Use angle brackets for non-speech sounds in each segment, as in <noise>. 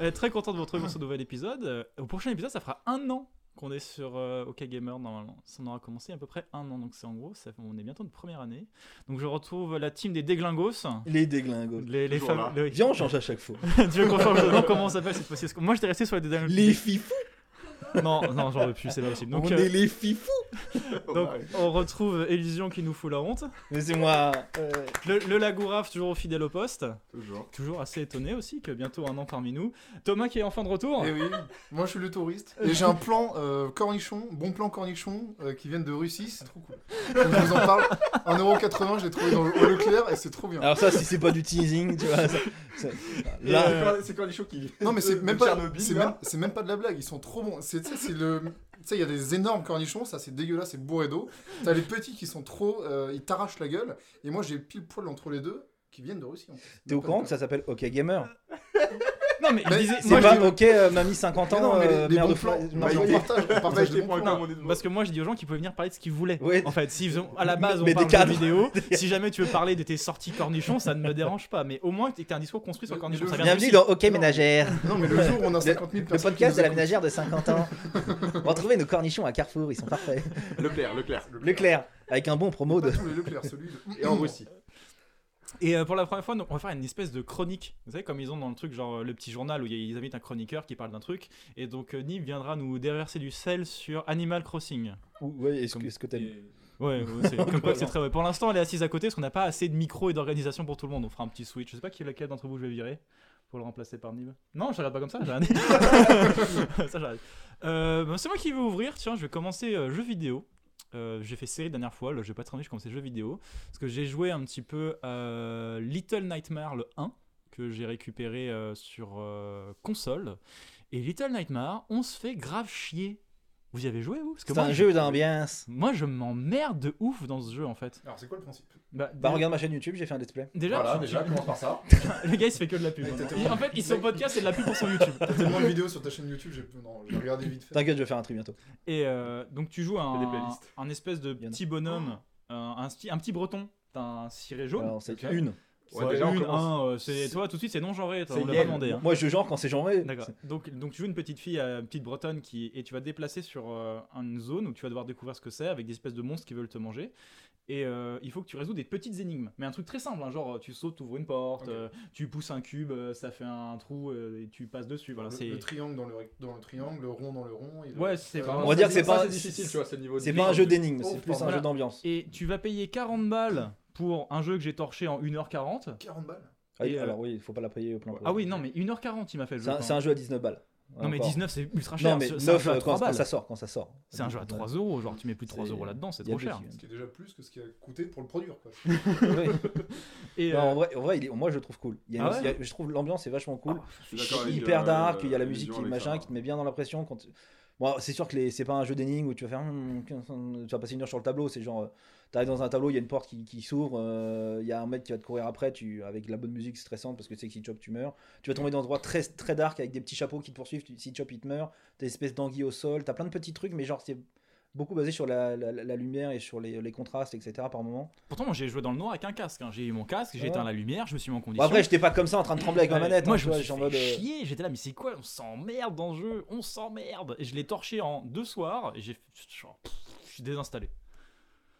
Euh, très content de vous retrouver pour ce nouvel épisode. Euh, au prochain épisode, ça fera un an qu'on est sur euh, OK Gamer normalement. Ça en aura commencé à peu près un an, donc c'est en gros, ça, on est bientôt de première année. Donc je retrouve la team des déglingos. Les déglingos. Les, femmes. Viens, on change à chaque fois. <laughs> tu veux qu'on change de nom? <laughs> Comment on s'appelle cette que Moi j'étais resté sur les déglingos. Les fifous? Non, non, j'en veux plus, c'est pas possible. Donc, on euh, est les fifous. donc on retrouve Elysion qui nous fout la honte. Mais c'est moi. euh, Le, le Lagouraf toujours fidèle au poste. Toujours. Toujours assez étonné aussi que bientôt un an parmi nous. Thomas qui est enfin de retour. Eh oui, moi je suis le touriste. Et j'ai un plan euh, cornichon, bon plan cornichon, euh, qui viennent de Russie, c'est trop cool. Donc, je vous en parle. 1,80€, je l'ai trouvé dans le Leclerc et c'est trop bien. Alors ça, si c'est pas du teasing, tu vois. ça- ça- Et, Là, euh, C'est quand les shows qui. Non mais c'est même pas, même, même pas de la blague, ils sont trop bons. C'est, tu sais, c'est le, tu sais, il y a des énormes cornichons, ça c'est dégueulasse, c'est bourré d'eau. T'as les petits qui sont trop, euh, ils t'arrachent la gueule. Et moi j'ai pile poil entre les deux, qui viennent de Russie. en fait. t'es au courant que ça s'appelle OK Gamer? <laughs> Non mais je disais, c'est moi, C'est je pas dis- OK euh, mamie 50 Mais ans, non, mais euh, les, les mère bons de plans, fla- bah, on partage, on partage des bons plans. on Parce que moi je dis aux gens qu'ils pouvaient venir parler de ce qu'ils voulaient. Ouais. En fait, s'ils ont à la <laughs> base on Mais parle des de cadres. vidéo, <laughs> si jamais tu veux parler de tes sorties cornichons, ça ne me dérange pas. Mais au moins que tu as un discours construit sur le Mais cornichon. le Ça vient Bienvenue dans OK Ménagère, Non mais le jour où on a 50 000 le personnes. podcast qui de la écoutent- ménagère de 50 ans. <laughs> Retrouvez nos cornichons à Carrefour, ils sont parfaits. Leclerc, Leclerc. Leclerc, avec un bon promo de. Pas tous les Leclerc, celui de... Et en Russie. Et euh, pour la première fois, donc, on va faire une espèce de chronique. Vous savez, comme ils ont dans le truc, genre euh, le petit journal où ils invitent un chroniqueur qui parle d'un truc. Et donc euh, Nib viendra nous déverser du sel sur Animal Crossing. Ouais, est-ce Comme- que, t'aimes Ouais, ouais, c'est <laughs> comme quoi c'est très. ouais. Pour l'instant, elle est assise à côté parce qu'on n'a pas assez de micro et d'organisation pour tout le monde. On fera un petit switch. Je sais pas qui lequel d'entre vous je vais virer pour le remplacer par Nib. Non, je regarde pas comme ça. J'ai <laughs> <laughs> ça j'arrête. Euh, bah, c'est moi qui vais ouvrir. Tiens, je vais commencer euh, jeux vidéo. Euh, j'ai fait série dernière fois, là je vais pas rendu, je commençais jeux vidéo. Parce que j'ai joué un petit peu à Little Nightmare le 1, que j'ai récupéré euh, sur euh, console. Et Little Nightmare, on se fait grave chier. Vous y avez joué vous? C'est un je- jeu d'ambiance. Moi je m'emmerde de ouf dans ce jeu en fait. Alors c'est quoi le principe? Bah, Bah regarde ma chaîne YouTube, j'ai fait un display. déjà, Voilà, déjà, commence par ça. <laughs> le gars il se fait que de la pub. Il- tellement- en fait, il son podcast c'est de la pub pour son YouTube. T'as tellement de vidéos sur ta chaîne YouTube, j'ai regardé vite fait. T'inquiète, je vais faire un tri bientôt. Et euh, donc tu joues un, un espèce de petit bonhomme, un, un, petit breton. T'as un ciré jaune. Alors c'est une. Ouais, déjà, une, un, euh, c'est toi tout de suite c'est non genré, toi, on l'a pas demandé. hein. Moi je genre quand c'est genré. D'accord. Donc, donc tu joues une petite fille, euh, une petite bretonne qui et tu vas te déplacer sur euh, une zone où tu vas devoir découvrir ce que c'est avec des espèces de monstres qui veulent te manger. Et euh, il faut que tu résous des petites énigmes, mais un truc très simple, hein, genre tu sautes, tu ouvres une porte, euh, tu pousses un cube, euh, ça fait un trou euh, et tu passes dessus. Voilà, le, c'est le triangle dans le, rec- dans le triangle, le rond dans le rond. et le- Ouais, c'est Euh, vraiment- On va dire que c'est pas- C'est difficile, tu vois, c'est niveau pas un jeu d'énigmes, Oh, c'est plus un jeu d'ambiance. et tu vas payer 40 balles pour un jeu que j'ai torché en 1h40. 40 balles. Ah oui, et, euh, alors oui, il faut pas la payer au plein. Ah oui, non, mais 1h40 il m'a fait le C'est jeu. un, quand c'est un même. jeu à 19 balles. Non, mais Encore. 19 c'est ultra cher. Non, mais c'est c'est un 9 jeu à 3 quand, quand balles. ça sort, quand ça sort. C'est un jeu à 3 euros, genre tu mets plus de 3 C'est- euros là-dedans, c'est trop cher. Ce qui est déjà plus que ce qui a coûté pour le produire. Quoi. <laughs> Et, Non, euh, en vrai, en vrai, il est- moi je le trouve cool. Il y a une- Ah ouais il y a- je trouve l'ambiance est vachement cool. D'accord avec, hyper euh, dark, il y a la musique qui machin qui te met bien dans la pression quand tu- Bon, c'est sûr que les... c'est pas un jeu d'énigmes où tu vas faire hum, tu vas passer une heure sur le tableau, c'est genre tu arrives dans un tableau, il y a une porte qui, qui s'ouvre, euh, il y a un mec qui va te courir après, tu avec la bonne musique stressante parce que c'est que si tu chopes tu meurs. Tu vas tomber dans un endroit très très dark avec des petits chapeaux qui te poursuivent, tu- si tu chopes il te meurt, t'as des espèces d'anguilles au sol, t'as plein de petits trucs mais genre c'est beaucoup basé sur la, la- la lumière et sur les, les contrastes etc par moment. Pourtant, moi j'ai joué dans le noir avec un casque. hein. J'ai eu mon casque, j'ai Ouais. éteint la lumière, je me suis mis en Bon, condition. après j'étais pas comme ça en train de trembler avec ma manette, Moi hein, je tu me vois, suis j'étais en fait mode, euh, chier, j'étais là, mais c'est quoi On s'emmerde dans ce jeu, on s'emmerde. Et je l'ai torché en deux soirs et j'ai je suis désinstallé.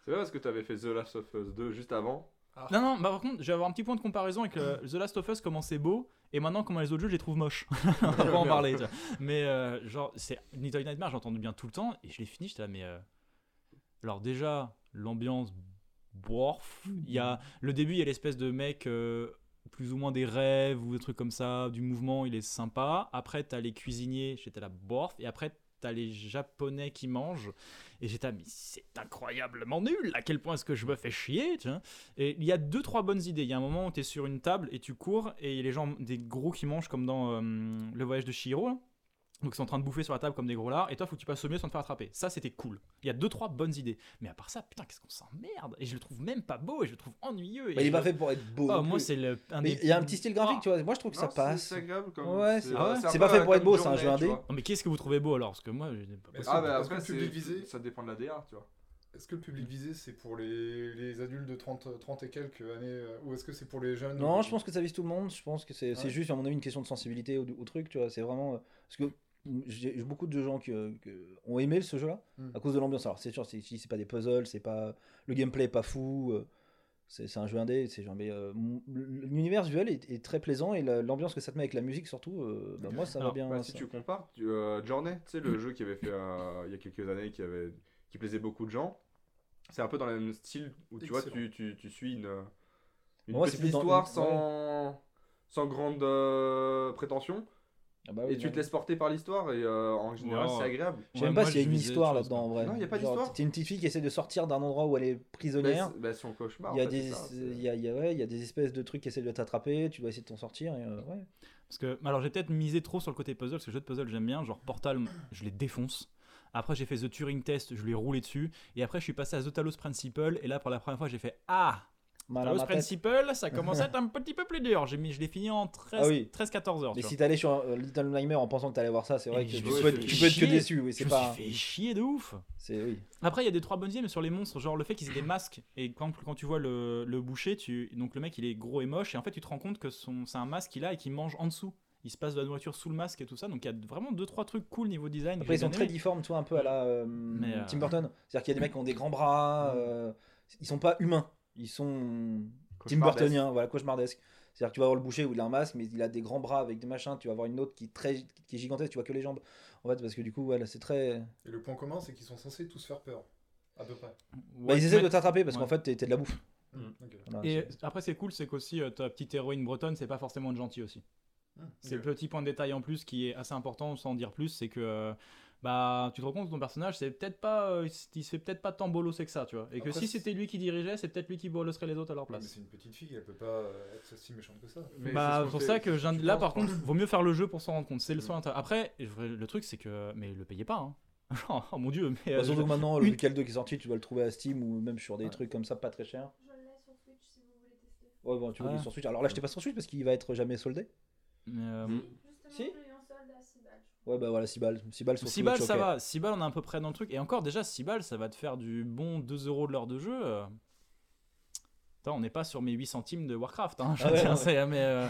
C'est vrai parce que t'avais fait The Last of Us 2 juste avant. Non, non, bah par contre, je vais avoir un petit point de comparaison avec le- The Last of Us, comment c'est beau, et maintenant comment les autres jeux, je les trouve moches. <laughs> On va pas en parler. tu vois. Mais euh, genre, c'est Little Nightmare, j'ai entendu bien tout le temps, et je l'ai fini, j'étais là, mais. euh, Alors, déjà, l'ambiance, bof. Il y a le début, il y a l'espèce de mec. euh, plus ou moins des rêves ou des trucs comme ça, du mouvement, il est sympa. Après, t'as les cuisiniers, j'étais là, bof. Et après, t'as les japonais qui mangent. Et j'étais là, mais c'est incroyablement nul. À quel point est-ce que je me fais chier, vois. Et il y a deux, trois bonnes idées. Il y a un moment où tu es sur une table et tu cours et il y a les gens, des gros qui mangent comme dans euh, Le Voyage de Chihiro. Donc ils sont en train de bouffer sur la table comme des gros lards et toi faut que tu passes au mieux sans te faire attraper. Ça c'était cool. Il y a deux trois bonnes idées. Mais à part ça, putain qu'est-ce qu'on s'emmerde? Et je le trouve même pas beau et je le trouve ennuyeux. Et bah, il est pas fait pour être beau. Oh, non moi c'est le. un Mais des- il y a un petit style graphique, Ah. tu vois. Moi, je trouve que ça Non, passe. C'est agréable comme. Ouais, c'est- Ah ouais? pas fait pour être beau, c'est un jeu indé. Oh, mais qu'est-ce que vous trouvez beau alors? Parce que moi, je n'ai pas Ah bah parce après, que le public c'est- visé- ça dépend de la DA, tu vois. est-ce que le public visé, c'est pour les, les adultes de 30, 30 et quelques années, euh, ou est-ce que c'est pour les jeunes? Non, je pense que ça vise tout le monde. Je pense que c'est Ouais. juste, à mon avis, une question de sensibilité au, au truc, tu vois. C'est vraiment. euh, Parce que j'ai beaucoup de gens qui, euh, ont aimé ce jeu-là Mm. à cause de l'ambiance. Alors, c'est sûr, c'est pas des puzzles, c'est pas. Le gameplay est pas fou. euh, c'est c'est un jeu indé, c'est genre, mais euh, l'univers visuel est, est très plaisant et la- l'ambiance que ça te met avec la musique surtout, euh, bah, moi ça Alors, va bien. Bah, si ça. tu compares, tu- euh, Journey, tu sais, le jeu qui avait fait euh, il y a quelques années, qui, avait, qui plaisait beaucoup de gens, c'est un peu dans le même style où tu vois, tu, tu, tu suis une, une Moi, c'est petite dans- histoire ouais. sans, sans grande euh, prétention Ah bah oui, et tu te laisses porter par l'histoire et euh, en général Ouais. c'est agréable. Je sais Ouais, même pas s'il y a une histoire là-dedans en vrai. Non, il y a pas d'histoire. C'est une petite fille qui essaie de sortir d'un endroit où elle est Bah, prisonnière. c'est bah, c'est son cauchemar. Il y, a des, il, y a, il y a- ouais, il y a des espèces de trucs qui essaient de t'attraper, tu dois essayer de t'en sortir. Et, euh, ouais. Parce que, alors j'ai peut-être misé trop sur le côté puzzle, parce que le jeu de puzzle j'aime bien, genre Portal, je les défonce. Après j'ai fait The Turing Test, je lui ai roulé dessus. Et après je suis passé à The Talos Principle, et là pour la première fois j'ai fait Ah Talos. Principle, ça <laughs> commence à être un petit peu plus dur. Mis, je l'ai fini en 13, Ah oui. 13-14 heures. Mais si t'allais sur euh, Little Nightmare en pensant que t'allais voir ça, c'est vrai Et que tu peux, être, tu peux être que déçu. Oui, Je c'est me pas. suis fait chier de ouf. Oui. Après, il y a des trois bonnes idées, mais sur les monstres, genre le fait qu'ils aient des masques, et quand, quand tu vois le, le boucher, tu, donc le mec il est gros et moche, et en fait tu te rends compte que son, c'est un masque qu'il a et qu'il mange en dessous. Il se passe de la nourriture sous le masque et tout ça, donc il y a vraiment deux trois trucs cool niveau design. Après, ils sont très difformes, tu vois, un peu à la euh, euh, Tim Burton. C'est-à-dire qu'il y a des mecs qui ont des grands bras. euh, ils sont pas humains. Ils sont Tim. Burtoniens, voilà, cauchemardesques. C'est-à-dire que tu vas avoir le boucher où il a un masque, mais il a des grands bras avec des machins. Tu vas avoir une autre qui est, très, qui est gigantesque, tu vois que les jambes. En fait, parce que du coup, voilà, c'est très. Et le point commun, c'est qu'ils sont censés tous faire peur. À peu près. Bah, ils essaient mais- de t'attraper parce ouais. qu'en fait, t'es t'es de la bouffe. Mm. Voilà, Et c'est- après, c'est cool, c'est qu'aussi euh, ta petite héroïne bretonne, c'est pas forcément une gentille aussi. Hmm, C'est le petit point de détail en plus qui est assez important sans dire plus, c'est que euh, bah tu te rends compte que ton personnage c'est peut-être pas euh, il se fait peut-être pas tant bolosser que ça, tu vois. Et que si c'était lui qui dirigeait, c'est peut-être lui qui bolosserait les autres à leur Ouais, mais place. c'est une petite fille, elle peut pas euh, être si méchante que ça. Mais bah c'est pour ça que là penses, par contre, vaut mieux faire le jeu pour s'en rendre compte. C'est le Mm. soin. Après, le truc c'est que mais le payez pas hein. <laughs> Oh mon dieu, mais Bah, euh, surtout que maintenant, le une- Weekend 2 qui est sorti, tu dois le trouver à Steam ou même sur des Ouais. trucs comme ça, pas très cher. Je l'ai sur Switch si vous voulez tester. Ouais, bon, tu Ah. est sur Switch. Alors là, j'étais pas sur Switch parce qu'il va être jamais soldé. euh, Si Ouais, bah voilà, 6 balles. 6 balles sur 6 Switch. balles, ça va. 6 balles, on est à peu près dans le truc. Et encore, déjà, 6 balles, ça va te faire du bon 2 euros de l'heure de jeu. Attends, on n'est pas sur mes 8 centimes de Warcraft. Hein, je Ah ouais, dire, ouais. c'est- mais, euh,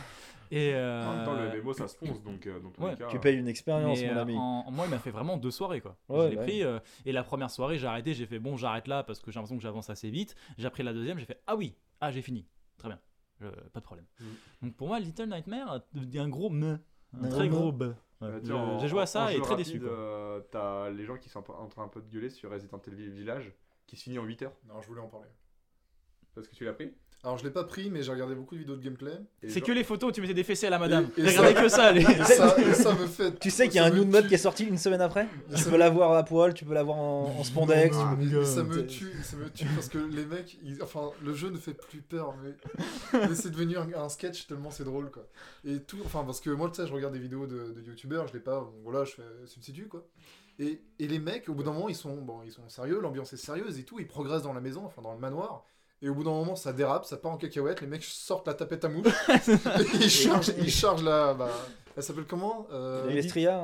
et, euh, En même temps, le MMO ça se ponce donc euh, dans tous Ouais. les cas. Tu payes une expérience, mon euh, ami. en- en- moi, il m'a fait vraiment deux soirées. quoi. Ouais, je l'ai pris. euh, et la première soirée, j'ai arrêté. J'ai fait bon, j'arrête là parce que j'ai l'impression que j'avance assez vite. J'ai pris la deuxième. J'ai fait ah oui, ah j'ai fini. Très bien. Euh, pas de problème. Mm. Donc pour moi, Little Nightmare, un gros me. Un très gros. Ouais. Euh, J'ai joué à en ça et très déçu. rapide, euh, T'as les gens qui sont un peu- en train un peu de gueuler sur Resident Evil Village qui se finit en 8 heures. Non, je voulais en parler. Parce que tu l'as pris? Alors, je l'ai pas pris, mais j'ai regardé beaucoup de vidéos de gameplay. C'est genre- que les photos où tu mettais des fessées à la madame. Et- et Regardez ça- que ça. les- <laughs> Et ça, et ça me fait. Tu sais qu'il y a un nude mode qui est sorti une semaine après Tu ça peux l'avoir à poil, tu peux l'avoir en, en spandex. Tu mais peux- ça me tue, ça me tue parce que les mecs, ils- enfin, le jeu ne fait plus peur, mais, mais c'est devenu un, un sketch tellement c'est drôle quoi. Et tout, enfin, parce que moi, tu sais, je regarde des vidéos de, de youtubeurs, je l'ai pas, donc voilà, je fais substitut quoi. Et, et les mecs, au bout d'un moment, ils sont, bon, ils sont sérieux, l'ambiance est sérieuse et tout, ils progressent dans la maison, enfin dans le manoir. Et au bout d'un moment, ça dérape, ça part en cacahuète, les mecs sortent la tapette à mouche, <laughs> ils chargent, ils chargent la, bah, elle s'appelle comment Euh,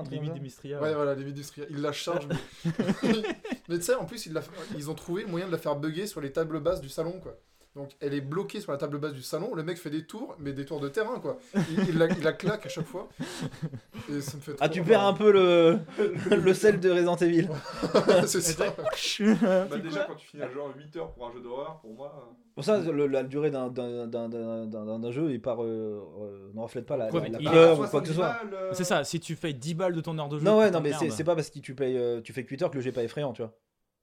des Mystria. Ouais, voilà, les Vidustria. Ils la chargent. mais <laughs> <laughs> mais tu sais, en plus, ils, la- ils ont trouvé le moyen de la faire bugger sur les tables basses du salon, quoi. Donc, elle est bloquée sur la table basse du salon. Le mec fait des tours, mais des tours de terrain, quoi. Il, il la, il la claque à chaque fois. Et ça me fait Ah, tu perds un peu le, <laughs> le sel de Resident Evil. <laughs> C'est ça. <laughs> Bah, déjà, quand tu finis un jeu en 8 heures pour un jeu d'horreur, pour moi. Pour ça, le- la durée d'un- d'un d'un- d'un- d'un- d'un jeu est pas, euh, euh, ne reflète pas la, Ouais, la- mais la il- peur ou quoi que ce 70 soit. balles, euh, C'est ça, si tu fais 10 balles de ton heure de jeu. Non, ouais, non, mais c'est pas parce que tu payes, euh, tu fais que 8 heures que le jeu est pas effrayant, tu vois.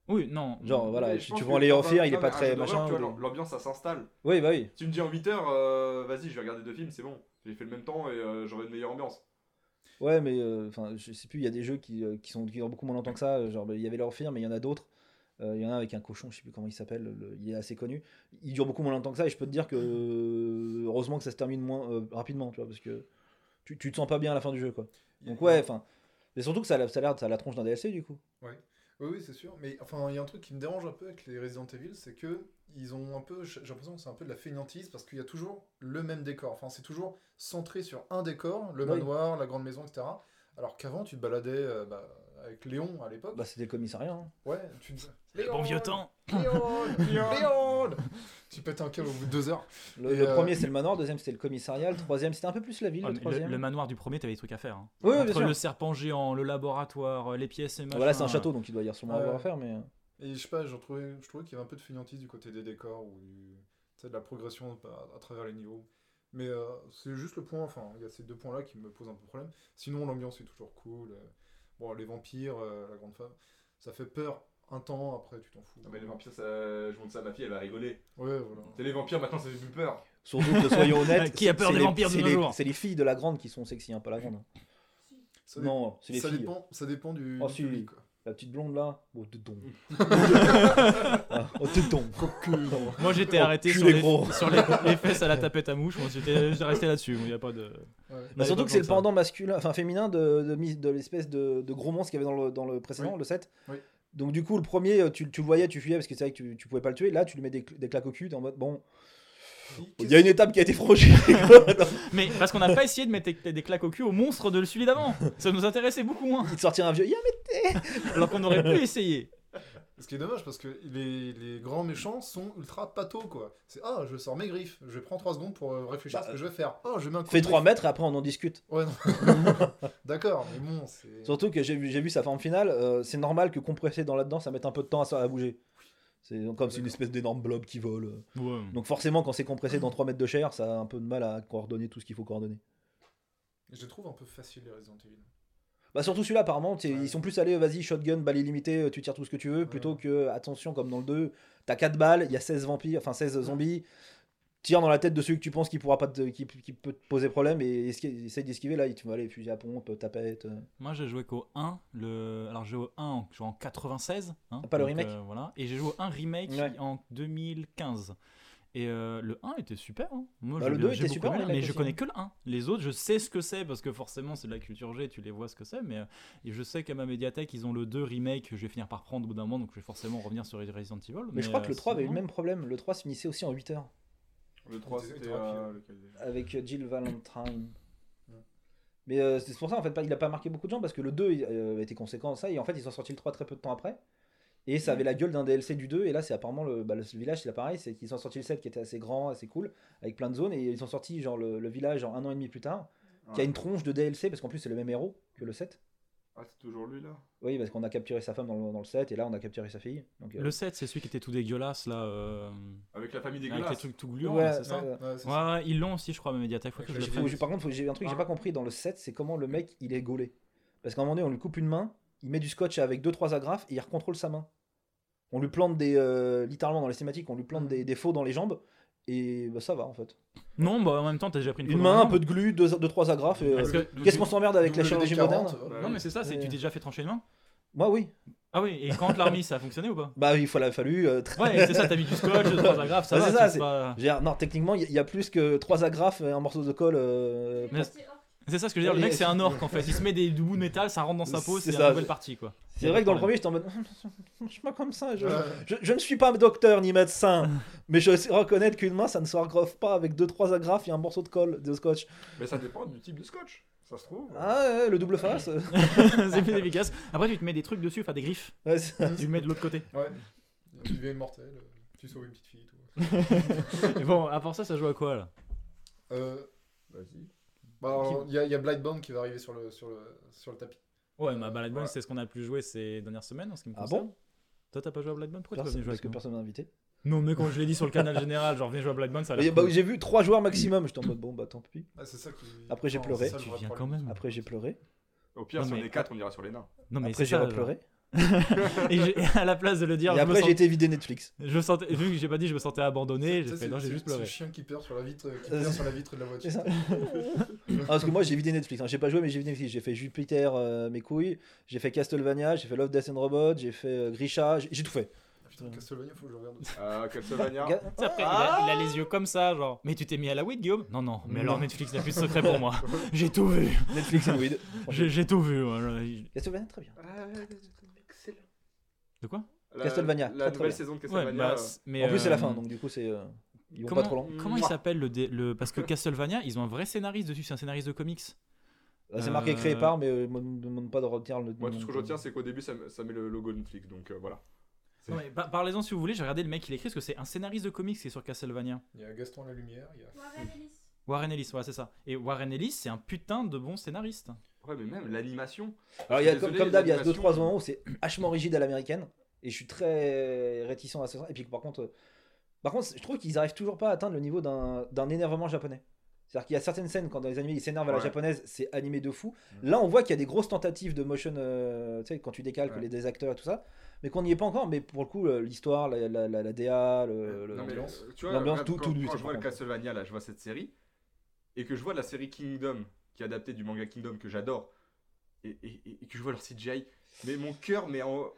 Oui, non. Genre, voilà, si tu prends les quand of Fear, un- il est pas très machin. vois, L'ambiance, ça s'installe. Oui, bah oui. Tu me dis en 8 heures, euh, vas-y, je vais regarder deux films, c'est bon. J'ai fait le même temps et euh, j'aurai une meilleure ambiance. Ouais, mais euh, enfin, je sais plus, il y a des jeux qui, euh, qui sont qui durent beaucoup moins longtemps que ça. Genre, bah, il y avait Fear, mais il y en a d'autres. Euh, Il y en a un avec un cochon, je sais plus comment il s'appelle, le- il est assez connu. Il dure beaucoup moins longtemps que ça, et je peux te dire que euh, heureusement que ça se termine moins euh, rapidement, tu vois, parce que tu, tu te sens pas bien à la fin du jeu, quoi. Donc ouais, enfin, mais surtout que ça, a- ça a l'air, ça a la tronche d'un DLC du coup. Oui, oui, c'est sûr. Mais enfin, il y a un truc qui me dérange un peu avec les Resident Evil, c'est que ils ont un peu, j'ai l'impression que c'est un peu de la fainéantise parce qu'il y a toujours le même décor. Enfin, c'est toujours centré sur un décor, le Oui. manoir, la grande maison, etc. Alors qu'avant, tu te baladais euh, bah, avec Léon à l'époque. Bah, c'était le commissariat. hein. Ouais, tu Le bon vieux temps. Léon Léon Tu pètes un câble au bout de deux heures. Le, euh, premier, c'était le manoir. Le deuxième, c'était le commissariat. Le troisième, c'était un peu plus la ville. Ah, le troisième. manoir du premier, t'avais des trucs à faire. hein. Oui, Entre sûr. le serpent géant, le laboratoire, les pièces et machin. Voilà, c'est un château, donc il doit y avoir sûrement avoir à faire. Mais... euh, Et je sais pas, j'en trouvais, je trouvais qu'il y avait un peu de fainéantise du côté des décors ou de la progression à, à travers les niveaux. Mais euh, c'est juste le point, enfin, il y a ces deux points-là qui me posent un peu problème. Sinon, l'ambiance est toujours cool. euh, Bon, les vampires, euh, la grande femme, ça fait peur un temps, après tu t'en fous. Non, mais les vampires, ça... je montre ça à ma fille, elle va rigoler. Ouais, voilà. C'est les vampires, maintenant ça fait plus peur. Surtout que, soyons <laughs> honnêtes. Qui a peur des les- vampires de c'est nos les- jours C'est les filles de la grande qui sont sexy, hein, pas la grande. Ça, dé- Non, c'est les ça filles. dépend, ça dépend du, Oh, du si. public, quoi. La petite blonde là. Oh, de don. Ah, oh, de don. Moi j'étais Oh, arrêté sur, les sur les, <laughs> les fesses à la tapette à mouche. Moi j'étais resté là-dessus. Il y a pas de. Ouais. Bah, surtout que c'est le pendant masculin, enfin féminin de, de, l'espèce de, de gros monstre qu'il y avait dans le, dans le précédent, Oui. le 7. Oui. Donc du coup, le premier, euh, tu, tu le voyais, tu fuyais parce que c'est vrai que tu, tu pouvais pas le tuer. Là, tu lui mets des, cl- des claques au cul, t'es en mode bon. Il y a une étape qui a été franchie. <laughs> <laughs> Mais parce qu'on n'a pas essayé de mettre des, des claques au cul au monstre de celui d'avant. Ça nous intéressait beaucoup moins. Il te sortit un vieux. Alors qu'on aurait pu essayer. Ce qui est dommage parce que les, les grands méchants sont ultra pato quoi. C'est ah, je sors mes griffes, je prends 3 secondes pour euh, réfléchir à ce que je vais faire. Oh, je mets un coup Fais de 3 griffe. mètres et après on en discute. Ouais, non. <laughs> D'accord, mais bon, c'est. Surtout que j'ai vu, j'ai vu sa forme finale, euh, c'est normal que compressé dans là-dedans, ça mette un peu de temps à, bouger. C'est comme c'est une espèce d'énorme blob qui vole. Ouais. Donc forcément, quand c'est compressé dans 3 mètres de chair, ça a un peu de mal à coordonner tout ce qu'il faut coordonner. Je les trouve un peu faciles les Resident Evil. Bah surtout celui-là apparemment, Ouais. ils sont plus allés, vas-y, shotgun, balle illimitée, tu tires tout ce que tu veux, plutôt que, attention, comme dans le 2, t'as 4 balles, il y a 16 vampires, enfin 16 zombies, tire dans la tête de celui que tu penses qui pourra pas te, qui, qui peut te poser problème et essaye d'esquiver, là, tu vas aller fusil à pompe, tapette. euh. Moi j'ai joué qu'au 1. Le... Alors j'ai joué au 1 en, genre en 96. hein, Pas le remake euh, Voilà. Et j'ai joué au 1 remake Ouais. en 2015. Et euh, le 1 était super. hein. Moi, Bah, j'ai le bien- 2 j'ai était beaucoup super, aimé, mais je connais que le 1. Les autres, je sais ce que c'est parce que forcément c'est de la culture G, tu les vois ce que c'est. Mais euh, et je sais qu'à ma médiathèque, ils ont le 2 remake que je vais finir par prendre au bout d'un moment, donc je vais forcément revenir sur Resident Evil. Mais, je crois que le euh, 3 avait eu le même problème, le 3 se finissait aussi en 8 heures, Le 3, C'était euh, déjà avec euh, Jill Valentine. Mais euh, c'est pour ça, en fait, pas- il a pas marqué beaucoup de gens parce que le 2 euh, était conséquent à ça, et en fait, ils ont sorti le 3 très peu de temps après. Et ça avait la gueule d'un DLC du 2, et là, c'est apparemment le, bah, le village, c'est pareil, c'est qu'ils ont sorti le 7 qui était assez grand, assez cool, avec plein de zones, et ils ont sorti genre le, le village genre un an et demi plus tard, qui a une tronche de DLC, parce qu'en plus, c'est le même héros que le 7. Ah, c'est toujours lui là? Oui, parce qu'on a capturé sa femme dans le, dans le 7, et là, on a capturé sa fille. Donc, euh, Le 7, c'est celui qui était tout dégueulasse là. euh, Avec la famille Avec les dégueulasse. trucs tout gluants, Ouais, c'est ça ouais, Ouais, c'est Ouais, ça. ouais, ils l'ont aussi, je crois, à. Faut que je le par contre, j'ai un truc que j'ai Ah. pas compris dans le 7, c'est comment le mec il est gaulé. Parce qu'à un moment donné, on lui coupe une main, il met du scotch avec 2-3 agrafes et il recontrôle sa main. On lui plante des. euh, littéralement dans les cinématiques, on lui plante Mhm. des, des faux dans les jambes et bah, ça va en fait. Non, bah en même temps, t'as déjà pris une Une photo main, un peu de glu, 2-3 agrafes. et, euh, que- Qu'est-ce qu'on s'emmerde avec la WD-40, chirurgie moderne. Non, mais c'est ça, c'est tu t'es déjà fait trancher une main Moi, oui. Ah oui, et quand remis, ça a fonctionné ou pas? Bah, il faut, il a fallu. euh, Ouais, c'est ça, t'as mis du scotch, trois agrafes, ça Ouais, va. c'est ça, c'est pas- Je veux dire, non, techniquement, il y, y a plus que 3 agrafes et un morceau de colle. euh, Mais-. C'est ça ce que je veux dire, le mec c'est un orc en fait, il se met des bouts de métal, ça rentre dans sa peau, C'est la nouvelle partie quoi. C'est vrai que dans le premier, j'étais en mode. <laughs> Je suis pas comme ça. Je, je, je ne suis pas docteur ni médecin, <laughs> mais je sais reconnaître qu'une main, ça ne se pas avec 2-3 agrafes et un morceau de colle, de scotch. Mais ça dépend du type de scotch. Ça se trouve. Ah ouais, le double face. <laughs> c'est plus efficace. Après tu te mets des trucs dessus, enfin des griffes, ouais, tu le mets de l'autre côté. Ouais. Tu deviens immortel, euh, tu sauves une petite fille et tout. Bon, à part ça, ça joue à quoi là? Euh, Vas-y. Bah, il y a, a Blightbound qui va arriver sur le, sur le, sur le tapis. Ouais, ma Balade Ouais. c'est ce qu'on a le plus joué ces dernières semaines en ce qui me Ah concerne. bon? Toi t'as pas joué à Bloodborne Pourquoi t'as pas Personne- jouer Parce que personne m'a invité. Non, mais quand je l'ai dit sur le canal général, genre viens jouer à Bloodborne, ça a bah, j'ai vu 3 joueurs maximum, j'étais en mode bon, bah tant pis. Ah, c'est ça qui... Après, j'ai pleuré. ça Tu viens quand même. Après, j'ai pleuré. Au pire, Non, si on mais- est 4, on ira sur les nains. Non, mais Après, j'ai ça, <laughs> Et à la place de le dire, Et après, j'ai été vidé Netflix. je sentais, vu que j'ai pas dit, je me sentais abandonné, j'ai fait non, j'ai juste c'est pleuré. le chien qui perd sur la vitre, qui Euh, c'est- sur la vitre de la voiture. C'est ça. <laughs> Ah, parce que moi, j'ai vidé Netflix. hein. J'ai pas joué, mais j'ai vidé Netflix. J'ai fait Jupiter, euh, mes couilles. J'ai fait Castlevania. J'ai fait Love, Death and Robot. J'ai fait euh, Grisha. J'ai tout fait. Ah, putain, Castlevania, faut que je regarde aussi. Euh, Castlevania. Après, il, a, il a les yeux comme ça, genre. Mais tu t'es mis à la weed, Guillaume? Non, non, mais alors. Netflix n'a plus de secret pour moi. <laughs> J'ai tout vu. Netflix and weed. J'ai tout vu. Castlevania, très bien. Excellent. De quoi La- Castlevania, La très, très nouvelle saison de Ouais, Castlevania. bah, euh, mais. en plus, c'est la euh, fin, donc du coup, c'est. euh, ils vont Comment, pas trop loin. comment il Mouah. s'appelle le, dé- le. Parce que <laughs> Castlevania, ils ont un vrai scénariste dessus, c'est un scénariste de comics. Ah, C'est marqué créé Euh, par, mais euh, me me demande pas de retenir le Moi, tout ce que je retiens, c'est qu'au début, ça, me- ça met le logo Netflix, donc euh, voilà. Non, mais par- Parlez-en si vous voulez, j'ai regardé le mec qui l'écrit parce que c'est un scénariste de comics qui est sur Castlevania. Il y a Gaston la lumière, il y a. Warren Ellis. Ouais, c'est ça. Et Warren Ellis, c'est un putain de bon scénariste. Ouais, mais même l'animation. Alors, il y a, désolé, comme d'hab, il y a l'animation- 2-3 moments où c'est vachement rigide à l'américaine. Et je suis très réticent à ça. Et puis, par contre, euh, par contre je trouve qu'ils arrivent toujours pas à atteindre le niveau d'un d'un énervement japonais. C'est-à-dire qu'il y a certaines scènes, quand dans les animés ils s'énervent à la Ouais. japonaise, c'est animé de fou. Mm. Là, on voit qu'il y a des grosses tentatives de motion, euh, tu sais, quand tu décalques Ouais. les des acteurs et tout ça. Mais qu'on n'y est pas encore. Mais pour le coup, euh, l'histoire, la, la, la, la DA, le, le- l'ambiance. euh, tu vois, L'ambiance, regarde, tout- quand, tout lui, quand je vois le. Castlevania, là, je vois cette série, et que je vois la série Kingdom, qui est adaptée du manga Kingdom que j'adore, et, que je vois leur CGI, mais mon cœur, mais en.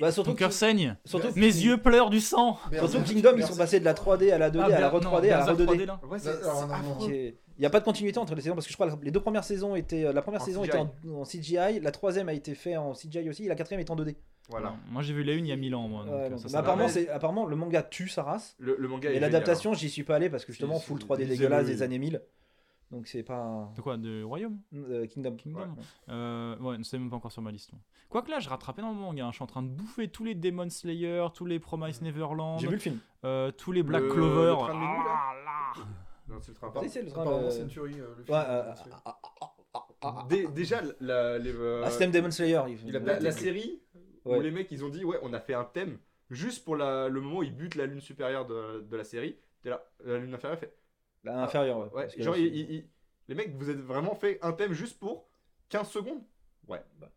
Bah, surtout Ton cœur que- saigne. surtout Mes yeux pleurent du sang. Surtout Kingdom, ils sont passés de la 3D à la 2D Ah, à la re non, 3D à la re Berserk 2D. 3D, là. Ouais, c'est Alors, c'est non, non, affreux. non. Il n'y a pas de continuité entre les saisons parce que je crois que les deux premières saisons étaient euh, la première En saison CGI. était en, en CGI, la troisième a été faite en CGI aussi, et la quatrième est en 2D. Voilà. Moi j'ai vu la une il y a 1000 ans, moi. donc, Ouais, euh, ça, ça apparemment, va. c'est apparemment le manga tue sa race Le, le manga et l'adaptation j'y suis pas allé parce que justement full si, 3D lisez-le, dégueulasse des années 1000. Donc c'est pas De quoi? De Royaume? Euh, Kingdom. Kingdom Ouais. Euh, ouais, c'est même pas encore sur ma liste. Quoique là, je rattrape énormément, gars. Je suis en train de bouffer tous les Demon Slayer, tous les Promise Neverland, J'ai vu le film. euh, tous les Black Le- Clover. le train de Ah, là. Non, c'est le train Si, c'est le train de- Century, euh, le Ouais, film. ah, ah, ah, ah, ah, Dé- déjà, la, les, euh, ah, Stem Demon Slayer. il- a la, la série Ouais. où les mecs ils ont dit ouais on a fait un thème juste pour la- le moment où ils butent la lune supérieure de, de la série. T'es là, la lune inférieure fait La inférieure, ouais. ouais. parce que Genre ils- les mecs vous avez vraiment fait un thème juste pour 15 secondes? Ouais. bah,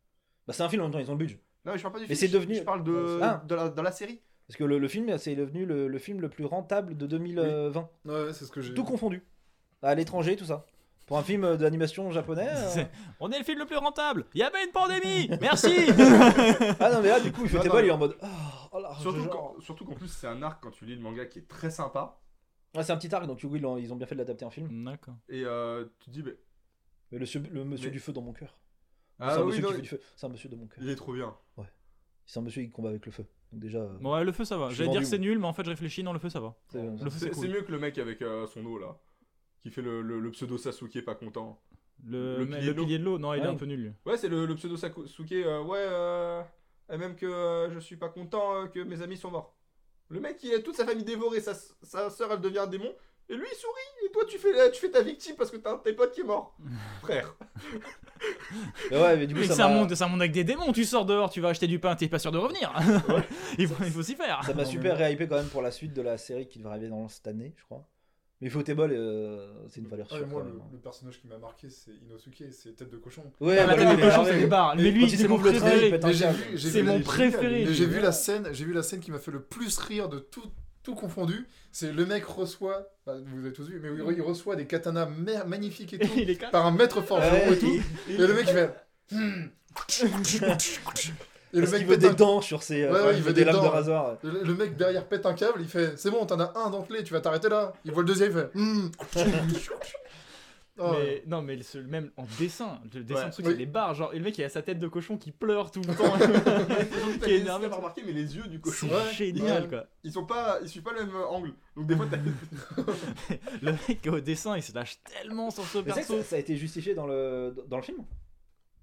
c'est un film en même temps, ils ont le budget. Non mais je parle pas du Mais film. devenu- Je parle de, Ah. de, la, de la série. Parce que le, le film, c'est devenu le, le film le plus rentable de 2020. Ouais, c'est ce que j'ai. Tout confondu. À l'étranger, tout ça. Pour un film d'animation japonais. <laughs> euh, On est le film le plus rentable. Il y avait une pandémie. <laughs> Merci. Ah non, mais là, du coup, il fait mais- il est en mode. Oh, oh là, Surtout je- qu'en surtout qu'en plus c'est un arc quand tu lis le manga qui est très sympa. Ouais, c'est un petit arc, donc oui, ils ont- bien fait de l'adapter en film. D'accord. Et euh, tu te dis mais Mais le, monsieur- le monsieur Mais- du feu dans mon cœur. ah c'est un oui. C'est un monsieur de mon cœur. il est trop bien. C'est un monsieur qui combat avec le feu. Donc déjà. euh, Bon, ouais, le feu ça va. J'allais dire que c'est nul, mais en fait je réfléchis. Non, le feu ça va. c'est- Le feu c'est C'est c'est cool. mieux que le mec avec euh, son eau là. Qui fait le, le- le pseudo Sasuke pas content. Le, Le mais- pilier le de l'eau. pilier de l'eau, non, il est Ouais. un peu nul. Ouais, c'est le, le pseudo Sasuke. euh, ouais, euh, et même que euh, je suis pas content euh, que mes amis sont morts. Le mec, il a toute sa famille dévorée. Sa, sa soeur, elle devient un démon. Et lui, il sourit. Et toi, tu fais, tu fais ta victime parce que t'as un de tes potes qui est mort. <laughs> Frère. Mais ouais, mais du coup, Mais ça c'est un m'a- monde, c'est un monde avec des démons. Tu sors dehors, tu vas acheter du pain, t'es pas sûr de revenir. <laughs> il faut, il faut s'y faire. ça m'a super réhypé quand même pour la suite de la série qui devrait arriver dans cette année, je crois. Mais Ufotable, euh, c'est une valeur Ouais, sûre. moi, le, hein. le personnage qui m'a marqué, c'est Inosuke, c'est tête de cochon. Ouais, Ah, bah, est cochons, énervé. c'est des barres. Mais lui, c'est mon préféré. C'est mon préféré. mais j'ai vu la scène, j'ai vu la scène qui m'a fait le plus rire de tout, tout confondu. C'est le mec reçoit, bah, vous avez tous vu, mais il reçoit des katanas magnifiques et <laughs> tout Il est calme. par un maître forgeron et tout. Et le mec il fait. <laughs> Et le Parce mec qu'il veut pète des un- dents sur ses. euh, Ouais, enfin, ouais, il il veut veut des des lames de rasoir. Le, le mec derrière pète un câble, il fait C'est bon, t'en as un dentelé, tu vas t'arrêter là. Il voit le deuxième, il fait. <laughs> Oh, Mais, non, mais ce- même en dessin, le dessin Ouais. de truc, Oui. c'est des barres. Genre, et le mec, il a sa tête de cochon qui pleure tout le temps. <laughs> <laughs> Qui est énervé. pas remarqué, mais les yeux du cochon. c'est Ouais. génial, Ouais. quoi. Ils sont pas, ils suivent pas le même angle. Donc des fois, t'as. Le mec, au dessin, il se lâche tellement sur ce perso. ça, ça a été justifié dans le, dans le film.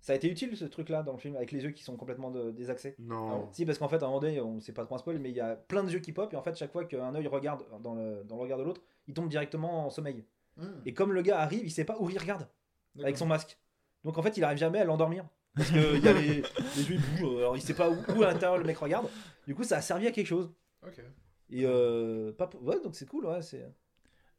Ça a été utile ce truc-là dans le film avec les yeux qui sont complètement de- désaxés? Non. Si, parce qu'en fait, à un moment donné, on sait pas trop un spoil, mais il y a plein de yeux qui pop, et en fait, chaque fois qu'un œil regarde dans le, dans le regard de l'autre, il tombe directement en sommeil. hmm, Et comme le gars arrive, il sait pas où il regarde avec son masque. Donc en fait, il arrive jamais à l'endormir. Parce que il y a les, <laughs> les yeux bougent, alors il sait pas où, où à l'intérieur le mec regarde. Du coup, ça a servi à quelque chose. Ok. Et euh, pas pour- ouais, donc c'est cool, ouais. C'est...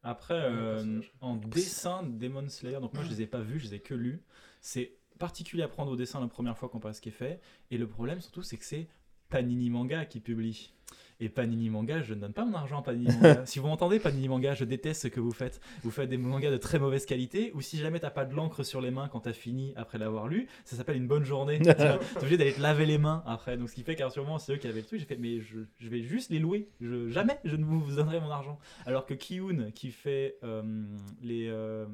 Après, euh, en dessin Demon Slayer, donc moi je les ai pas vus, je les ai que lus. C'est particulier à prendre au dessin la première fois qu'on passe ce qui est fait. Et le problème surtout, c'est que c'est Panini Manga qui publie. Et Panini Manga, je ne donne pas mon argent à Panini Manga. <laughs> si vous m'entendez, Panini Manga, je déteste ce que vous faites. Vous faites des mangas de très mauvaise qualité, ou si jamais t'as pas de l'encre sur les mains quand t'as fini après l'avoir lu, ça s'appelle une bonne journée. <laughs> T'es obligé d'aller te laver les mains après. Donc ce qui fait qu'à sûrement c'est eux qui avaient le truc. J'ai fait, mais je, je vais juste les louer. Je, jamais je ne vous donnerai mon argent. Alors que Kiyun, qui fait euh, les euh,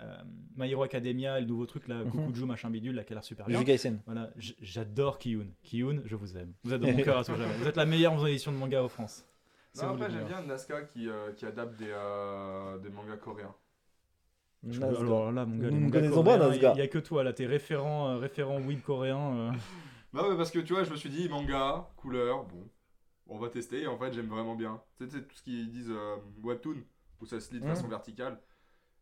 euh, My Hero Academia, le nouveau truc là, Mhm. Kukuju machin bidule, là, qui a l'air super bien. Voilà, j'adore Kiyun. Kiyun, je vous aime. Vous êtes dans mon <laughs> cœur à tout jamais. Vous êtes la meilleure maison d'édition de manga en France. C'est Non, après, le j'aime bien Nazca qui, euh, qui adapte des, euh, des mangas coréens. Nasga. Alors là, mon gars, Nous mangas connaissons pas Nasga. Il y a que toi là, t'es référent, euh, référent weeb coréen. euh. <laughs> Bah ouais, parce que tu vois, je me suis dit manga, couleur, bon, on va tester. Et en fait, j'aime vraiment bien. Tu sais, tout ce qu'ils disent euh, webtoon, où ça se lit de Mhm. façon verticale.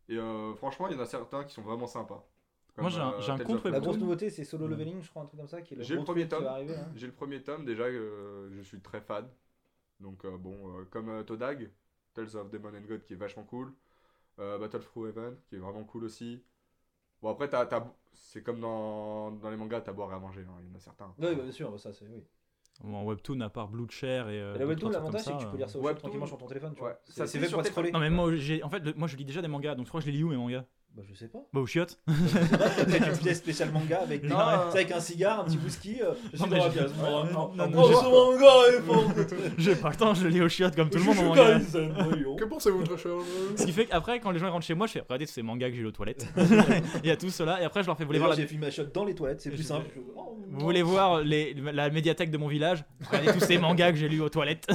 Et euh, franchement, il y en a certains qui sont vraiment sympas. Comme, Moi, j'ai un- euh, j'ai un webtoon. La grosse nouveauté, c'est Solo Leveling, je crois, un truc comme ça. qui est J'ai le premier tome. hein. J'ai le premier tome, déjà, euh, je suis très fan. Donc, euh, bon, euh, comme euh, Todag, Tales of Demon and God, qui est vachement cool. Euh, Battle Through Heaven, qui est vraiment cool aussi. Bon, après, t'as- t'as- c'est comme dans, dans les mangas, t'as boire et à manger. hein, Il y en a certains. Oui, bah, bien sûr, bah, ça c'est. Oui. En webtoon, à part Blue Chair et. euh, la webtoon, l'avantage, c'est que tu ça, peux lire ça au Webtoon. tranquillement sur ton téléphone, tu Ouais, vois. ça C'est se c'est fait sur pour scroller. Non, mais moi, j'ai, en fait, le- moi, je lis déjà des mangas, donc je crois que je les lis où mes mangas? Bah, je sais pas. Bah, au chiottes. <laughs> Peut-être une <laughs> pièce spéciale manga avec, Non, euh, avec un cigare, un petit whisky. euh, je Non, suis mais dans la pièce. Non, non, non, non, manga. <laughs> J'ai pas le temps, je le lis au chiottes comme tout le monde en manga. Que pensez-vous, très cher Ce qui fait qu'après, quand les gens rentrent chez moi, je fais regardez tous ces mangas que j'ai lu aux toilettes. Il y a tout cela, et après, je leur fais vous voulez voir, la... J'ai filmé ma shot dans les toilettes, c'est plus simple. Oh, vous voulez voir les... la médiathèque de mon village Regardez tous ces mangas que j'ai lus aux toilettes.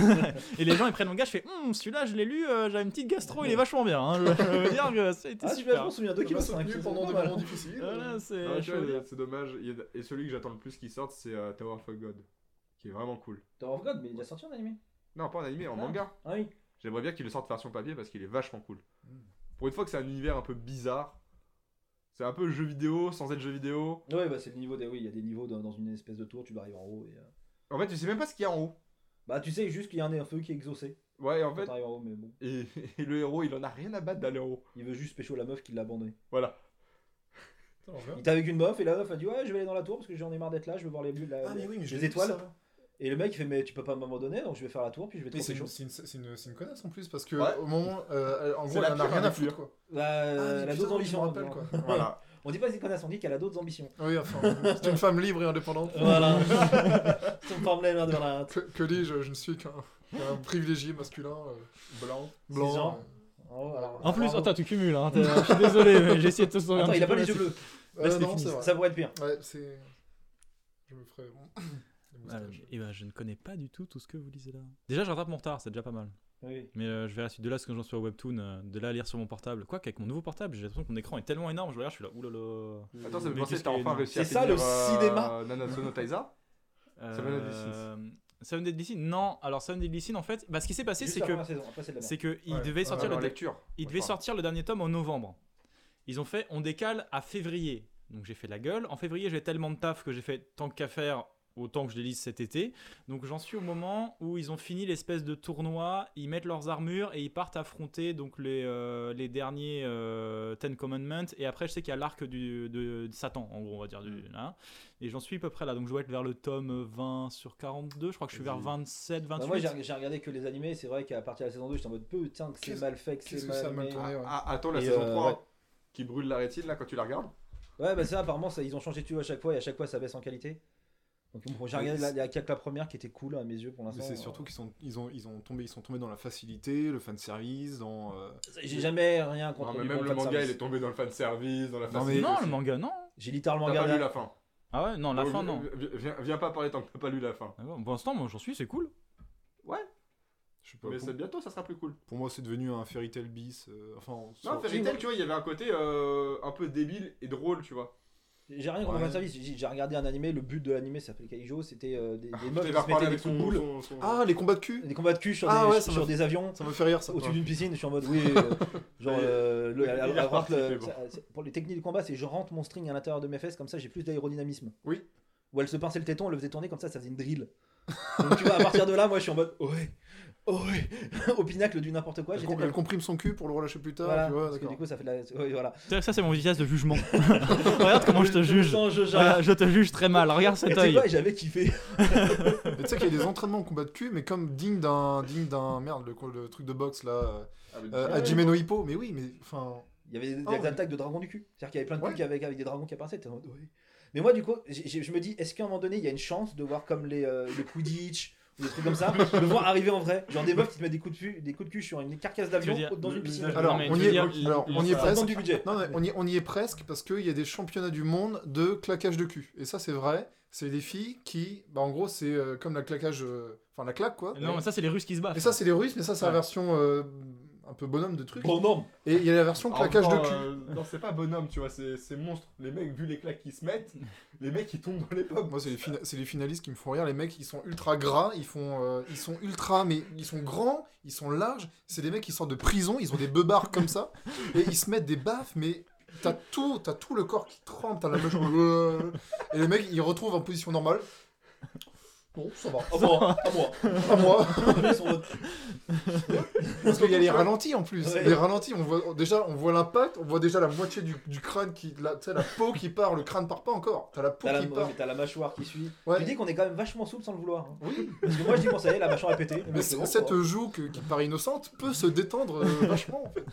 et les gens ils prennent mon gars, je fais Hum, celui-là, je l'ai lu, euh, j'avais une petite gastro, il est vachement bien. hein. Je je veux dire que ça a Ah, super. m'en souviens, Ça m'a 2 kg. soutenu pendant des moments difficiles. Voilà, c'est. Ah, dire. c'est dommage. A- Et celui que j'attends le plus qui sorte, c'est euh, Tower of God, qui est vraiment cool. Tower of God, mais il est déjà sorti en animé. Non, pas en animé, en Ah. manga. Ah oui. J'aimerais bien qu'il le sorte version papier parce qu'il est vachement cool. Pour une fois que c'est un univers un peu bizarre, c'est un peu jeu vidéo sans être jeu vidéo. Ouais, bah c'est le niveau des. Oui, il y a des niveaux dans, dans une espèce de tour, tu dois arriver en haut. Et, euh, En fait, tu sais même pas ce qu'il y a en haut. Bah, tu sais juste qu'il y a un, un feu qui est exaucé Ouais, en fait, t'arrives en haut, mais bon. et, <laughs> et le héros, il en a rien à battre d'aller en haut. Il veut juste pécho la meuf qui l'a abandonné. Voilà. Il était avec une meuf et la meuf a dit Ouais, je vais aller dans la tour parce que j'en ai marre d'être là, je veux voir les, la- Ah, mais oui, mais je les étoiles. ça. Et le mec il fait Mais tu peux pas m'abandonner donc je vais faire la tour puis je vais trop c'est une, c'est une, connasse en plus parce que Ouais. au moment, euh, en gros, la elle en a rien à foutre quoi. Bah, Ah, elle mais a putain, d'autres je me ambitions. rappelle, maintenant. quoi. Voilà. On dit pas c'est une connasse, on dit qu'elle a d'autres ambitions. Oui, enfin, c'est une femme libre et indépendante. Voilà. <laughs> Son problème de la Que, que dis-je, je ne suis qu'un privilégié masculin euh, blanc, blanc. Euh, Oh, alors- En plus, bravo. attends, tu cumules, hein. Je suis désolé, mais j'ai essayé de te sauver Attends, il a pas les yeux bleus. euh, non, c'est. Ça pourrait être pire. Ouais, c'est. Je me ferai. et ben, je ne connais pas du tout tout ce que vous lisez là. Déjà, je rattrape mon retard, c'est déjà pas mal. Oui. Mais euh, je verrai la suite de là, ce que j'en suis au webtoon, euh, de là à lire sur mon portable. Quoi qu'avec mon nouveau portable, j'ai l'impression que mon écran est tellement énorme, je regarde, je suis là, oulala. Attends, ça me fait penser que t'as enfin réussi à C'est ça, le euh, cinéma Nanatsu no Taisa Seven Deadly Euh, Seven Deadly Sins Non, alors Seven Deadly Sins, en fait, bah, ce qui s'est passé, c'est que, c'est que il devait sortir le, lecture. il devait sortir le dernier tome en novembre. Ils ont fait, on décale à février. Donc j'ai fait la gueule. En février, j'ai tellement de taf que j'ai fait tant qu'à faire, autant que je les lise cet été. Donc j'en suis au moment où ils ont fini l'espèce de tournoi, ils mettent leurs armures et ils partent affronter donc les, euh, les derniers euh, Ten Commandments. Et après, je sais qu'il y a l'arc de, de Satan, en gros, on va dire. Du, hein. Et j'en suis à peu près là. Donc je dois être vers le tome 20 sur 42. Je crois que je suis vers 27, 28. Bah, moi j'ai regardé que les animés, c'est vrai qu'à partir de la saison 2, j'étais en mode putain que c'est mal fait, que c'est que ça a mal mal tourné, ouais. Ah, attends, la Et, saison euh, 3 ouais. qui brûle la rétine là quand tu la regardes? Ouais, bah ça apparemment ça, ils ont changé de tuyau à chaque fois et à chaque fois ça baisse en qualité. J'ai Ouais, regardé la, c'est- il y a que la première qui était cool à mes yeux pour Mais l'instant. c'est surtout qu'ils sont, ils ont, ils ont tombé, ils sont tombés dans la facilité, le fan service, dans. euh, J'ai jamais rien Non, contre mais du même bon le manga, service. il est tombé dans le fan service, dans la Non, facilité. non, aussi. le manga, non. J'ai littéralement T'as pas regardé. lu la fin. Ah ouais, non, la Oh, fin, non. vi- Viens, viens pas parler tant que t'as pas lu la fin. D'accord. Pour l'instant, moi j'en suis, c'est cool. je sais pas, Mais pour, bientôt, ça sera plus cool. pour moi, c'est devenu un fairy tale bis. euh, enfin, Non, Fairy Tail, tu vois, il y avait un côté euh, un peu débile et drôle, tu vois. J'ai rien contre le Ouais. service. J'ai regardé un animé, le but de l'animé ça s'appelle Kaijo, c'était euh, des, des Je meufs qui se mettaient des avec coups de boule, son, son- Ah, les combats de cul des combats de cul sur, Ah des, ouais, sur des avions. Ça me fait rire ça. Au-dessus ouais. d'une piscine, je suis en mode <laughs> oui, euh, genre euh, le- le- bon. ça- pour les techniques de combat, c'est je rentre mon string à l'intérieur de mes fesses comme ça, j'ai plus d'aérodynamisme. Oui. Ou elle se pinçait le téton, elle le faisait tourner comme ça, ça faisait une drill. Donc tu vois, à partir de là, moi je suis en mode ouais, ouais, <laughs> au pinacle du n'importe quoi. Elle, com- comprime son cul pour le relâcher plus tard. Voilà, tu vois, parce que du coup ça fait de la. ouais, voilà. Ça, ça, c'est mon vitesse de jugement. <laughs> Regarde comment je te juge. Je Voilà, je te juge très mal. Regarde Et cet œil. j'avais kiffé. <laughs> Tu sais qu'il y a des entraînements en combat de cul, mais comme digne d'un, digne d'un merde, le, le truc de boxe là, euh, Ah, mais euh, ouais, Hajime no Hippo. Mais oui, mais enfin. Il y avait des, Oh, des ouais. attaques de dragons du cul. C'est-à-dire qu'il y avait plein de Ouais. trucs avec, avec des dragons qui apparaissaient. Mais moi, du coup, je me dis, est-ce qu'à un moment donné, il y a une chance de voir comme les, euh, le Quidditch des trucs comme ça, de voir arriver en vrai Genre des meufs qui te mettent des coups de, pu- des coups de cul sur une carcasse d'avion dire, dans le- une piscine. le- Alors, on y est, dire, alors, le- on y est le- presque. du budget. Non, on y, on y est presque parce qu'il y a des championnats du monde de claquage de cul. Et ça, c'est vrai. C'est des filles qui, bah, en gros, c'est euh, comme la claquage, euh, enfin la claque quoi. Non, mais ça, c'est les Russes qui se battent. Et ça, c'est les Russes, mais ça, c'est la version euh, un peu bonhomme de trucs. Bonhomme Et il y a la version claquage de cul. euh, non, c'est pas bonhomme, tu vois, c'est monstre. Les mecs, vu les claques qu'ils se mettent, les mecs ils tombent dans les pommes. Moi, c'est les, fina- les finalistes qui me font rire. Les mecs, ils sont ultra gras, ils font, euh, ils sont ultra, mais ils sont grands, ils sont larges. C'est des mecs qui sortent de prison, ils ont des beubards comme ça, et ils se mettent des baffes, mais t'as tout, t'as tout le corps qui trempe, t'as la mâchoire. euh, et les mecs, ils retrouvent en position normale. Bon, ça va. À moi, à moi. <laughs> À moi. Parce qu'il y a les ralentis en plus. Ouais. Les ralentis, on voit déjà, on voit l'impact, on voit déjà la moitié du, du crâne qui, la, tu sais, la peau qui part, le crâne part pas encore. T'as la peau T'as la, qui ouais, part. mais t'as la mâchoire qui suit. Ouais. Tu dis qu'on est quand même vachement souple sans le vouloir. hein. Oui. Parce que moi je dis bon ça y est, la mâchoire est pétée. Mais c'est c- bon, cette quoi. joue que- qui paraît innocente peut se détendre euh, vachement en fait.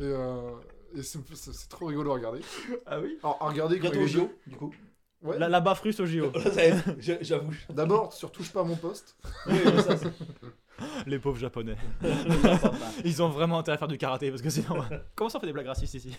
Et, euh, et c'est c'est- c'est trop rigolo à regarder. Ah oui Alors à regarder quand Bientôt au du coup. Ouais. La, la baffe russe au JO. <laughs> J'avoue. D'abord, sur touche pas à mon poste. Oui, ça, <laughs> <laughs> Les pauvres japonais. Ils ont vraiment intérêt à faire du karaté parce que sinon. Comment ça on fait des blagues racistes ici?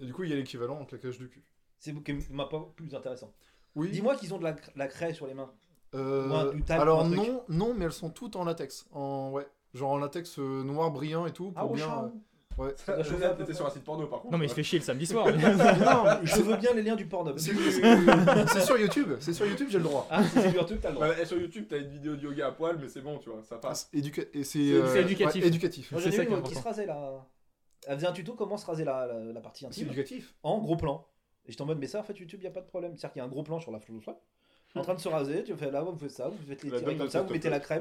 Et du coup, il y a l'équivalent en claquage du cul. C'est m'a pas plus intéressant. Oui. Dis-moi qu'ils ont de la, la craie sur les mains. Euh, un- alors non, non, mais elles sont toutes en latex. En ouais, genre en latex euh, noir brillant et tout pour Ah, au bien. Ouais. Peu, T'étais sur un site porno par contre. Non mais il se fait chier le samedi soir. <laughs> non, Je veux bien les liens du porno. <laughs> c'est c'est sur YouTube. C'est sur YouTube, j'ai le droit. Ah, c'est sur YouTube, t'as le droit. Sur YouTube, t'as une vidéo de yoga à poil, mais c'est bon, tu vois, ça passe. Éduca- et c'est C'est- euh, c'est éducatif. ouais, éducatif. Moi C'est j'en ai ça une qui se rasait là. Elle faisait un tuto comment se raser la, la, la partie C'est intime éducatif. en gros plan. Et j'étais en mode, mais ça en fait YouTube, y a pas de problème. C'est-à-dire qu'il y a un gros plan sur la flou en train de se raser, tu fais là, vous faites ça, vous faites les tirés comme ça, vous mettez la crème.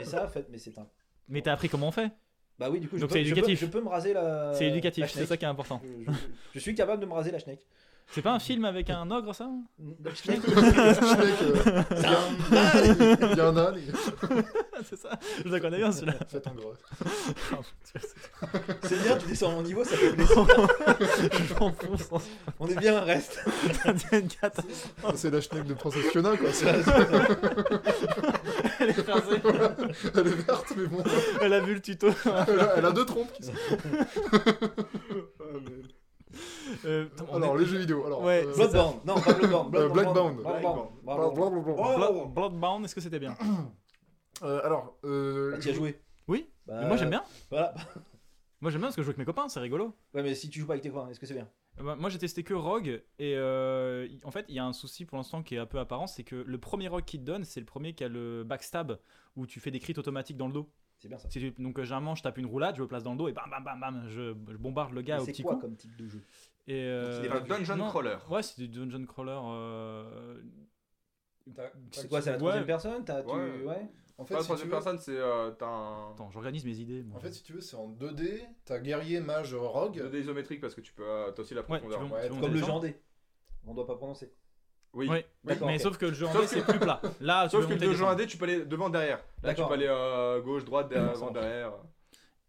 Et ça, en fait, mais c'est un. Mais t'as appris comment on fait? Bah oui, du coup, je Donc peux, c'est je peux- éducatif. Je peux, me raser la. C'est la éducatif, c'est schneck. ça qui est important. Je, je- je suis capable de me raser la schneck. C'est pas un film avec un ogre ça schneck euh, il y un- y a un <laughs> C'est ça Je la connais bien celui-là. faites en gros. C'est bien, tu descends mon niveau, ça fait plaisir. <laughs> On est bien, reste. C'est la schneck de Princesse Fiona, quoi. C'est- Elle est rasée. Elle est verte, mais bon. Elle a vu le tuto. Elle a, elle a deux trompes. qui sont- <laughs> Euh, Alors, est- les jeux vidéo. Alors, Ouais, euh, Bloodbound. Non, pas Bloodbound. Euh, Blackbound. Blackbound. Bla- bla- bla- bla- Oh. Blood- Bloodbound, est-ce que c'était bien <coughs> Euh, alors, euh, Ah, Tu as joué Oui. Bah, Mais Moi j'aime bien. Voilà. <laughs> Moi j'aime bien parce que je joue avec mes copains, c'est rigolo. Ouais, mais si tu joues pas avec tes copains, est-ce que c'est bien? Euh, bah, moi j'ai testé que Rogue et euh, en fait il y a un souci pour l'instant qui est un peu apparent, c'est que le premier Rogue qui te donne c'est le premier qui a le backstab où tu fais des crits automatiques dans le dos. C'est bien ça. Si tu- donc euh, généralement je tape une roulade, je le place dans le dos et bam bam bam bam, je, je bombarde le gars Mais au C'est petit quoi coup. comme type de jeu Et euh, c'est un dungeon non, crawler. Ouais, c'est du dungeon crawler. euh, C'est quoi, c'est la Ouais. troisième personne? T'as- tu- Ouais. Ouais. En fait, la si tu troisième veux, personne, c'est euh, un. Attends, j'organise mes idées. moi. en fait, si tu veux, c'est en 2D. T'as guerrier, mage, rogue. 2D isométrique parce que tu peux. euh, T'as aussi la Ouais, profondeur. tu veux- Ouais, tu veux comme le en D. On doit pas prononcer. Oui. Mais sauf que le jeu D c'est plus plat. Là, Sauf que le jeu. 1D, tu peux aller devant, derrière. Là, tu peux aller euh, gauche, droite, devant, derrière.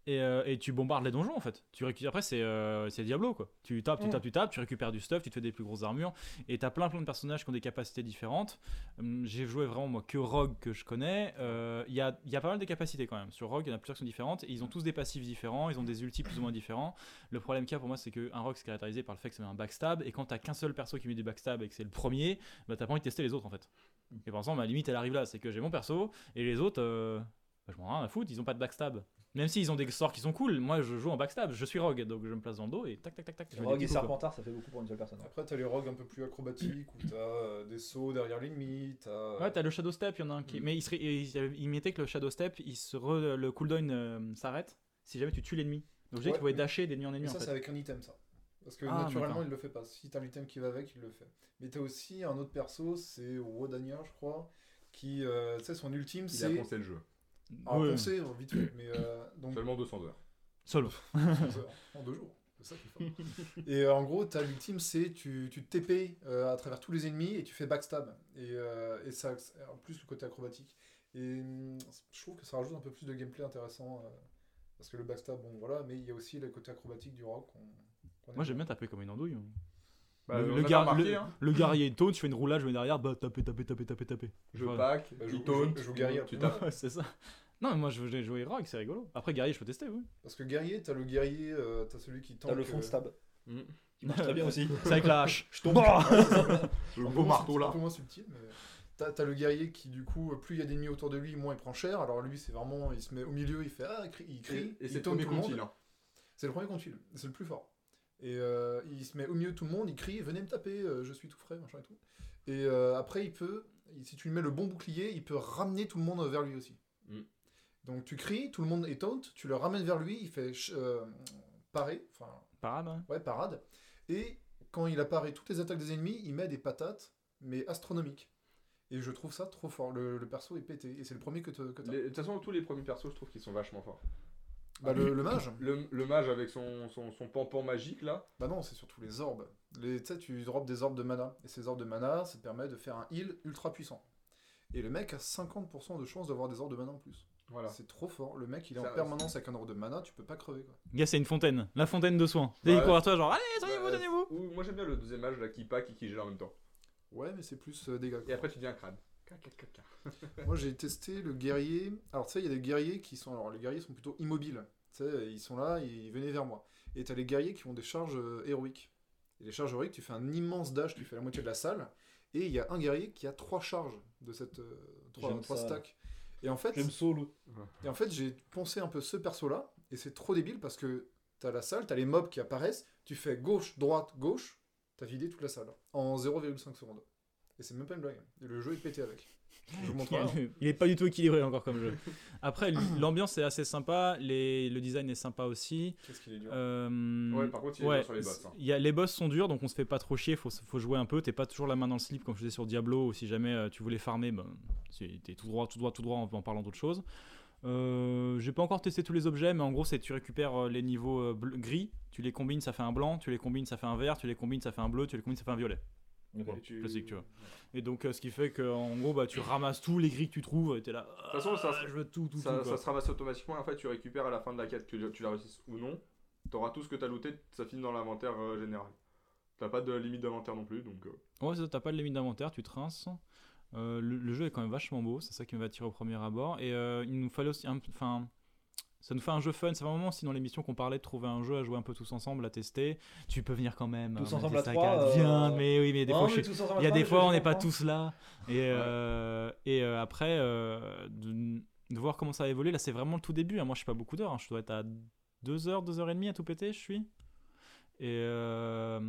Et, euh, et tu bombardes les donjons en fait. Tu récupères après c'est euh, c'est Diablo quoi. Tu tapes, tu tapes, tu tapes, tu récupères du stuff, tu te fais des plus grosses armures et t'as plein plein de personnages qui ont des capacités différentes. Hum, J'ai joué vraiment moi que Rogue que je connais. Euh, Il y, a, il y a pas mal de capacités quand même. Sur Rogue il y en a plusieurs qui sont différentes et ils ont tous des passifs différents, ils ont des ultis plus ou moins différents. Le problème qu'il y a pour moi c'est que un Rogue c'est caractérisé par le fait que c'est un backstab et quand t'as qu'un seul perso qui met du backstab et que c'est le premier, bah t'as pas envie de tester les autres en fait. Et pour l'instant ma limite elle arrive là, c'est que j'ai mon perso et les autres euh, bah, je m'en rien à foutre, ils ont pas de backstab. Même s'ils ont des sorts qui sont cool, moi je joue en backstab, je suis rogue, donc je me place dans le dos et tac tac tac tac. Rogue et. Serpentard, ça fait beaucoup pour une seule personne. Après, t'as les rogues un peu plus acrobatiques où t'as euh, des sauts derrière l'ennemi. T'as. Ouais, t'as le Shadow Step, il y en a un qui. Mm. Mais il, serait, il, il mettait que le Shadow Step, il se re- le cooldown euh, s'arrête si jamais tu tues l'ennemi. Donc je dis Ouais, qu'il pouvait mais- dasher d'ennemi en Mais ennemi ça, en c'est fait. avec un item, ça. Parce que Ah, naturellement, il le fait pas. Si t'as l'item qui va avec, il le fait. Mais t'as aussi un autre perso, c'est Wodania, je crois, qui, euh, tu sais, son ultime, Il a c'est. le jeu. Alors, Ouais. poncer, vite fait, mais euh, donc Seulement 200 heures. Solo. 12 <laughs> heures, en deux jours. C'est ça qu'il faut. <laughs> Et euh, en gros, ta l'ultime, c'est tu, tu TP euh, à travers tous les ennemis et tu fais backstab. Et, euh, et ça, en plus, le côté acrobatique. Et hum, je trouve que ça rajoute un peu plus de gameplay intéressant. euh, parce que le backstab, bon voilà, mais il y a aussi le côté acrobatique du rock. Moi aime j'aime bien taper comme une andouille. hein. Bah, le, le a gar- remarqué, le- hein. le guerrier taunt, je fais une roulade, je vais derrière, bah taper, taper, taper, taper, taper. Je Voilà. pack, Bah, je il je joue guerrier tu tapes. <laughs> Ouais, c'est ça. Non, mais moi je vais jouer rogue, c'est rigolo. Après guerrier, je peux tester, oui. Parce que guerrier, t'as le guerrier, euh, t'as celui qui tente. T'as le fond de stab. Mm. Qui marche très bien <laughs> aussi. C'est avec la hache. Je tombe. <laughs> Le beau marteau là. un peu moins subtil, mais. T'as le guerrier qui, du coup, plus il y a d'ennemis autour de lui, moins il prend cher. Alors lui, c'est vraiment, il se met au milieu, il fait ah, il crie, il crie, Et, il c'est le premier hein. C'est le premier contre c'est le plus fort. Et euh, il se met au milieu de tout le monde, il crie venez me taper, euh, je suis tout frais, machin et tout. Et euh, après, il peut, si tu lui mets le bon bouclier, il peut ramener tout le monde vers lui aussi. Mm. Donc tu cries, tout le monde est taunt, tu le ramènes vers lui, il fait euh, parer, enfin Parade. hein. ouais parade. Et quand il a paré toutes les attaques des ennemis, il met des patates, mais astronomiques. Et je trouve ça trop fort. Le, le perso est pété. Et c'est le premier que t'as. Les- De toute façon, tous les premiers persos, je trouve qu'ils sont vachement forts. Bah, le, le mage Le, le mage avec son, son, son pampan magique là. Bah non, c'est surtout les orbes. Les, tu sais, tu drops des orbes de mana. Et ces orbes de mana, ça te permet de faire un heal ultra puissant. Et le mec a 50% de chance d'avoir des orbes de mana en plus. Voilà. C'est trop fort. Le mec, il est Ça- en permanence avec un orbe de mana, tu peux pas crever quoi. Gars, c'est une fontaine. La fontaine de soins. Et il court à toi, genre, allez, soignez-vous, donnez-vous. ou- moi j'aime bien le deuxième mage là qui pack et qui gèle en même temps. Ouais, mais c'est plus euh, dégâts. Et après tu deviens un crâne. <laughs> Moi, j'ai testé le guerrier. Alors, tu sais, il y a des guerriers qui sont. Alors, les guerriers sont plutôt immobiles. Tu sais, ils sont là, ils venaient vers moi. Et t'as les guerriers qui ont des charges euh, héroïques. Et les charges héroïques, tu fais un immense dash, tu fais la moitié de la salle. Et il y a un guerrier qui a trois charges de cette. euh, trois, J'aime trois ça. stacks. Et en fait, J'aime solo. et en fait j'ai pensé un peu ce perso-là. Et c'est trop débile parce que t'as la salle, t'as les mobs qui apparaissent. Tu fais gauche, droite, gauche. T'as vidé toute la salle. En 0,5 secondes. Et c'est même pas une blague. Le jeu est pété avec. Je vous. Il est pas du tout équilibré encore comme jeu. Après, <clears throat> l'ambiance est assez sympa, les, le design est sympa aussi. Qu'est-ce qu'il est dur. Euh, Ouais, par contre, il est ouais, dur sur les boss. hein. y a, les boss sont durs, donc on se fait pas trop chier, faut, faut jouer un peu. T'es pas toujours la main dans le slip comme je faisais sur Diablo, ou si jamais euh, tu voulais farmer, ben, t'es tout droit, tout droit, tout droit en, en parlant d'autre chose. Euh, J'ai pas encore testé tous les objets, mais en gros, c'est tu récupères euh, les niveaux bleu- gris, tu les combines, ça fait un blanc, tu les combines, ça fait un vert, tu les combines, ça fait un bleu, tu les combines, ça fait un violet. Et tu- classique, tu vois. Et donc, euh, ce qui fait que en gros, bah, tu ramasses tous les gris que tu trouves, et t'es là. De toute façon, ça- ah, je veux tout, tout, Ça, tout. ça se ramasse automatiquement et en fait tu récupères à la fin de la quête que tu la réussisses ou non. T'auras tout ce que t'as looté, ça finit dans l'inventaire euh, général. T'as pas de limite d'inventaire non plus donc. euh, Ouais, ça, t'as pas de limite d'inventaire, tu te rinces. Euh, le, le jeu est quand même vachement beau, c'est ça qui m'a attiré au premier abord. Et euh, il nous fallait aussi. un- Enfin. Ça nous fait un jeu fun. C'est vraiment aussi dans l'émission qu'on parlait de trouver un jeu à jouer un peu tous ensemble, à tester. Tu peux venir quand même. Tous m'a ensemble à trois, Kat, euh, Viens, mais oui, mais des Non, fois, mais je suis- tous ensemble il y a des fois, on n'est pas tous là. Et, euh, et euh, après, euh, de, de voir comment ça a évolué, là, c'est vraiment le tout début. hein. Moi, je suis pas beaucoup d'heures. hein. Je dois être à 2 heures, 2 heures et demie à tout péter, je suis. Et euh,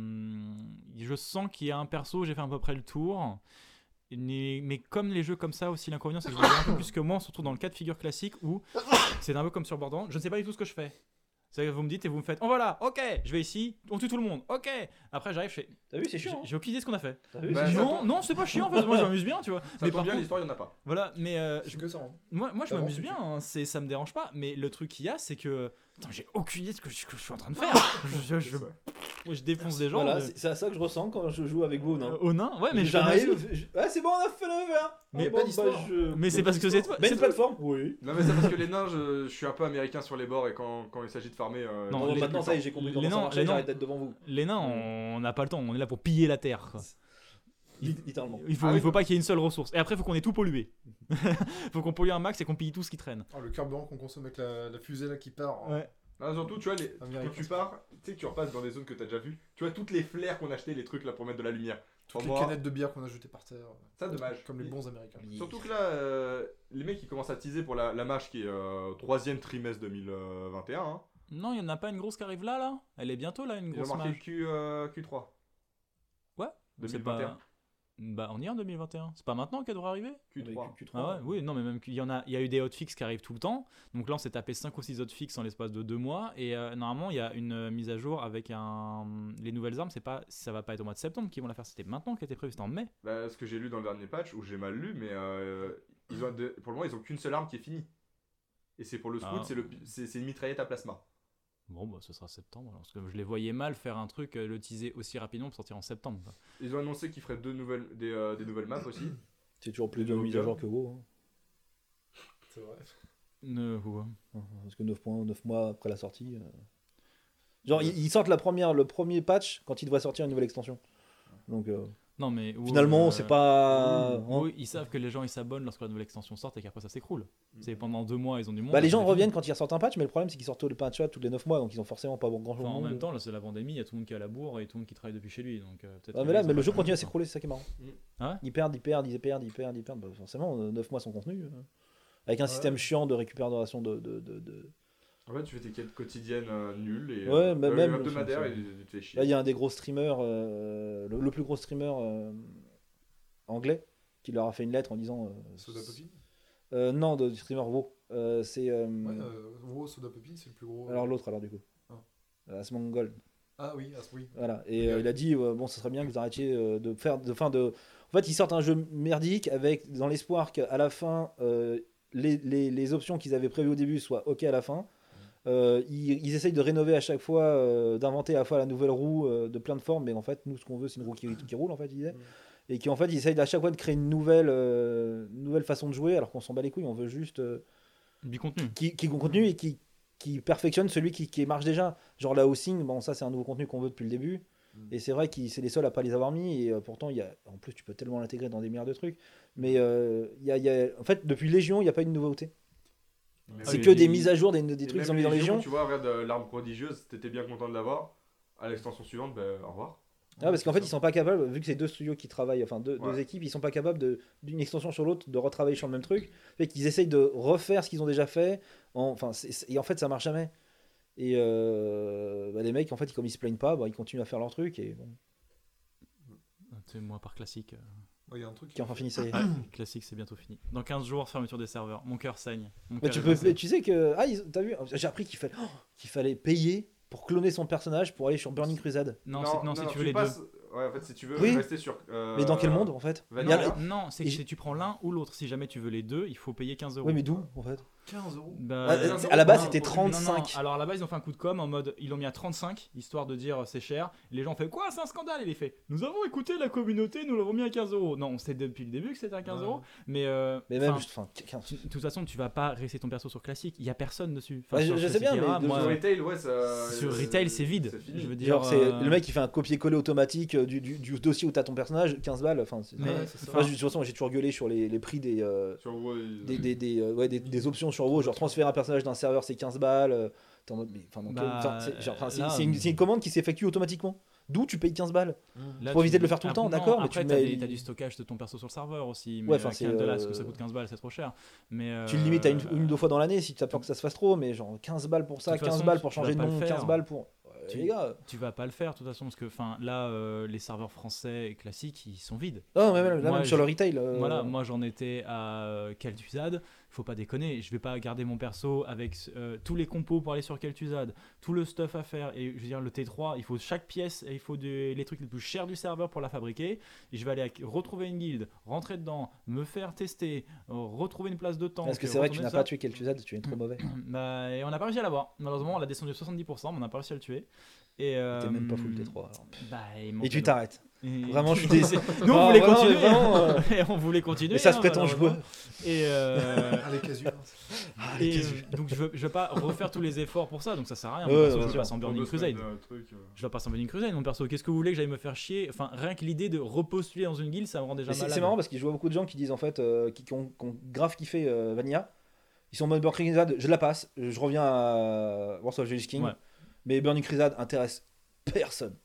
je sens qu'il y a un perso, j'ai fait à peu près le tour. Mais, comme les jeux comme ça aussi, l'inconvénient c'est que un peu plus que moi, surtout dans le cas de figure classique où c'est un peu comme sur Borderlands, je ne sais pas du tout ce que je fais. C'est-à-dire que vous me dites et vous me faites, oh voilà, ok, je vais ici, on tue tout le monde, ok. Après j'arrive, je fais, T'as vu, c'est j'ai chiant. hein. j'ai aucune idée de ce qu'on a fait. Vu, Bah. Non, non, c'est pas chiant en fait, moi je m'amuse bien, tu vois. Ça mais par bien, l'histoire, il y en a pas. voilà, mais euh, je- C'est que ça. hein. moi, moi je m'amuse bien, hein, c'est, ça me dérange pas, mais le truc qu'il y a, c'est que. Attends, j'ai aucune idée de ce que je, que je suis en train de faire. je, je, je- moi, je défonce des gens. Voilà, c'est à ça que je ressens quand je joue avec vous, euh, non au nain, ouais, mais j'arrive. je- Ouais, c'est bon, on a fait le verre. Mais Ah pas bon, bah, je- Mais c'est parce que c'est toi. Mais c'est plateforme Oui. Non mais c'est parce que les nains, je, je suis un peu américain sur les bords et quand, quand il s'agit de farmer. euh, Non, les- maintenant, ça y est, j'ai compris les comment ça les nains- j'arrête d'être devant vous. Les nains, on n'a pas le temps, on est là pour piller la terre. Littéralement. Il faut, Ah il oui. faut pas qu'il y ait une seule ressource. Et après, il faut qu'on ait tout pollué. <laughs> faut qu'on pollue un max et qu'on pille tout ce qui traîne. Oh, le carburant qu'on consomme avec la, la fusée là qui part. Ouais. Non, surtout, tu vois, les... Quand tu pars, tu sais que tu repasses dans des zones que t'as déjà vues. Tu vois, toutes les flares qu'on a acheté, les trucs là pour mettre de la lumière. Toutes les moi, canettes de bière qu'on a jetées par terre. Ça, dommage. Comme les bons américains. Surtout que là, euh, les mecs ils commencent à teaser pour la, la mâche qui est euh, troisième trimestre 2021. Hein. Non, il y en a pas une grosse qui arrive là, là? Elle est bientôt là, une grosse marqué mage. Q, euh, Q3. Ouais. C'est 2021. pas- Bah, on y est en 2021. C'est pas maintenant qu'elle devrait arriver Q3. Q3. Ah ouais, oui, non, mais même qu'il y en a, il y a eu des hotfix qui arrivent tout le temps. Donc là, on s'est tapé 5 ou 6 hotfix en l'espace de 2 mois. Et euh, normalement, il y a une euh, mise à jour avec un. Les nouvelles armes, c'est pas, ça va pas être au mois de septembre qu'ils vont la faire. C'était maintenant qui était prévu, c'était en mai. Bah, ce que j'ai lu dans le dernier patch, ou j'ai mal lu, mais euh, ils ont de- pour le moment ils ont qu'une seule arme qui est finie. Et c'est pour le scout, Ah. c'est le- c'est c'est une mitraillette à plasma. Bon, bah, ce sera septembre. alors, parce que je les voyais mal faire un truc, euh, le teaser aussi rapidement pour sortir en septembre. quoi. Ils ont annoncé qu'ils feraient deux nouvelles, des, euh, des nouvelles maps aussi. C'est toujours plus de Donc, mise à euh, jour que vous. hein. C'est vrai. Ne- ouais. Parce que 9 points, 9 mois après la sortie. euh. Genre, ils ils sortent la première, le premier patch quand il devrait sortir une nouvelle extension. Donc, euh, Non, mais. WoW, Finalement, euh, c'est pas. WoW, WoW, ils savent que les gens ils s'abonnent lorsque la nouvelle extension sort et qu'après ça s'écroule. C'est pendant deux mois, ils ont du monde. Bah, les gens reviennent quand ils ressortent un patch, mais le problème c'est qu'ils sortent le patch tous les 9 mois, donc ils ont forcément pas grand chose Enfin, en même temps, là, c'est la pandémie, il y a tout le monde qui est à la bourre et tout le monde qui travaille depuis chez lui. Donc, euh, Ah, mais là, mais le jeu de continue à s'écrouler, c'est ça qui est marrant. Ah ouais Ils perdent, ils perdent, ils perdent, ils perdent, ils perdent. Bah, forcément, 9 mois sans contenu. euh. Avec un Ouais. système chiant de récupération de. de, de, de- En fait, tu fais tes quêtes quotidiennes euh, nulles et Ouais, euh, euh, même- hebdomadaires et tu te fais chier. Là, il y a un des gros streamers, euh, le, le plus gros streamer euh, anglais, qui leur a fait une lettre en disant. euh, Soda euh, non, de streamer WoW. Euh, c'est. euh, Ouais, euh, WoW, Soda Popin, c'est le plus gros. alors l'autre, alors du coup. Ah. Euh, Asmongold. Ah oui, ah, oui. Voilà. Et euh, il a dit euh, bon, ce serait bien que vous arrêtiez euh, de faire. De, fin, de... En fait, ils sortent un jeu merdique avec dans l'espoir qu'à la fin, euh, les, les, les options qu'ils avaient prévues au début soient OK à la fin. Euh, ils, ils essayent de rénover à chaque fois, euh, d'inventer à la fois la nouvelle roue euh, de plein de formes, mais en fait, nous, ce qu'on veut, c'est une roue qui, qui roule, en fait, il disait. Mm. Et qui, en fait, ils essayent à chaque fois de créer une nouvelle, euh, nouvelle façon de jouer, alors qu'on s'en bat les couilles, on veut juste. euh, Du contenu. qui, qui continue et qui, qui perfectionne celui qui, qui marche déjà. Genre la housing, bon ça c'est un nouveau contenu qu'on veut depuis le début. Mm. Et c'est vrai que c'est les seuls à pas les avoir mis. Et euh, pourtant, il y a, en plus, tu peux tellement l'intégrer dans des milliards de trucs. Mais euh, il y a, il y a- en fait, depuis Légion, il n'y a pas eu de nouveauté. C'est que des mises à jour, des, trucs qu'ils ont mis dans Légion. Tu vois, regarde euh, l'arme prodigieuse, t'étais bien content de l'avoir. À l'extension suivante, ben au revoir. Ah, parce qu'en fait, ils sont pas capables, vu que c'est deux studios qui travaillent, enfin deux, Ouais. deux équipes, ils sont pas capables de- d'une extension sur l'autre de retravailler sur le même truc. Fait qu'ils essayent de refaire ce qu'ils ont déjà fait. En, enfin, et en fait, ça marche jamais. Et euh, bah, les mecs, en fait, comme ils se plaignent pas, bah, ils continuent à faire leur truc. Et bon, C'est moi par classique. euh, Il y a un truc. qui enfin fini, ça y est. <coughs> Classique, c'est bientôt fini. Dans 15 jours, fermeture des serveurs. Mon cœur saigne. Mon Mais cœur tu, peux, tu sais que. Ah, ils- t'as vu J'ai appris qu'il fallait, oh, qu'il fallait payer pour cloner son personnage pour aller sur Burning Crusade. Non, c'est- non, si tu veux les passes- Ouais, en fait, si tu veux Oui. rester sur. euh, Mais dans quel monde en fait? A- deux. Non, c'est que si tu prends l'un ou l'autre. Si jamais tu veux les deux, il faut payer 15 euros. Oui, mais d'où en fait? 15 euros. Bah, Ah, c'est- À la base, c'était pour- non, non, 35. Alors à la base, ils ont fait un coup de com en mode ils l'ont mis à 35 histoire de dire euh, c'est cher. Les gens ont fait quoi C'est un scandale. Il est fait nous avons écouté la communauté, nous l'avons mis à 15 euros. Non, on sait depuis le début que c'était à 15 Ouais. euros. Mais, euh, Mais même, enfin, de toute façon, tu vas pas rester ton perso sur classique. Il y a personne dessus. Enfin, Ouais, je- sur je sais bien, mais Era, de- moi, Sur retail, ouais, ça. sur retail, c'est vide. Je veux dire, Genre, c'est euh, le mec qui fait un copier-coller automatique du, du- du dossier où t'as ton personnage, 15 balles. Enfin, c'est- Ouais, de toute façon, j'ai toujours gueulé sur les, les prix des, euh, Sur WoW, ils- des, des, des, euh, ouais, des, des options sur WoW. Genre, transférer un personnage d'un serveur, c'est 15 balles. euh, t'es en mode, mais, enfin, dans quel- Bah, enfin, c'est une, commande qui s'effectue automatiquement. D'où tu payes 15 balles. Là, Faut tu- éviter de le faire tout le temps, Ah, non, d'accord, mais Après, tu t'as, mets- des- t'as du stockage de ton perso sur le serveur aussi. Mais Ouais, enfin, euh, c'est, 15 dollars, parce euh, que ça coûte 15 balles, c'est trop cher. Mais, Tu le limites à une, euh, une ou deux fois dans l'année si tu as peur que ça se fasse trop, mais genre 15 balles pour ça, De toute 15 façon, balles pour changer de vas pas nom, le faire. 15 balles pour. Tu- Les gars. Tu vas pas le faire de toute façon parce que enfin là euh, les serveurs français classiques ils sont vides. Non, mais même, là, Moi, même sur le retail. euh, Voilà, moi j'en étais à euh, Kel'Thuzad, faut pas déconner, je vais pas garder mon perso avec euh, tous les compos pour aller sur Kel'Thuzad, tout le stuff à faire et je veux dire le T3, il faut chaque pièce et il faut des- les trucs les plus chers du serveur pour la fabriquer et je vais aller à- retrouver une guilde, rentrer dedans, me faire tester, euh, retrouver une place de temps. Parce que c'est vrai que tu n'as pas tué Kel'Thuzad, tu es trop mauvais. <clears throat> Bah, et on n'a pas réussi à l'avoir. Malheureusement, on l'a descendu de 70%, mais on n'a pas réussi à le tuer. Et euh, T'es même pas full T3. alors. Bah, il Et manquait tu t'arrêtes. Et- Vraiment, je <laughs> suis désolé. Nous, on Ah, voulait continuer. vraiment, euh, Et on voulait continuer. Ça se hein, prétend joueur. Et, euh, Allez, casu. hein. Ah, <laughs> et, euh, donc, je veux, je veux pas refaire tous les efforts pour ça, donc ça sert à rien. Ouais, perso, ouais, je le passe en Burning Crusade. de truc, euh. Je le passe en Burning Crusade, mon perso. Qu'est-ce que vous voulez que j'aille me faire chier? Enfin, rien que l'idée de repostuler dans une guilde, ça me rend déjà malade. c'est marrant parce que je vois beaucoup de gens qui disent en fait, euh, qui, qui ont, qui ont grave kiffé Vanilla. Ils sont en mode Burning Crusade, je la passe, je reviens à Wars of Jesus King. Ouais. Mais Burning Crusade intéresse personne.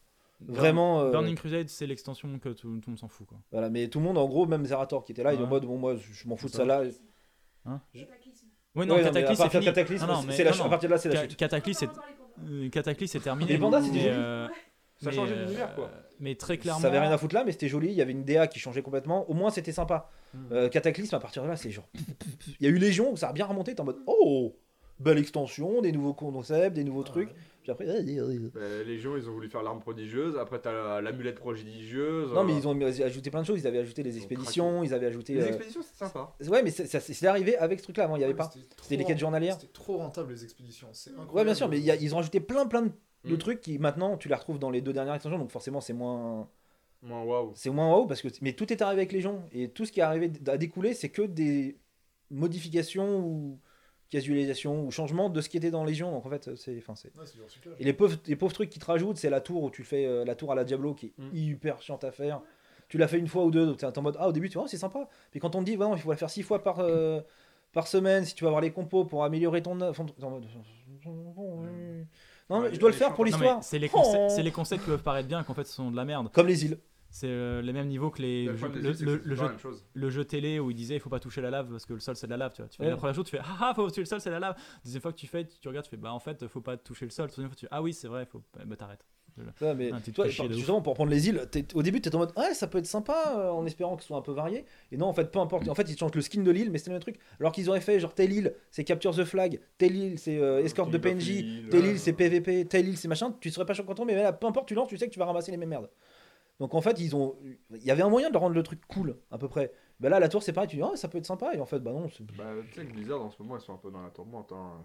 Vraiment. euh, Burning Crusade, c'est l'extension que tout, tout le monde s'en fout. Quoi. Voilà, mais tout le monde, en gros, même Zerator qui était là, il est en mode bon, moi je m'en fous de Ça là. Cataclysme. Ouais, non, Ouais, Cataclysme, c'est de Cataclysme, c'est- mais- la chute. non. À partir de là, c'est la Ca- chute. Cataclysme, c'est euh, c'est terminé. Les pandas, c'était joli. euh, Ça mais, changeait euh, d'univers, quoi. Mais très clairement. Ça avait rien à foutre là, mais c'était joli. Il y avait une DA qui changeait complètement. Au moins, c'était sympa. Hmm. Euh, Cataclysme, à partir de là, c'est genre. Il y a eu Légion où ça a bien remonté. T'es en mode oh, belle extension, des nouveaux concepts, des nouveaux trucs. Puis après, Bah, Légion, ils ont voulu faire l'arme prodigieuse. Après, t'as la- l'amulette prodigieuse. non, mais euh, ils ont ajouté plein de choses. Ils avaient ajouté les expéditions, ils avaient ajouté. Les euh, expéditions, c'est sympa. Ouais, mais c'est ça- c'est arrivé avec ce truc-là. Avant, il y avait Ouais, pas. C'était les quêtes journalières. C'était trop rentable les expéditions. C'est incroyable. Ouais, bien sûr, mais il y a- ils ont rajouté plein, plein de, Mm. trucs qui maintenant tu les retrouves dans les deux dernières extensions. Donc forcément, c'est moins. Moi, waouh. C'est moins waouh parce que mais tout est arrivé avec les gens et tout ce qui est arrivé à découler c'est que des modifications ou casualisations ou changements de ce qui était dans Légion donc en fait c'est enfin c'est Ouais, c'est du recyclage. et les pauvres les pauvres trucs qui te rajoutent c'est la tour où tu fais euh, la tour à la Diablo qui est Mm. hyper chiante à faire tu l'as fait une fois ou deux, donc t'es en mode ah au début tu vois c'est sympa. Puis quand on te dit bah non, il faut la faire six fois par euh, par semaine si tu vas avoir les compos pour améliorer ton œuvre, t'es en mode, non mais Ouais, je dois le faire pour Non, mais l'histoire. c'est les, concepts- Oh. c'est les concepts qui peuvent paraître bien qu'en fait ce sont de la merde. Comme les îles. C'est euh, les mêmes niveaux que les, Le jeux, le- jeu, le télé où il disait il faut pas toucher la lave parce que le sol c'est de la lave. Tu, vois. tu fais Ouais. la première chose, tu fais ah ah, faut toucher le sol, c'est la lave. Deuxième fois que tu fais, tu regardes, tu fais bah en fait faut pas toucher le sol. Troisième fois tu fais ah oui c'est vrai, faut bah, t'arrêtes. Ouais, mais Ah, tu toi, de ouf. justement pour prendre les îles, au début t'es en mode ouais ça peut être sympa euh, en espérant que ce soit un peu varié. Et non en fait peu importe. En fait ils changent le skin de l'île mais c'est le même truc. Alors qu'ils auraient fait genre telle île c'est capture the flag, telle île c'est euh, escorte de PNJ, telle île c'est PVP, telle île c'est machin. Tu serais pas content mais là, peu importe tu lances tu sais que tu vas ramasser les mêmes merdes. Donc en fait ils ont, il y avait un moyen de rendre le truc cool à peu près. Bah là la tour c'est pareil tu dis oh ça peut être sympa et en fait bah non c'est Bah, tu sais que Blizzard en ce moment, ils sont un peu dans la tourmente. Hein.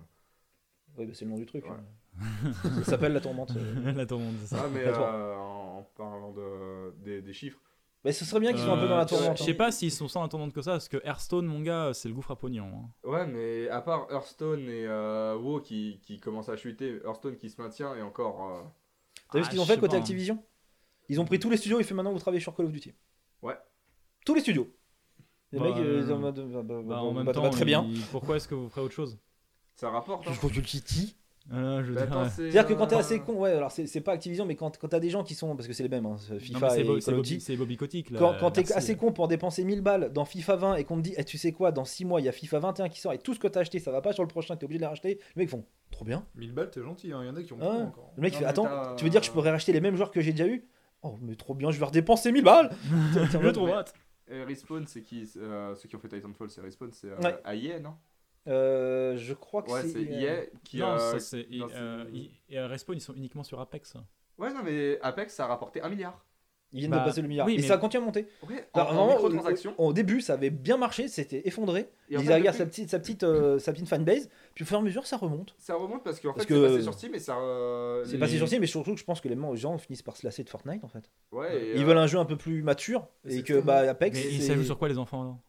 ouais, bah, c'est le nom du truc. Ouais. hein. ça s'appelle la tourmente. euh. <laughs> Le monde c'est ça. Ah, mais La euh, en, parlant de, des, des chiffres, Mais ce serait bien qu'ils soient un peu dans la Euh, tourmente. Je hein. sais pas s'ils sont sans la tourmente que ça parce que Hearthstone mon gars c'est le gouffre à pognon. hein. Ouais, mais à part Hearthstone et euh, WoW qui, qui commencent à chuter, Hearthstone qui se maintient et encore. euh, T'as vu ce Ah, qu'ils ont fait côté pas, hein. Ils ont pris tous les studios et fait maintenant vous travaillez sur Call of Duty. Ouais. Tous les studios. Les Bah, mecs, euh, ils euh, ont en mode, bah, bah, Bah, bah, en même bah, temps, très bien. il- pourquoi est-ce que vous ferez autre chose? Ça rapporte. Hein. Je crois que tu le kitty. Euh, je veux Bah, dire, attends, ouais. c'est, C'est-à-dire que quand t'es euh, assez con, ouais, alors c'est c'est pas Activision, mais quand, quand t'as des gens qui sont, parce que c'est les mêmes, hein, Non, mais FIFA c'est et Bo- Call c'est of Bobby, Duty. c'est Bobby Kotick. là, Quand, quand t'es merci. assez con pour dépenser 1000 balles dans FIFA 20 et qu'on te dit, eh, tu sais quoi, dans 6 mois il y a FIFA 21 qui sort et tout ce que t'as acheté ça va pas sur le prochain, t'es obligé de les racheter. Les mecs font, trop bien. 1000 balles, t'es gentil, hein. il y en a qui ont Ah plus encore. Le mec il Non, fait, mais attends, t'as- tu veux dire que je pourrais racheter les mêmes joueurs que j'ai déjà eu? Oh, mais trop bien, je vais redépenser 1000 balles <laughs> mode, trouve mais- hâte. Et Respawn, c'est qui euh, Ceux qui ont fait Titanfall, c'est Respawn, c'est euh, Ouais. non? Euh, je crois que Ouais, c'est. EA qui. non, euh, ça c'est. non, euh, c'est- euh, Respawn, ils sont uniquement sur Apex. Ouais, non, mais Apex, ça a rapporté 1 milliard. Ils viennent Bah, de passer le milliard. oui, et mais- ça continue à monter. Ouais, en, Alors, en. Au, au début, ça avait bien marché, c'était effondré. Et Ils depuis- sa petite, sa petite, euh, sa petite fanbase. Puis au fur et à mesure, ça remonte. Ça remonte parce qu'en fait, c'est passé sur Steam et ça. euh, C'est les- pas si gentil, mais surtout que je pense que les gens finissent par se lasser de Fortnite en fait. Ouais, et, Ils euh, veulent un jeu un peu plus mature et que bah Apex. Mais ils savent sur quoi les enfants alors?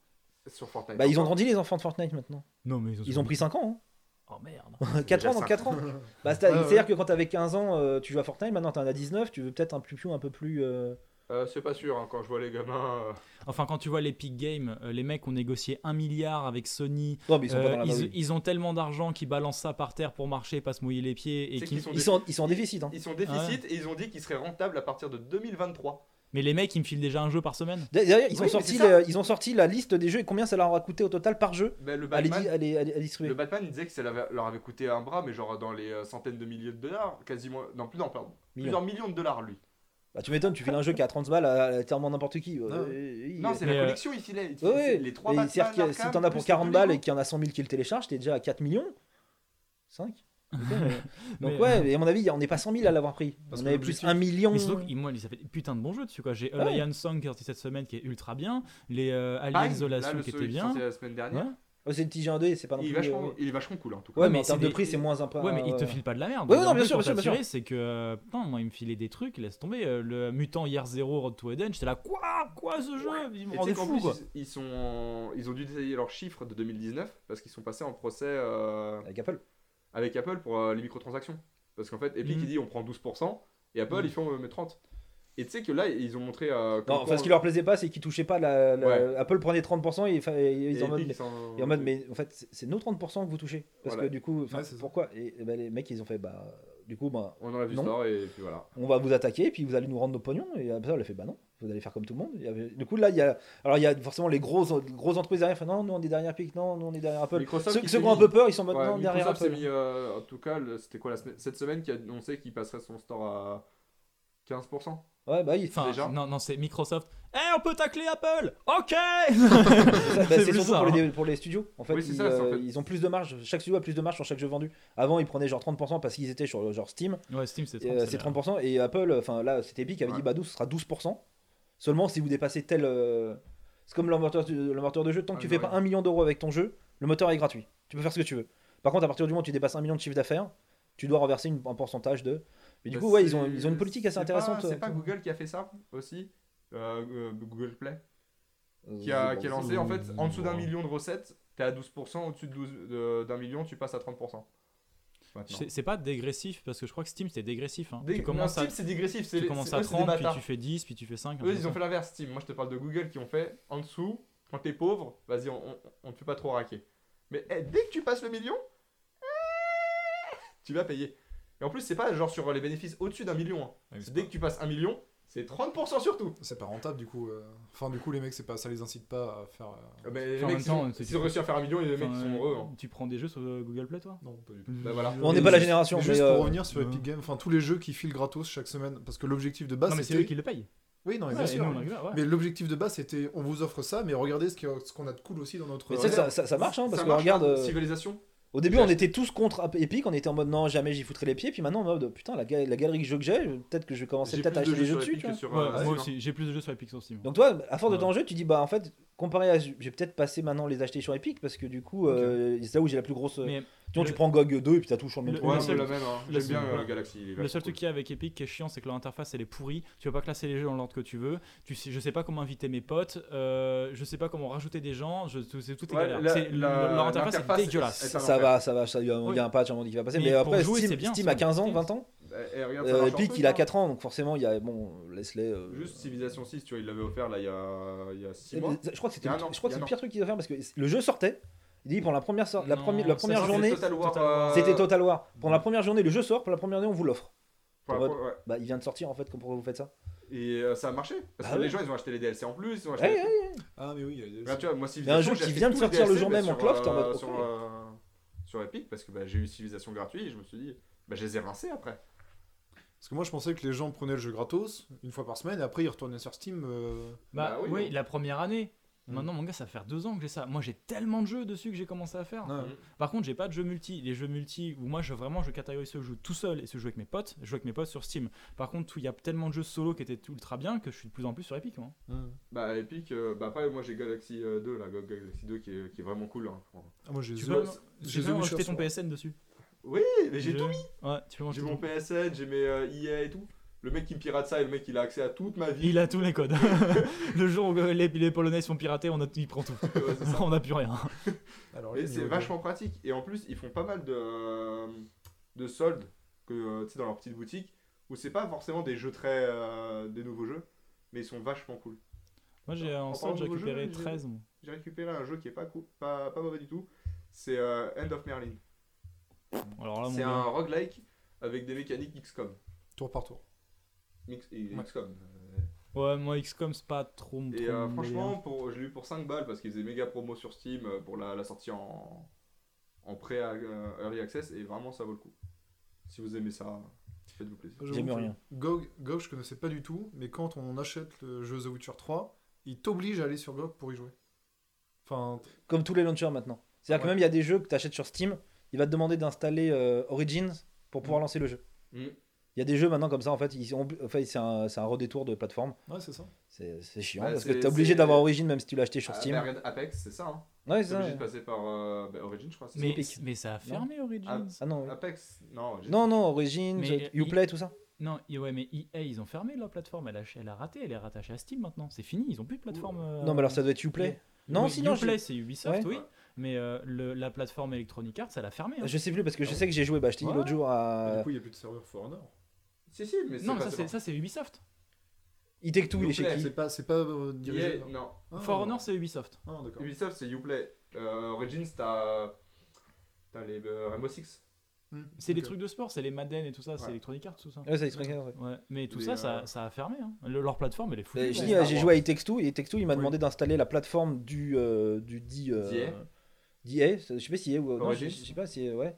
Sur Fortnite. Bah, ils ont grandi les enfants de Fortnite maintenant. Non, mais Ils ont pris 5 ans. Oh merde. <laughs> Hein. 4 déjà ans dans ça. 4 ans. <laughs> Bah, c'est- Ouais, ouais. C'est-à-dire que quand t'avais 15 ans, euh, tu joues à Fortnite, maintenant t'en as 19, tu veux peut-être un plus un peu plus. euh, Euh, c'est pas sûr, hein, quand je vois les gamins. euh, Enfin, quand tu vois l'Epic Games, euh, les mecs ont négocié un milliard avec Sony. Non, mais ils sont pas dans la ils, mode. ils ont tellement d'argent qu'ils balancent ça par terre pour marcher, pas se mouiller les pieds. Et Ils sont, ils sont en déficit. Hein. Ils sont déficit et ils ont dit qu'ils seraient rentables à partir de 2023. Mais les mecs, ils me filent déjà un jeu par semaine. D'ailleurs, ils, Oui, ont sorti les- ils ont sorti la liste des jeux et combien ça leur a coûté au total par jeu Mais le Batman, à les- à les- à distribuer. le Batman, il disait que ça leur leur avait coûté un bras, mais genre dans les euh, centaines de milliers de dollars, quasiment. Non, plus, non, pardon. Millions. Plusieurs millions de dollars, lui. Bah, tu m'étonnes, tu files un jeu qui a 30 balles à, à littéralement n'importe qui. Non. euh, Non, c'est la euh, collection, il filait. Il filait ouais. Les trois Et Batman. c'est-à-dire que si t'en as pour plus 40 les balles et qu'il y en a 100 000 qui le téléchargent, t'es déjà à 4 millions 5 <laughs> Donc Mais, ouais, et à mon avis, on n'est pas 100 000 à l'avoir pris. Parce on avait plus 1 million. Mais surtout, que, moi, ça fait putain de bons jeux dessus quoi. J'ai Ouais. Alliance Song qui est sorti cette semaine qui est ultra bien, les euh, Alien Isolation là, qui était bien. la semaine dernière. Ouais. Ouais, c'est le petit G1D, c'est pas non Il est, plus. vachement, euh, il est vachement cool en tout cas. Ouais, mais en termes de prix, c'est moins un peu. Ouais, mais ils te euh, filent pas de la merde. Ouais, non, bien sûr, bien sûr, C'est que, euh, putain, moi, ils me filaient des trucs, laisse tomber. euh, Le mutant Year Zero Road to Eden, j'étais là, quoi Quoi ce jeu? Il Et me qu'en fou plus, quoi. ils, ils sont en- ils ont dû détailler leurs chiffres de 2019 parce qu'ils sont passés en procès euh, Avec Apple. Avec Apple pour euh, les microtransactions. Parce qu'en fait, Epic Mhm. il dit on prend 12% et Apple ils font euh, mais 30. Et tu sais que là, ils ont montré. euh, Non, enfin, ce qui leur plaisait pas, c'est qu'ils touchaient pas la. la- Ouais. Apple prenait 30% et, et et ils en mode. Et en mode, mais en fait, c'est- nos 30% que vous touchez. Parce Voilà. que du coup, enfin, Ouais, pourquoi? Et, et ben, les mecs, ils ont fait, bah, du coup, bah, On enlève store et puis voilà. on va vous attaquer, et puis vous allez nous rendre nos pognons. Et Apple, a fait, bah non, vous allez faire comme tout le monde. Il y avait- Du coup, là, il y a, alors il y a forcément les grosses, grosses entreprises derrière. Enfin, non, nous on est derrière Epic, non, nous on est derrière Apple. Microsoft Ceux, qui ont un peu peur, ils sont Ouais, maintenant derrière Microsoft s'est Apple. mis, euh, en tout cas, c'était quoi la semaine- cette semaine qui a annoncé qu'il passerait son store à 15%. Ouais, bah oui. Enfin, déjà. non, non, c'est Microsoft. Eh, on peut tacler Apple Ok <laughs> C'est bah, C'est surtout ça, pour, hein. les, pour les studios. En fait, Oui, c'est ils, ça, c'est en euh, fait. ils ont plus de marge. Chaque studio a plus de marge sur chaque jeu vendu. Avant, ils prenaient genre 30% parce qu'ils étaient sur genre Steam. Ouais, Steam, c'est Et, 30, euh, c'est 30%. Et Apple, enfin là, c'était Epic qui avait Ouais. dit bah 12, ce sera 12%. Seulement si vous dépassez tel. euh, C'est comme le moteur, de- le moteur de jeu. Tant que Ah, tu fais pas ouais. 1 million d'euros avec ton jeu, le moteur est gratuit. Tu peux faire ce que tu veux. Par contre, à partir du moment où tu dépasses 1 million de chiffre d'affaires, tu dois reverser une- un pourcentage de. Mais du Bah, coup, ouais, ils ont, ils ont une politique assez c'est pas- intéressante. C'est euh, pas Google qui a fait ça aussi euh, euh, Google Play qui a, qui a lancé en fait en dessous d'un million de recettes, t'es à 12%, au-dessus de 12 de- d'un million, tu passes à 30%. C'est pas dégressif parce que je crois que Steam c'était dégressif. Hein. Dé- Tu non, commences, à, Steam, c'est dégressif. tu commences à eux, c'est des 30, puis tu fais 10, puis tu fais 5. un Eux, ils ont fait l'inverse, Steam. Moi, je te parle de Google qui ont fait en dessous, quand t'es pauvre, vas-y, on, on, on te fait pas trop raquer. Mais eh, dès que tu passes le million, eh, tu vas payer. Et en plus, c'est pas genre sur les bénéfices au-dessus d'un million. hein. C'est dès pas- que tu passes un million, c'est 30% sur tout. C'est pas rentable du coup. euh. Enfin, du coup, les mecs, c'est pas, ça les incite pas à faire. euh, Ah ben, les en mecs, même s'ils ont- c'est- s'ils ont réussi à faire un million, les mecs, ils sont heureux. hein. Tu prends des jeux sur euh, Google Play toi? Non, pas du tout. Bah voilà. On n'est Mais pas la génération, mais mais. Juste euh, pour revenir sur ouais. Epic Games, enfin tous les jeux qui filent gratos chaque semaine, parce que l'objectif de base Non mais c'est c'était. eux qui le payent. Oui, non, mais Ouais, bien et sûr. nous, on récupère, ouais. Mais l'objectif de base c'était on vous offre ça, mais regardez ce qu'il y a- ce qu'on a de cool aussi dans notre. Mais tu sais, ça, ça, ça marche, hein, parce Ça que marche, regarde. hein, euh, Civilisation. Au début, J'ai on était tous contre Epic, on était en mode non, jamais j'y foutrais les pieds. Puis maintenant, en mode putain, la, ga- la galerie de jeux que j'ai, peut-être que je vais commencer J'ai peut-être à plus de acheter des jeux jeux sur dessus. Epic Tu que vois. sur, Ouais, euh, moi Steam, aussi, j'ai plus de jeux sur Epic sur Steam. Donc, toi, à force de Ouais. t'en jeu, tu dis bah en fait, comparé à. Je vais peut-être passer maintenant les acheter sur Epic parce que du coup, euh, c'est là où j'ai la plus grosse. Mais Tu vois, le- tu prends GOG 2 et puis t'as tout sur le même truc. Ouais, c'est seul- la même. hein. le J'aime seul- bien euh. Galaxy. est Le seul truc qu'il y a avec Epic qui est chiant, c'est que leur interface elle est pourrie. Tu peux pas classer les jeux dans l'ordre que tu veux. Tu sais, je sais pas comment inviter mes potes. euh, je sais pas comment rajouter des gens. Je, tout, c'est tout est Ouais, galère. la- C'est- la- leur interface est l'interface, dégueulasse. Ça va, ça va, ça, il y a, a Oui. un patch à un moment qui va passer. Mais Mais, après, jouer, Steam, bien, Steam a va. 15 ans, 20 ans. Regarde, ça Euh, Epic, il a hein. 4 ans, donc forcément, il y a. Bon, laisse-les. euh, Juste Civilization 6, tu vois, il l'avait offert là il y a, il y a 6 Et- mois. Je crois que c'était a le, a pire truc qu'il va faire parce que le jeu sortait. Il dit pour la première, sor- la Non, première, la journée, Total War, Total War. euh, c'était Total War. Pour la première journée, le jeu sort. Pour la première année, on vous l'offre. ouais. Bah, il vient de sortir en fait. Pourquoi vous faites ça Et euh, ça a marché. Parce Ah que ouais. les gens ils ont acheté les DLC en plus. Ils ont acheté Ouais, les. Ah, mais oui, il y a des- Regarde, tu vois, moi, Il y a un Civilization, jeu j'ai qui vient de sortir le DLC, jour même en sur, t'es en mode, euh, ok. sur, euh, sur Epic parce que bah, j'ai eu Civilization gratuit et je me suis dit, bah, je les ai rincés après. Parce que moi je pensais que les gens prenaient le jeu gratos une fois par semaine et après ils retournaient sur Steam. euh, Bah, Bah oui, oui, oui. la première année. Mm. Maintenant, mon gars, ça fait deux ans que j'ai ça. Moi, j'ai tellement de jeux dessus que j'ai commencé à faire. ouais. Par contre, j'ai pas de jeux multi. Les jeux multi, où moi, je, vraiment, je catégorise ceux que je joue tout seul et ceux que je joue avec mes potes. Je joue avec mes potes sur Steam. Par contre, il y a tellement de jeux solo qui étaient ultra bien que je suis de plus en plus sur Epic. Moi. Mm. Bah, Epic, euh, bah, après, moi j'ai Galaxy euh, 2, là, Go- Galaxy 2 qui est, qui est vraiment cool. hein. Ah, moi j'ai j'ai rajouter ton PSN dessus. Oui, mais j'ai tout mis. Ouais, tu peux J'ai mon PSN, j'ai mes euh, EA et tout. Le mec qui me pirate ça et le mec il a accès à toute ma vie. Il a tous les codes. <laughs> le jour où les, les Polonais se font pirater, on a, il prend tout. <laughs> Ouais, <laughs> on n'a plus rien. Alors, Et c'est vachement pratique. Et en plus, ils font pas mal de, de soldes que, euh, dans leur petite boutique où c'est pas forcément des jeux très. euh, des nouveaux jeux, mais ils sont vachement cool. Moi, j'ai En en j'ai récupéré jeux, j'ai- 13. moi. J'ai récupéré un jeu qui est pas, cool, pas, pas mauvais du tout. C'est euh, End of Merlin. C'est un roguelike avec des mécaniques XCOM. Tour par tour. Mix, et Ouais. XCOM. Ouais, moi, XCOM, c'est pas trop. Et trop euh, franchement, pour, je l'ai eu pour 5 balles parce qu'ils faisaient méga promo sur Steam euh, pour la, la sortie en, en pré euh, early access et vraiment ça vaut le coup. Si vous aimez ça, faites-vous plaisir. J'aime que rien. GOG, GOG, je connaissais pas du tout, mais quand on achète le jeu The Witcher 3, il t'oblige à aller sur GOG pour y jouer. Enfin, Comme tous les launchers maintenant. C'est-à-dire que Ouais. même il y a des jeux que tu achètes sur Steam, il va te demander d'installer euh, Origins pour pouvoir lancer le jeu. Mm. Il y a des jeux maintenant comme ça, en fait, ils obli- enfin, c'est un, c'est un redétour de plateforme. ouais, c'est ça. C'est c'est chiant Ouais, parce que c'est- tu es obligé c'est- d'avoir Origin même si tu l'as acheté sur Ah, Steam. regarde, Apex, c'est ça. Hein. Ouais, C'est ça. obligé de passer par euh, bah, Origin, je crois. c'est Mais, mais ça a fermé Origins. Ah non, ça Apex, non. j'ai- non, non, Origins, Mais, euh, il- Uplay, tout ça. Non, ouais, mais EA, ils ont fermé leur plateforme. Elle a, elle a raté, elle est rattachée à Steam maintenant. C'est fini, ils ont plus de plateforme. euh, Non, mais alors ça doit être Uplay. Non, oui, sinon, Uplay, je... c'est Ubisoft, Ouais. oui. Mais euh, le- la plateforme Electronic Arts, elle a fermé. hein. je sais plus parce que je sais que j'ai joué, bah, je t'ai dit Ouais. l'autre jour Et à Du coup, il n'y a plus de serveur For Honor. Si, si, mais c'est Non, mais pas- ça, c'est ça, Ubisoft. E Take Two, il est chez Uplay, qui C'est pas, c'est pas euh, dirigé. EA, non. Ah, For Honor, c'est Ubisoft. Ah, d'accord. Ubisoft, c'est Uplay. Euh, Origins, t'as. T'as les euh, Rainbow Six. Hmm, C'est les ok. trucs de sport, c'est les Madden et tout ça, c'est Ouais. Electronic Arts, tout ça. Ouais, c'est Electronic Arts, ouais. Ouais, mais tout ça, ça, euh, ça a fermé. hein. Le- leur plateforme, elle est foutue. Euh, je Star j'ai Wars. joué à It Takes Two et It Takes Two, il m'a Oui. demandé d'installer la plateforme du, euh, du dit. Euh, d'EA, je sais pas si EA ou. Non, je sais pas si. Ouais.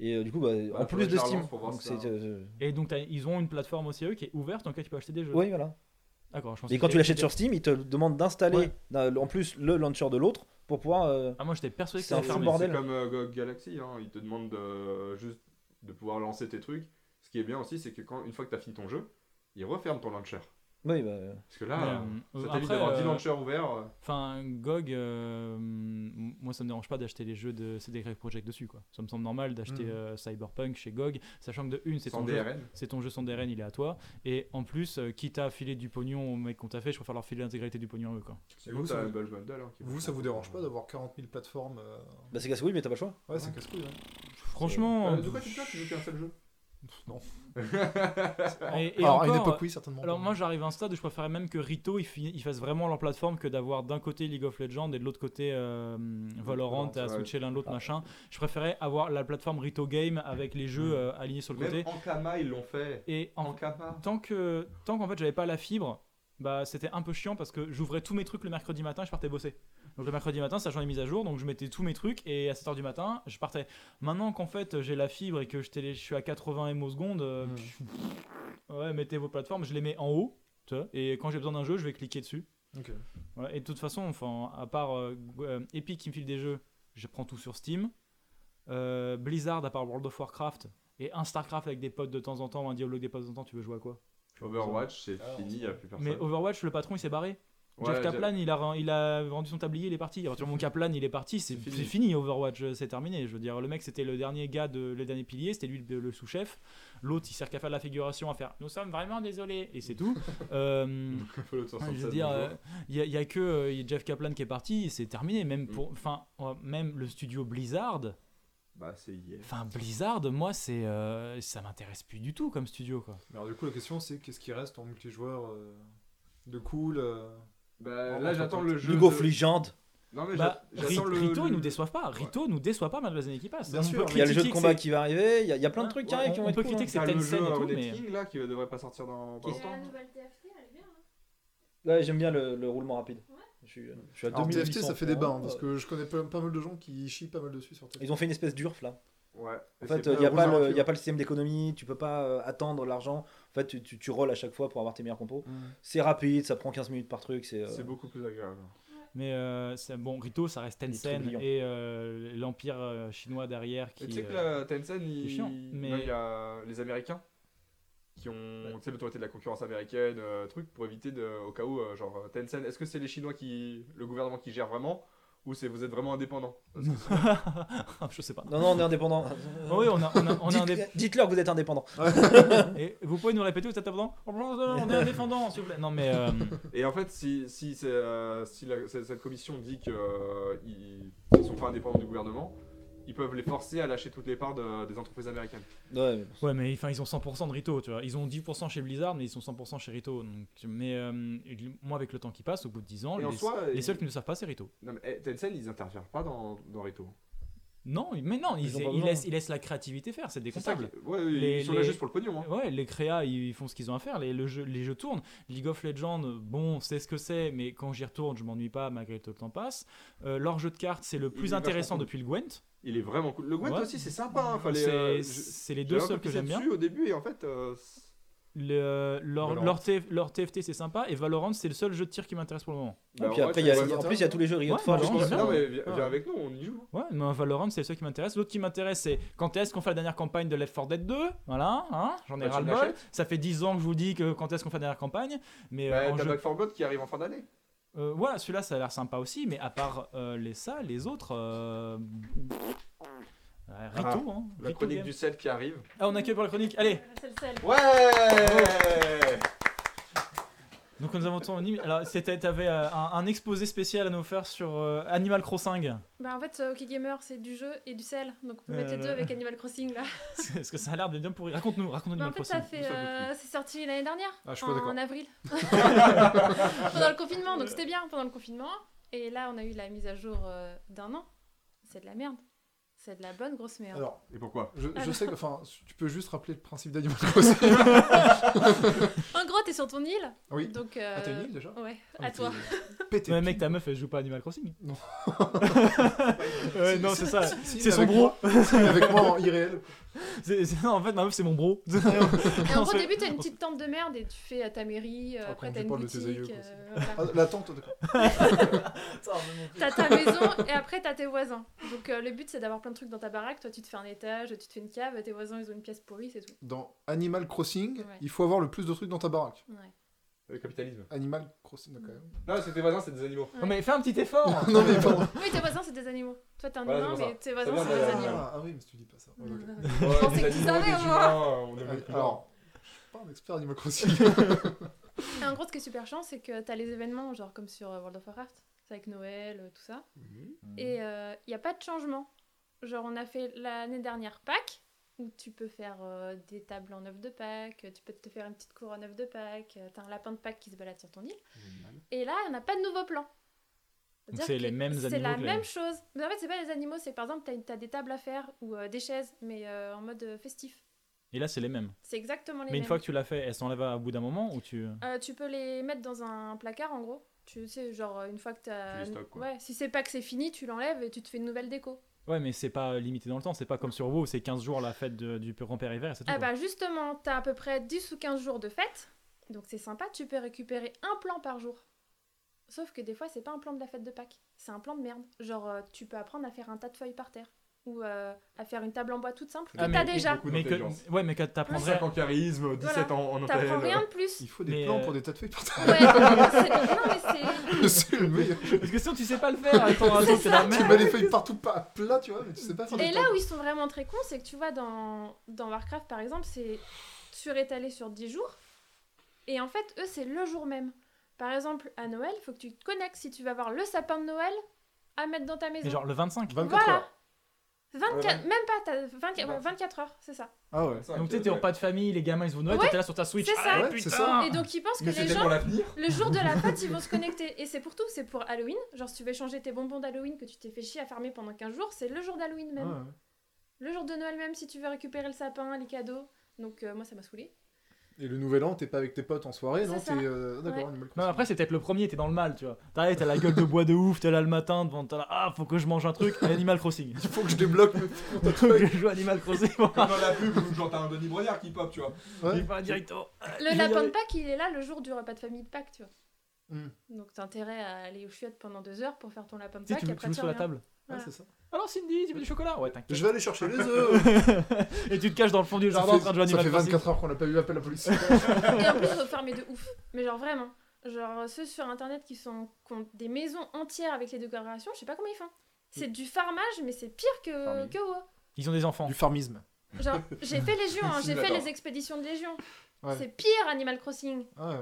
Et euh, du coup, bah, en plus de Steam. Donc ça- c'est, euh, Et donc, t'as- ils ont une plateforme aussi, eux, qui est ouverte, dans laquelle tu peux acheter des jeux. Oui, voilà. D'accord, Et quand tu l'achètes sur Steam, il te demande d'installer Ouais. en plus le launcher de l'autre pour pouvoir. euh, Ah, moi, j'étais persuadé que C'est un c'était fou fermé. bordel. C'est comme euh, Galaxy, hein. ils te demandent de, juste de pouvoir lancer tes trucs. Ce qui est bien aussi, c'est que quand, une fois que tu as fini ton jeu, ils referment ton launcher. Oui, bah, Parce que là, euh, euh, ça t'évite après, d'avoir 10 euh, launchers ouverts. euh. Enfin, GOG, euh, moi ça me dérange pas d'acheter les jeux de CD Projekt dessus quoi. Ça me semble normal d'acheter euh, Cyberpunk chez GOG, sachant que de une c'est ton, jeu, ton jeu sans DRM, il est à toi, et en plus, euh, quitte à filer du pognon au mec qu'on t'a fait, je préfère leur filer l'intégralité du pognon à eux quoi. Et vous, ça vous- hein, Vous, ça vous dérange pas d'avoir 40 000 plateformes euh, bah, c'est casse-couille, mais t'as pas le choix. Ouais, c'est casse-couille. ouais. Franchement, Euh, de quoi tu te plains Tu veux qu'un seul jeu? Non. <laughs> et, et Alors, à une époque, oui, certainement. Alors moi j'arrive à un stade où je préférais même que Rito ils fassent vraiment leur plateforme que d'avoir d'un côté League of Legends et de l'autre côté euh, Valorant à ouais. switcher l'un l'autre Ah. machin. Je préférais avoir la plateforme Rito Game avec les jeux Mm. euh, alignés sur le Même côté. en Kama, ils l'ont fait. Et en- En Kama. tant que tant qu'en fait j'avais pas la fibre, bah c'était un peu chiant parce que j'ouvrais tous mes trucs le mercredi matin et je partais bosser. Donc le mercredi matin, ça les mises à jour, donc je mettais tous mes trucs et à 7h du matin, je partais. Maintenant qu'en fait j'ai la fibre et que je, télé- je suis à 80 MO secondes, euh, Mm. pff, ouais, mettez vos plateformes, je les mets en haut, tu vois, et quand j'ai besoin d'un jeu, je vais cliquer dessus. Ok. Voilà, et de toute façon, enfin, à part euh, euh, Epic qui me file des jeux, je prends tout sur Steam. Euh, Blizzard, à part World of Warcraft, et un StarCraft avec des potes de temps en temps, ou un Diablo avec des potes de temps en temps, tu veux jouer à quoi? Overwatch, c'est Ah, fini, il n'y a plus personne. Mais Overwatch, le patron, il s'est barré. Ouais, Jeff Kaplan, il a, il a vendu son tablier, il est parti. Alors, mon Kaplan, il est parti, c'est fini. fini. Overwatch, euh, c'est terminé. Je veux dire, le mec, c'était le dernier gars, de, le dernier pilier, c'était lui le, le sous-chef. L'autre, il sert qu'à faire la figuration, à faire Nous sommes vraiment désolés, et c'est tout. <laughs> Euh, je 67, veux dire, il y, a que euh, Jeff Kaplan qui est parti, c'est terminé. Même Mm. pour, enfin, euh, même le studio Blizzard. Bah, c'est hier. Enfin, Blizzard, moi, c'est, euh, ça m'intéresse plus du tout comme studio, quoi. Mais alors, du coup, la question, c'est qu'est-ce qui reste en multijoueur euh, de cool euh, Bah, là, j'attends le jeu. League de- of Legends. Non, mais Bah. Rito, le- ils nous déçoivent pas. Rito nous déçoit pas malgré les années qui passent. Bien On sûr. Il y a le jeu de combat qui va arriver, il y, a- il y a plein de trucs qui Ouais, arrivent qui on vont être peut cool, critiquer hein. que c'est Tencent jeu et tout, mais- King là qui devrait pas sortir dans pas Et longtemps. la nouvelle TFT, elle est bien. hein. Ouais, j'aime bien le, le roulement rapide. Je suis, je suis à Alors, 2800 TFT, ça fait points. débat, hein, parce que je connais pas, pas mal de gens qui chient pas mal dessus sur TFT. Ils ont fait une espèce d'urf là. Ouais. En fait, il n'y a, pas le- y a pas le système d'économie, tu peux pas euh, attendre l'argent. En fait, tu, tu, tu rolls à chaque fois pour avoir tes meilleurs compos. Mm. C'est rapide, ça prend 15 minutes par truc. C'est euh, C'est beaucoup plus agréable. Mais euh, bon, Rito, ça reste est Tencent et euh, l'empire euh, chinois derrière qui. Tu sais que euh, la Tencent, il... chiant, mais- non, il y a les Américains qui ont tu sais, l'autorité de la concurrence américaine, euh, truc, pour éviter de, au cas où, euh, genre Tencent, est-ce que c'est les Chinois qui, le gouvernement qui gère vraiment, ou c'est vous êtes vraiment indépendant <laughs> je sais pas. Non, non, on est indépendant. <laughs> Ah oui, on, a, on, a, on est Dites- indép- Dites-leur que vous êtes indépendant. <laughs> Et vous pouvez nous répéter, vous êtes indépendant? On est indépendant, s'il vous plaît. Non, mais. euh, Et en fait, si, si, c'est, euh, si la- cette cette commission dit qu'ils ne sont pas indépendants du gouvernement, ils peuvent les forcer à lâcher toutes les parts de- des entreprises américaines. Ouais, mais. Ouais, mais ils ont 100% de Rito, tu vois. Ils ont 10% chez Blizzard, mais ils sont 100% chez Rito. Donc, mais euh, moi, avec le temps qui passe, au bout de 10 ans, Et les, soi, les ils- seuls qui ne le savent pas, c'est Rito. Non, mais eh, Tencent, ils interfèrent pas dans, dans Rito. Non, mais non, ils, Ils laissent, ils laissent la créativité faire, c'est des comptables. ouais, Les- ils sont là les- juste pour le pognon. Hein. Ouais, les créas, ils font ce qu'ils ont à faire. Les, le jeu- les jeux tournent. League of Legends, bon, c'est ce que c'est, mais quand j'y retourne, je m'ennuie pas malgré que le temps passe. Euh, leur jeu de cartes, c'est le plus intéressant depuis le Gwent. Il est vraiment cool. Le Gwent Ouais. aussi, c'est sympa. Hein. C'est euh, les deux seuls que j'aime bien. au début et en fait. euh, Le- leur, leur, TF leur TFT, c'est sympa. Et Valorant, c'est le seul jeu de tir qui m'intéresse pour le moment. Et bah, puis ouais, après, il y a, en plus, il y a tous les jeux Riot Ouais, Forge. Non, mais viens, avec nous, on y joue. Ouais, mais Valorant, c'est le seul qui m'intéresse. L'autre qui m'intéresse, c'est quand est-ce qu'on fait la dernière campagne de Left 4 Dead 2 Voilà, hein, j'en ai Bah, tu ras-le-bol. l'achètes Ça fait 10 ans que je vous dis que quand est-ce qu'on fait la dernière campagne. Mais euh, Bah, en T'as jeu- Back 4 Blood qui arrive en fin d'année. Euh, voilà, celui-là, ça a l'air sympa aussi, mais à part euh, les ça, les autres. Euh, euh, Rito, Ah, hein. La Rito chronique Game. du sel qui arrive. Ah, on accueille pour la chronique. Allez, C'est le sel. Ouais donc nous avons ton anime. Alors, c'était, t'avais euh, un, un exposé spécial à nous faire sur euh, Animal Crossing. Bah en fait, euh, OK Gamer, c'est du jeu et du sel. Donc on peut Euh, mettre les deux avec Animal Crossing là. <laughs> Parce que ça a l'air de bien pourri. Raconte-nous, raconte-nous Bah, en Animal fait, ça Crossing. fait. ça euh, c'est sorti l'année dernière. Ah, je en, en avril. <laughs> <laughs> pendant le confinement, donc c'était bien pendant le confinement. Et là, on a eu la mise à jour euh, d'un an. C'est de la merde. C'est de la bonne grosse merde. Alors, Et pourquoi? je, je Ah, sais que, enfin, <laughs> tu peux juste rappeler le principe d'Animal <laughs> Crossing. En gros, t'es sur ton île. oui. Donc, euh, Ah, t'as une île déjà? Ouais, Ah, à toi. <laughs> Pété. Ouais, mec, ta meuf, elle joue pas à Animal Crossing Non. ouais, non, c'est ça. Si, C'est son moi- si, avec moi en IRL. <laughs> C'est- c'est- non, en fait, ma meuf, c'est mon bro. <laughs> Et en On gros, se au fait- début, t'as une petite tente de merde et tu fais à ta mairie. euh, Après, après, on t'as une de tes boutique. aïeux, quoi, euh, voilà. Ah, la tente, d'accord. <laughs> T'as ta maison et après t'as tes voisins. Donc euh, le but c'est d'avoir plein de trucs dans ta baraque. Toi tu te fais un étage, tu te fais une cave, tes voisins ils ont une pièce pourrie, c'est tout. Dans Animal Crossing, Ouais. il faut avoir le plus de trucs dans ta baraque. Ouais. Le capitalisme. Animal Crossing, quand même. Non, c'est tes voisins, c'est des animaux. Non, mais fais un petit effort. <laughs> non, mais pardon. Oui, tes voisins c'est des animaux. Toi t'es un Voilà, humain, c'est pour mais ça. tes voisins vient c'est de des la- animaux. Ah, ah oui, mais si tu dis pas ça. Ouais, ok. Ouais, pensais des que tu animaux, savais, des moi. humains, on est Ouais, plus Alors, je suis pas un expert Animal Crossing. <laughs> Et en gros, ce qui est super chiant, c'est que t'as les événements, genre comme sur euh, World of Warcraft, c'est avec Noël, euh, tout ça. Mhm. Et il n'y a pas de changement. Genre, on a fait l'année dernière Pâques, où tu peux faire euh, des tables en œuf de Pâques, tu peux te faire une petite couronne en œuf de Pâques, euh, t'as un lapin de Pâques qui se balade sur ton île. Et là, on n'a pas de nouveau plan. Donc C'est-à-dire c'est les mêmes C'est animaux la que les- même chose. Mais en fait, c'est pas les animaux, c'est par exemple, t'as as des tables à faire ou euh, des chaises, mais euh, en mode festif. Et là, c'est les mêmes. C'est exactement les Mais mêmes. une fois que tu l'as fait, elles s'enlèvent à bout d'un moment ou tu. Tu peux les mettre dans un placard en gros. Tu sais, genre une fois que t'as. Tu les stockes, quoi. Ouais, si c'est pas que c'est fini, tu l'enlèves et tu te fais une nouvelle déco. Ouais, mais c'est pas limité dans le temps. C'est pas comme sur WoW, c'est 15 jours la fête de- du grand-père hiver et c'est tout. Ah quoi. bah justement, t'as à peu près 10 ou 15 jours de fête. Donc c'est sympa, tu peux récupérer un plan par jour. Sauf que des fois, c'est pas un plan de la fête de Pâques. C'est un plan de merde. Genre, euh, tu peux apprendre à faire un tas de feuilles par terre. Ou euh, à faire une table en bois toute simple que Ah, t'as mais- déjà. Mais que, ouais, mais que t'apprendrais. 5 en charisme, 17 Voilà. en, en T'apprends rien de plus. Il faut des Mais, plans euh, pour des tas de feuilles par terre. Ouais, non mais c'est... <laughs> C'est le meilleur. Parce que sinon, tu sais pas le faire. Ton radeau, c'est la Tu mets les feuilles partout pas plat, tu vois, mais tu sais pas faire Et là où ils sont vraiment très cons, c'est que tu vois, dans, dans Warcraft par exemple, c'est surétalé sur 10 jours. Et en fait, eux, c'est le jour même. Par exemple, à Noël, il faut que tu te connectes si tu vas voir le sapin de Noël à mettre dans ta maison. Mais genre le 25. 24 voilà. heures. 24, Ouais, même pas, t'as 24, ouais, 24 heures, c'est ça. Ah ouais. Donc tu sais, t'es en pas de famille, les gamins ils vont Noël, toi, t'es là sur ta Switch. c'est ça. Ah, Ouais, ça. Et donc ils pensent que Mais les c'était gens, pour l'avenir. le jour de la <laughs> fête, ils vont se connecter. Et c'est pour tout, c'est pour Halloween. Genre si tu veux échanger tes bonbons d'Halloween que tu t'es fait chier à farmer pendant 15 jours, c'est le jour d'Halloween même. Ouais, ouais. Le jour de Noël même si tu veux récupérer le sapin, les cadeaux. Donc euh, moi ça m'a saoulé. Et le nouvel an, t'es pas avec tes potes en soirée, non. T'es. euh, D'accord, Ouais. Non, après c'est peut-être le premier, t'es dans le mal, tu vois. T'arrives, t'as la gueule de bois de ouf, t'es là le matin devant, t'es là, ah, faut que je mange un truc, <laughs> Animal Crossing. Il faut que je débloque mes <laughs> faut que je joue Animal Crossing. Comme dans la pub où genre t'as un Denis Brognard qui pop, tu vois. Ouais. Il va directement. Le lapin de Pâques, il est là le jour du repas de famille de Pâques, tu vois. Hmm. Donc t'as intérêt à aller aux chiottes pendant deux heures pour faire ton lapin de Tu sais, Pâques. tu, et tu après sur la table. Ouais, Voilà. c'est ça. Alors Cindy, tu veux du chocolat? Ouais, t'inquiète. Je vais aller chercher les <laughs> œufs. Et tu te caches dans le fond du jardin fait, en train de jouer à ça Animal fait Crossing. 24 heures qu'on n'a pas eu appel à la police. <laughs> Et en plus, farmer de ouf. Mais genre vraiment. Genre ceux sur internet qui sont qui ont des maisons entières avec les décorations, je sais pas comment ils font. C'est du farmage, mais c'est pire que, Farming. que WoW. Ils ont des enfants. du farmisme. Genre, j'ai fait Légion, <laughs> hein, j'ai fait les expéditions de Légion. Ouais. C'est pire Animal Crossing. Ah ouais.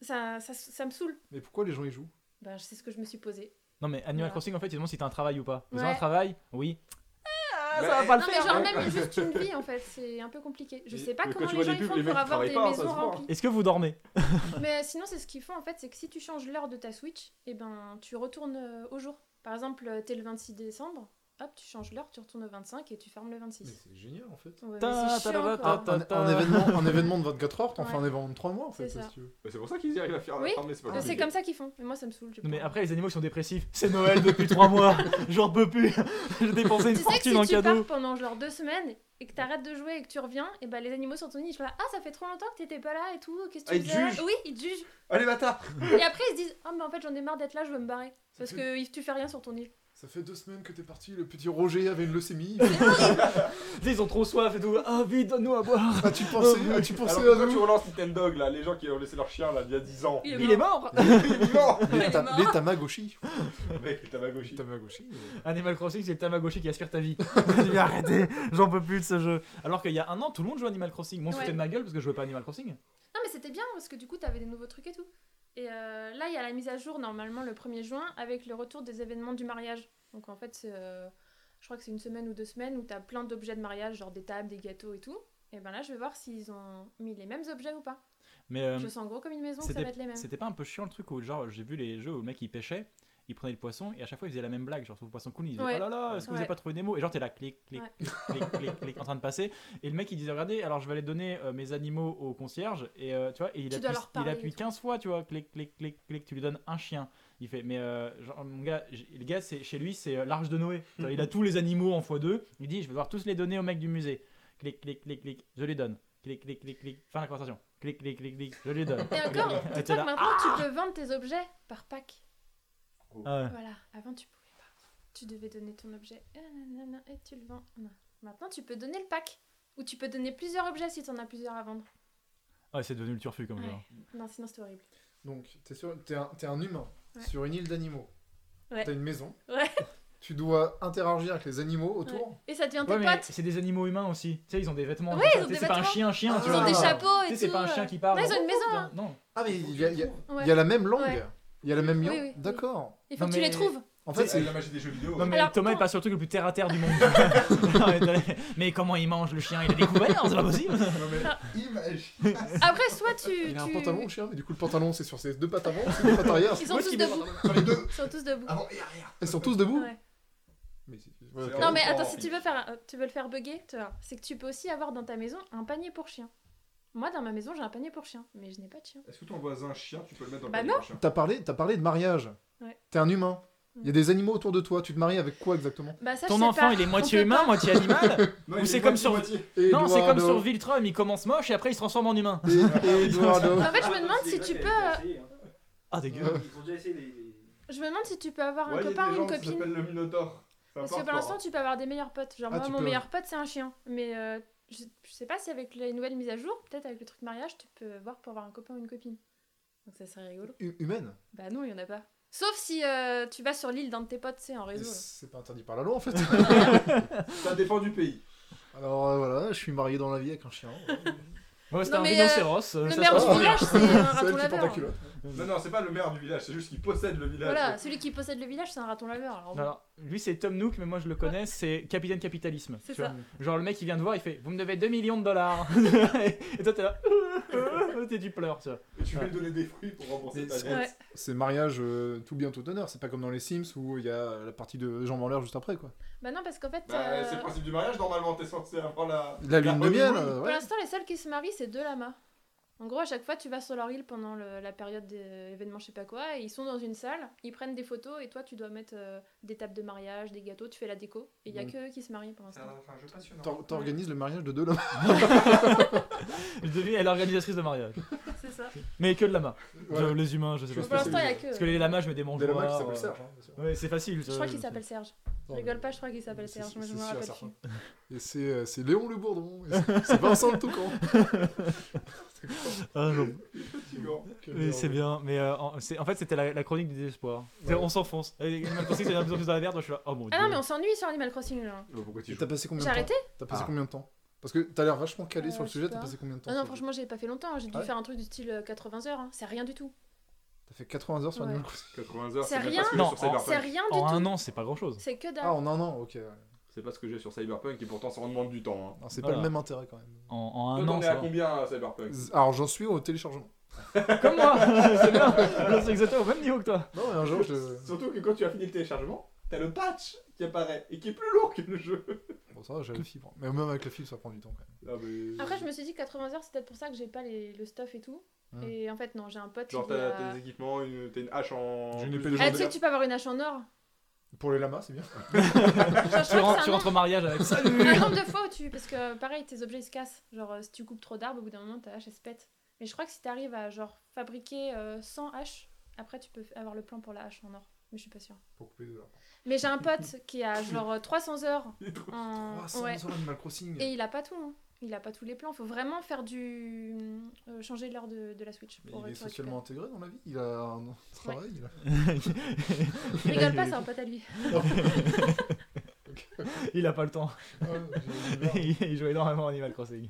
Ça, ça, ça me saoule. Mais pourquoi les gens y jouent? Ben, c'est ce que je me suis posé. Non, mais Animal Voilà. Crossing, en fait, ils demandent si t'as un travail ou pas. Ouais. un travail Oui. Ah, Bah, ça va pas le non, mais genre hein. même <laughs> juste une vie en fait, c'est un peu compliqué. Je sais pas mais comment tu les gens pubs, font les pour avoir des pas, maisons remplies. Est-ce que vous dormez? <laughs> Mais sinon, c'est ce qu'ils font en fait, c'est que si tu changes l'heure de ta Switch, et ben tu retournes euh, au jour. Par exemple, euh, t'es le 26 décembre, hop, tu changes l'heure, tu retournes au 25 et tu fermes le Mais 26. c'est génial en fait. Ouais, mais Ta- c'est ta- chiant, ta- quoi. ta- Un, ta- un événement, un événement de 24 heures, t'en fais un événement de 3 mois en fait. C'est si. Mais pour ça qu'ils y arrivent à faire Oui. farmer, c'est pas C'est compliqué. comme ça qu'ils font. Mais moi, ça me saoule. Non, mais après, les animaux ils sont dépressifs. C'est Noël depuis 3 mois. <laughs> J'en peux plus. <laughs> J'ai dépensé une Tu sais que fortune en si tu cadeau. pars pendant genre deux semaines et que t'arrêtes de jouer et que tu reviens, et ben les animaux sur ton île, ils sont là, ah ça fait trop longtemps que t'étais pas là et tout, qu'est-ce que Ah, tu ils te faisais jugent Oui, ils te jugent. Allez, bâtard Et après ils se disent, ah mais en fait j'en ai marre d'être là, je veux me barrer. Parce que tu fais rien sur ton île. Ça fait deux semaines que t'es parti, le petit Roger avait une leucémie. <laughs> Tu Ils ont trop soif et tout. Ah, vite, donne-nous à boire. As-tu pensé, as-tu pensé Alors à que quand tu relances Nintendo, là, les gens qui ont laissé leur chien là, il y a 10 ans. Il est Il est mort. Il est vivant Il est mort. les Tamagotchi. Mec. Les Tamagotchi. euh, Animal Crossing, c'est le Tamagotchi qui aspire ta vie. <laughs> Je vais arrêter, j'en peux plus de ce jeu. Alors qu'il y a un an, tout le monde jouait à Animal Crossing. Moi, on se Ouais. foutait de ma gueule parce que je jouais pas à Animal Crossing. Non mais c'était bien parce que du coup t'avais des nouveaux trucs et tout. Et euh, là il y a la mise à jour normalement le 1er juin avec le retour des événements du mariage. Donc en fait euh, je crois que c'est une semaine ou deux semaines où t'as plein d'objets de mariage, genre des tables, des gâteaux et tout. Et ben là je vais voir s'ils ont mis les mêmes objets ou pas. Mais euh, Je sens gros comme une maison ça va être les mêmes. c'était pas un peu chiant le truc où, genre, j'ai vu les jeux où le mec il pêchait, il prenait le poisson et à chaque fois il faisait la même blague. Genre, sur le poisson cool, il disait Ouais. Oh là là, est-ce que vous Ouais. avez pas trouvé des mots Et genre, t'es là, clic, clic, Ouais. clic, clic, clic, clic, en train de passer. Et le mec il disait Regardez, alors je vais aller donner euh, mes animaux au concierge. Et euh, tu vois, et il Tu appuie, il appuie et tout. 15 fois, tu vois, clic, clic, clic, clic, tu lui donnes un chien. Il fait, mais euh, genre, mon gars, le gars, c'est, chez lui, c'est euh, l'arche de Noé. Il a tous les animaux en x2. Il dit, je vais devoir tous les donner au mec du musée. Clic, clic, clic, clic, je les donne. Clic, clic, clic, clic, fin de la conversation. Clic, clic, clic, clic, je les donne. Et encore, Ah, dis-toi que maintenant tu peux vendre tes objets par pack. Ah ouais. Voilà, avant tu pouvais pas. Tu devais donner ton objet ah, nanana, et tu le vends. Non. Maintenant tu peux donner le pack. Ou tu peux donner plusieurs objets si t'en as plusieurs à vendre. Ah, c'est devenu le turfu comme. Ouais. Non, sinon c'était horrible. Donc, t'es sur- t'es un, t'es un humain Ouais. sur une île d'animaux. Ouais. T'as une maison. Ouais. <laughs> Tu dois interagir avec les animaux autour. Et ça devient tes Ouais, potes. c'est des animaux humains aussi. Tu sais, ils ont des vêtements. Ouais, Tu C'est pas un chien, chien. tu Ils vois. ont des Ah. chapeaux et Tu tout. sais, c'est pas un chien qui parle. Non, ils ont une maison. Non. Ah, mais il y a, il y a- Ouais. il y a la même langue. Ouais. Il y a la même langue. oui, oui. D'accord. Il faut Non, que tu mais- les trouves. En fait, C'est la magie des jeux vidéo. Non mais Alors, Thomas est pas sur le truc le plus terre à terre du monde. <laughs> mais comment il mange le chien Il a découvert, c'est pas possible. Non, mais imagine. Après, soit tu. Il a un tu- pantalon, le chien, mais du coup, le pantalon, c'est sur ses deux pattes avant, ses deux pattes arrière. Ils sont tous debout. Sur les deux. Ils sont tous debout. Avant et arrière. Ils sont tous debout Ouais. Mais. Non mais attends, si tu veux faire, tu veux le faire bugger, c'est que tu peux aussi avoir dans ta maison un panier pour chien. Moi, dans ma maison, j'ai un panier pour chien, mais je n'ai pas de chien. Est-ce que ton voisin chien, tu peux le mettre dans le Bah panier non. pour chien T'as parlé, t'as parlé de mariage. Ouais. T'es un humain. Il y a des animaux autour de toi. Tu te maries avec quoi exactement? Bah ça, Ton enfant pas. il est moitié humain, pas. moitié animal. <laughs> Non, Ou c'est est comme sur- moitié. Non, c'est comme sur Viltrum, il commence moche et après il se transforme en humain. Et- <laughs> Eduardo. En fait, je me demande si tu peux. Ah dégueu. Ouais. Ils ont déjà essayé les. Je me demande si tu peux avoir un copain ou une copine. le un Parce que pour l'instant, tu peux avoir des meilleurs potes. Genre, Ah, moi, mon meilleur pote, c'est un chien. Mais euh, je, je sais pas si avec les nouvelles mises à jour, peut-être avec le truc mariage, tu peux voir pour avoir un copain ou une copine. Donc ça serait rigolo. Hu- Humaine? Bah non, il y en a pas. Sauf si euh, tu vas sur l'île d'un de tes potes, sais, en réseau. C'est pas interdit par la loi en fait. hein. <laughs> Ça dépend du pays. Alors euh, voilà, je suis marié dans la vie avec un chien. Ouais, c'était un rhinocéros. euh, Le ça maire du village, c'est un <laughs> C'est raton laveur. Non, non, c'est pas le maire du village, c'est juste qu'il possède le village. Voilà, celui qui possède le village, c'est un raton laveur. Alors, bon. Lui c'est Tom Nook, mais moi je le connais, c'est Capitaine Capitalisme. C'est ça. Genre le mec il vient te voir, il fait Vous me devez 2 millions de dollars. <laughs> et toi t'es là. <laughs> T'es tu pleures, tu vois. Et tu peux lui donner des fruits pour rembourser ta c'est- dette. Ouais. C'est mariage euh, tout bien tout honneur. C'est pas comme dans les Sims où il y a la partie de en l'air juste après quoi. Bah non, parce qu'en fait, Bah, euh, c'est le principe du mariage, normalement, t'es censé avoir la. La lune de miel. euh, pour ouais. l'instant, les seuls qui se marient, c'est deux lamas. En gros, à chaque fois, tu vas sur leur île pendant le- la période d'événements, je sais pas quoi, et ils sont dans une salle, ils prennent des photos, et toi, tu dois mettre euh, des tables de mariage, des gâteaux, tu fais la déco, et il y a Donc- que eux qui se marient pour l'instant. T'organises le mariage de deux. <laughs> <laughs> Je deviens elle est organisatrice de mariage. <laughs> Ça. Mais que de lama. Ouais. Les humains, je sais pas. Pour l'instant, il y a que. Parce que les lamas, je mets des Des mangeoires. lamas qui s'appellent euh, Serge. hein. Ouais, c'est facile. Je crois qu'il s'appelle Serge. Je rigole pas, je crois qu'il s'appelle c'est- Serge, mais je c'est me rappelle plus. Et c'est euh, c'est Léon Le Bourdon. c'est- Vincent le Toucan. <laughs> <laughs> Ah. Mais c'est bien, mais euh, en, en fait c'était la, la chronique du désespoir. C'est- On s'enfonce. Animal Crossing, c'est de plus en plus dans la merde, moi je suis là. Oh mon dieu. Ah non, mais on s'ennuie sur Animal Crossing là. Bah, pourquoi tu t'as passé combien J'ai de temps arrêté T'as passé Ah. combien de temps Parce que t'as l'air vachement calé Euh, sur le je sujet. T'as pas. passé combien de temps Ah non, franchement, j'ai pas fait longtemps, j'ai dû Ouais. faire un truc du style euh, 80 heures, hein. c'est rien du tout. T'as fait 80 heures sur Ouais. Animal Crossing. 80 heures, C'est rien. pas ce que Non, sur en- C'est Cyberpunk. rien du En tout. un an, c'est pas grand chose. C'est que dalle. Ah, en un an, ok. C'est pas ce que j'ai sur Cyberpunk et pourtant ça en demande du temps. Hein. C'est Voilà. pas le même intérêt quand même. En, en un an, es ça à combien à Cyberpunk Alors j'en suis au téléchargement. <laughs> Comme moi <laughs> C'est bien C'est exactement au même niveau que toi Non, mais un jour je. Surtout que quand tu as fini le téléchargement, t'as le patch qui apparaît et qui est plus lourd que le jeu. Bon, ça va, j'ai la fibre. Mais même avec la fibre, ça prend du temps quand même. Ah, mais- Après, je me suis dit 80 heures, c'est peut-être pour ça que j'ai pas les, le stuff et tout. Hmm. Et en fait, non, j'ai un pote Genre t'as a- tes équipements, une- t'as une hache en. J'ai une plus épée de de Ah, tu sais que tu peux avoir une hache en or. Pour les lamas, c'est bien. <laughs> Genre, Tu, rentres, tu rentres au mariage avec ça. un nombre de fois où tu. Parce que pareil, tes objets ils se cassent. Genre, euh, si tu coupes trop d'arbres, au bout d'un moment, ta hache elle se pète. Mais je crois que si t'arrives à genre fabriquer euh, 100 haches, après tu peux avoir le plan pour la hache en or. Mais je suis pas sûre. Pour couper de Mais j'ai un pote qui a genre euh, 300 heures <laughs> en. 300 Ouais. heures Animal Crossing. Et il a pas tout. hein. Il a pas tous les plans. Faut vraiment faire du. euh, changer l'heure de, de la Switch. Pour il est socialement intégré dans la vie Il a un travail il a-. <laughs> Rigole pas, c'est un pote à lui. <laughs> <laughs> Il a pas le temps. Ah j'ai <laughs> il il joue énormément à Animal Crossing.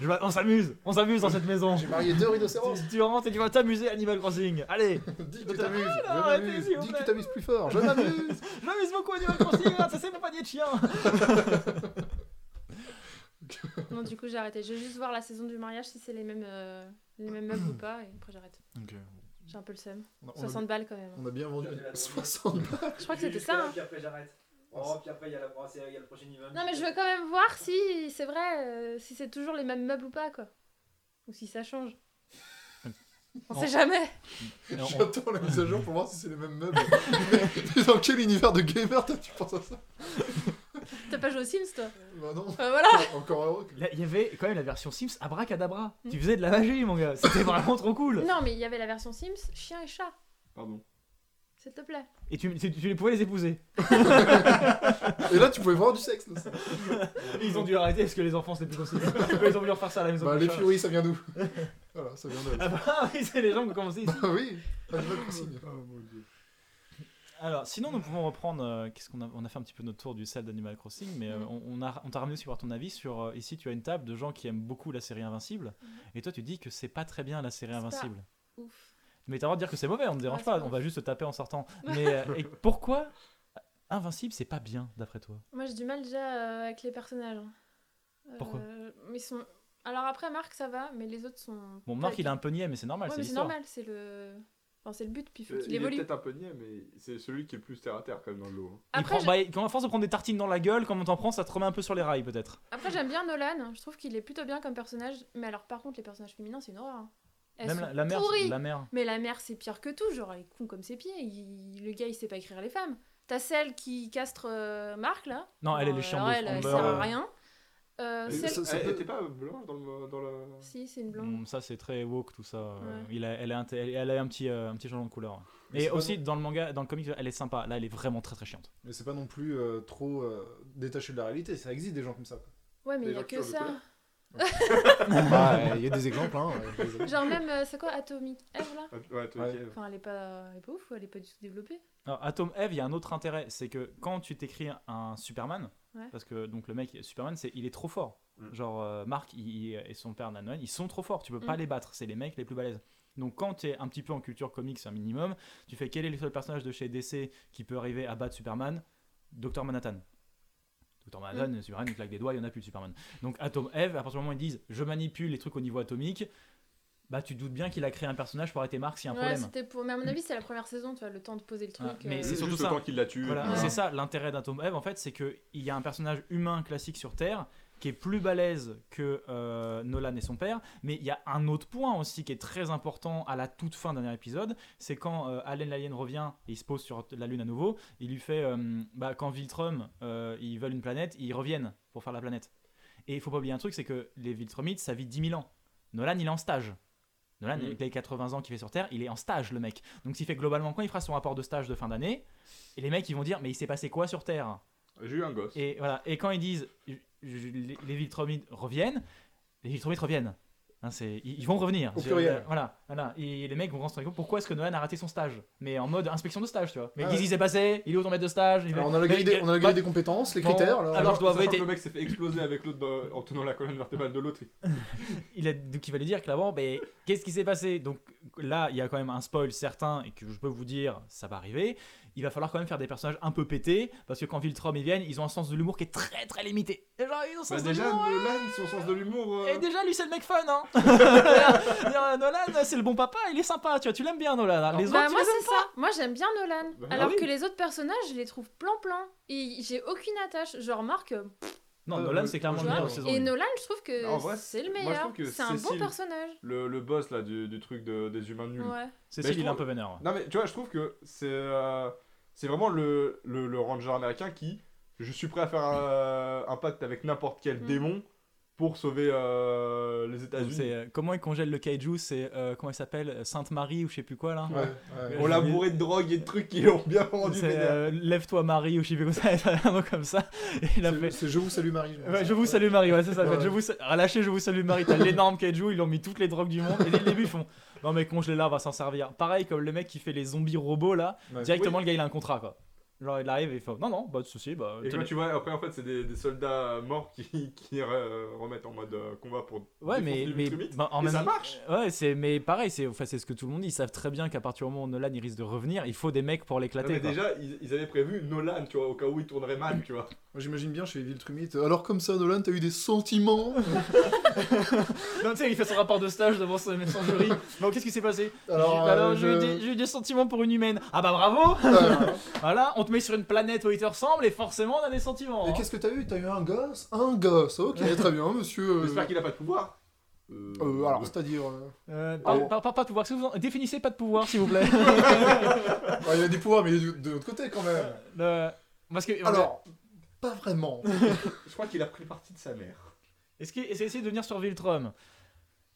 Je on s'amuse, on s'amuse dans cette maison. J'ai marié deux rhinocéros. Tu, tu rentres et tu vas t'amuser à Animal Crossing. Allez, <laughs> Dis que tu t'amuses. Vous Dis que tu t'amuses plus fort. Je m'amuse. je m'amuse beaucoup à Animal Crossing. Ah, ça c'est mon panier de chien. Non, du coup, j'ai arrêté. Je vais juste voir la saison du mariage si c'est les mêmes, euh, les mêmes meubles ou pas. Et après, j'arrête. Ok. J'ai un peu le seum. On a- on a- 60 balles quand même. On a bien vendu 60 balles. Je crois que c'était ça. hein. Puis après, j'arrête. Oh, puis après, il y a la il y a le prochain. Non, mais je veux quand même voir si c'est vrai, euh, si c'est toujours les mêmes meubles ou pas, quoi. Ou si ça change. <laughs> On sait jamais. On- J'attends la mise à jour pour voir si c'est les mêmes meubles. Mais <laughs> dans quel univers de gamer toi tu penses à ça? T'as pas joué aux Sims, toi? Bah non. Euh, Voilà. <laughs> Encore heureux. Il y avait quand même la version Sims abracadabra. Mm. Tu faisais de la magie, mon gars. C'était vraiment trop cool. Non, mais il y avait la version Sims, chien et chat, Pardon. S'il te plaît. Et tu, tu, tu les pouvais les épouser. Et là tu pouvais voir du sexe. ça. Ils ont dû arrêter parce que les enfants c'était plus possible. <laughs> Ils ont voulu refaire ça à la maison. Bah les furies ça vient d'où? Voilà, ça vient d'eux. Ah bah oui, c'est les gens qui ont commencé ici. Bah oui. Animal Crossing. Alors, sinon, nous pouvons reprendre. euh, Qu'est-ce qu'on a On a fait un petit peu notre tour du sel d'Animal Crossing, mais euh, Mhm. on, on a, on t'a ramené aussi voir ton avis sur. euh, ici, tu as une table de gens qui aiment beaucoup la série Invincible, Mhm. et toi, tu dis que c'est pas très bien la série C'est pas- Invincible. Ouf. Mais t'as le droit de dire que c'est mauvais, on ne dérange Ouais, pas, on va juste te taper en sortant. <laughs> Mais euh, et pourquoi Invincible, c'est pas bien, d'après toi? Moi, j'ai du mal déjà euh, avec les personnages. Euh, Pourquoi? mais ils sont... Alors après, Marc, ça va, mais les autres sont. Bon, Marc, il est un peu niais, mais c'est normal, Ouais, c'est mais c'est l'histoire. normal, c'est le. Enfin, c'est le but, puis il faut Euh, il est évolue. peut-être un peu niais, mais c'est celui qui est le plus terre à terre quand même dans le lot. hein. Il Après, prend- bah, quand à force de prendre des tartines dans la gueule, quand on t'en prend, ça te remet un peu sur les rails, peut-être. Après, j'aime bien Nolan. Je trouve qu'il est plutôt bien comme personnage. Mais alors, par contre, les personnages féminins, c'est une horreur. hein. Elles Même sont la, la mère, pourries. la mère. Mais la mère, c'est pire que tout. Genre, elle est con comme ses pieds. Il- Le gars, il sait pas écrire les femmes. T'as celle qui castre euh, Marc, là. Non, elle est Bon, les chiens alors de elle, elle sert euh, à rien. Euh, celle- ça- ça Elle peut- était pas blanche dans le. Dans le... Si, c'est une blonde. Bon, ça, c'est très woke, tout ça. euh, Ouais. Il a, elle, a, un- elle, elle a un petit, euh, un petit changement de couleur. Mais Et aussi, dans le manga, dans le comic, elle est sympa. Là, elle est vraiment très très chiante. Mais c'est pas non plus euh, trop euh, détaché de la réalité, ça existe des gens comme ça. quoi. Ouais, mais il y a que ça. Bah, Il y a des exemples, hein. Genre, même, euh, c'est quoi Atomic Eve, là Ouais, toi, Ouais. ok. Enfin, elle est pas, elle est pas ouf, elle est pas du tout développée. Alors, Atom Eve, il y a un autre intérêt, c'est que quand tu t'écris un Superman, Ouais. parce que donc le mec Superman, c'est il est trop fort. Mm. Genre euh, Mark il- il- et son père Nanon, ils sont trop forts. Tu peux pas Mm. les battre. C'est les mecs les plus balèzes. Donc quand tu es un petit peu en culture comics un minimum, tu fais quel est le seul personnage de chez DC qui peut arriver à battre Superman? Docteur Manhattan. Docteur Manhattan, Superman, il claque des doigts, il y en a plus de Superman. Donc Atom Eve, à partir du moment où ils disent je manipule les trucs au niveau atomique, bah tu te doutes bien qu'il a créé un personnage pour arrêter Mark s'il y a un Ouais, problème. c'était pour. Mais à mon avis, c'est la première saison, tu vois, le temps de poser le truc. Ah, mais euh, c'est C'est surtout juste ça. le temps qu'il la tue. Voilà, Ouais. c'est ça l'intérêt d'Atom Eve en fait, c'est qu'il y a un personnage humain classique sur Terre qui est plus balèze que euh, Nolan et son père, mais il y a un autre point aussi qui est très important à la toute fin d'un dernier épisode, c'est quand euh, Allen l'Alien revient et il se pose sur la Lune à nouveau, il lui fait, euh, bah, quand Viltrum, euh, ils veulent une planète, ils reviennent pour faire la planète. Et il faut pas oublier un truc, c'est que les Viltrumites, ça vit 10 000 ans. Nolan, il est en stage. Nolan, avec les 80 ans qu'il fait sur Terre, il est en stage, le mec. Donc, s'il fait globalement, quand il fera son rapport de stage de fin d'année, et les mecs, ils vont dire, mais il s'est passé quoi sur Terre? J'ai eu un gosse. Et voilà. Et quand ils disent, les, les Viltrumites reviennent, les Viltrumites reviennent. Hein, c'est, ils, ils vont revenir. Au pluriel. Voilà, voilà. Et les mecs vont se rendre compte pourquoi est-ce que Nolan a raté son stage? Mais en mode inspection de stage, tu vois. Mais Ah qu'est-ce ouais. qui s'est passé Il est où ton maître de stage? Il Alors, fait- on a la grille des, on a la grille bah, des compétences, les bon, critères. Alors, alors, je dois avouer, le mec s'est fait exploser avec l'autre dans- en tenant la colonne vertébrale de l'autre. <laughs> il a, donc il va lui dire clairement, mais qu'est-ce qui s'est passé? Donc là, il y a quand même un spoil certain et que je peux vous dire, ça va arriver. Il va falloir quand même faire des personnages un peu pétés parce que quand Viltrum ils viennent, ils ont un sens de l'humour qui est très très limité. Et genre, ils ont un Bah sens de déjà, ouais. Nolan, son sens de l'humour. euh, Et déjà, lui, c'est le mec fun, hein <laughs> Nolan, c'est le bon papa, il est sympa, tu vois, tu l'aimes bien, Nolan. hein. Les Bah, autres, tu moi, c'est ça. Moi, j'aime bien Nolan. Bah, alors oui. que les autres personnages, je les trouve plan-plan. Et j'ai aucune attache. Genre, Marc. euh, Non, Euh, Nolan, c'est clairement le meilleur saison Et. Nolan, je trouve que c'est le meilleur. C'est un bon personnage. le, le boss là du, du truc de- des humains nuls. Ouais. Cécile, il est un peu vénère. Non mais tu vois, je trouve que c'est euh, c'est vraiment le, le, le ranger américain qui je suis prêt à faire un, un pacte avec n'importe quel Mm. démon pour sauver euh, les États-Unis. c'est, euh, comment il congèle le kaiju C'est euh, comment il s'appelle Sainte-Marie ou je sais plus quoi là Ouais, ouais. On l'a bourré de drogue et de trucs qui l'ont bien rendu euh, Lève-toi Marie ou je sais plus quoi <laughs> ça, un nom comme ça. Et il a C'est- fait. C'est Je vous salue Marie. Ouais, je vous salue Marie, ouais, c'est ça. en fait, Ouais. Je vous sa- relâchez, je vous salue Marie. T'as l'énorme kaiju, ils ont mis toutes les drogues du monde. Et dès le début, ils font Non, mais congelé là, on va s'en servir. Pareil comme le mec qui fait les zombies robots là. Ouais. Directement, le gars il a un contrat quoi. Genre il arrive et il fait Non, non, pas de soucis. Bah, Et quand tu vois, après en fait, c'est des, des soldats morts qui, <laughs> qui euh, remettent en mode euh, combat pour. Ouais, mais, mais bah, en Et même ça marche Ouais, c'est mais pareil, c'est enfin, c'est ce que tout le monde dit. Ils savent très bien qu'à partir du moment où Nolan il risque de revenir, il faut des mecs pour l'éclater. mais quoi. déjà, ils, ils avaient prévu Nolan, tu vois, au cas où il tournerait mal, tu vois. Moi j'imagine bien chez Viltrumite. Alors comme ça, Nolan, t'as eu des sentiments <laughs> Non, tu sais, il fait son rapport de stage devant son, jury. Bon, qu'est-ce qui s'est passé? Alors, J'ai- alors, euh, j'ai eu des- j'ai eu des sentiments pour une humaine. Ah bah bravo Euh, <laughs> Voilà, on te met sur une planète où il te ressemble et forcément on a des sentiments. Et hein. qu'est-ce que t'as eu? T'as eu un gosse? Un gosse, ok, très bien, monsieur. euh, J'espère qu'il a pas de pouvoir. Euh, euh, alors, c'est-à-dire. euh, pas, Oh. pas- pas- pas de pouvoir. Vous en- Définissez pas de pouvoir, s'il vous plaît. <laughs> ah, il a des pouvoirs, mais il est de, l'autre côté quand même. Le- Parce que, Alors, pas vraiment. <laughs> Je crois qu'il a pris partie de sa mère. est-ce qu'il est-ce qu'il essaie de venir sur Viltrum?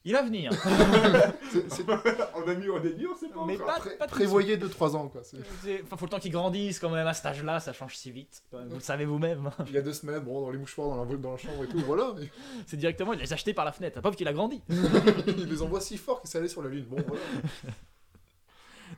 Il va venir. <laughs> C'est- c'est- on a mis au début, on sait pas Mais pas, pré- pas prévoyez 2-3 ans, quoi. c'est- Enfin, faut le temps qu'ils grandissent quand même à cet âge-là, ça change si vite. quand même, Vous le savez vous-même. Il y a deux semaines, bon, dans les mouchoirs, dans la, dans la chambre et tout, voilà. mais <laughs> C'est directement, il les a achetés par la fenêtre. La pauvre qu'il a grandi. <laughs> il les envoie si fort qu'il s'est allé sur la lune. Bon, voilà.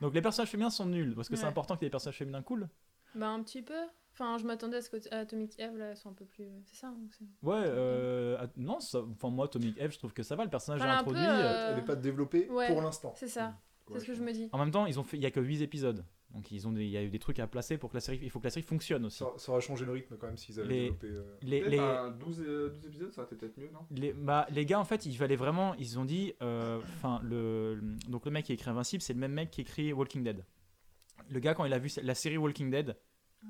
Donc les personnages féminins sont nuls parce que c'est important qu'il y ait des personnages féminins cool. Bah, un petit peu. Enfin, je m'attendais à ce que Atomic Eve, là, sont un peu plus. C'est ça. c'est- Ouais, euh, non, ça- enfin moi Atomic Eve, je trouve que ça va. Le personnage peu, introduit. euh, euh, Elle n'est pas développée ouais. pour l'instant. C'est ça. C'est ce que je me dis. En même temps, ils ont fait, il y a que 8 épisodes. Donc ils ont des- il y a eu des trucs à placer pour que la série, il faut que la série fonctionne aussi. Ça, ça aurait changé le rythme quand même s'ils avaient Les- développé. euh, Les, Peut-être les, un 12, euh, 12 épisodes, ça aurait été peut-être mieux, non? Les, bah, les gars, en fait, il fallait vraiment. Ils ont dit. euh, Enfin, le, donc le mec qui a écrit Invincible, c'est le même mec qui écrit Walking Dead. Le gars, quand il a vu la série Walking Dead,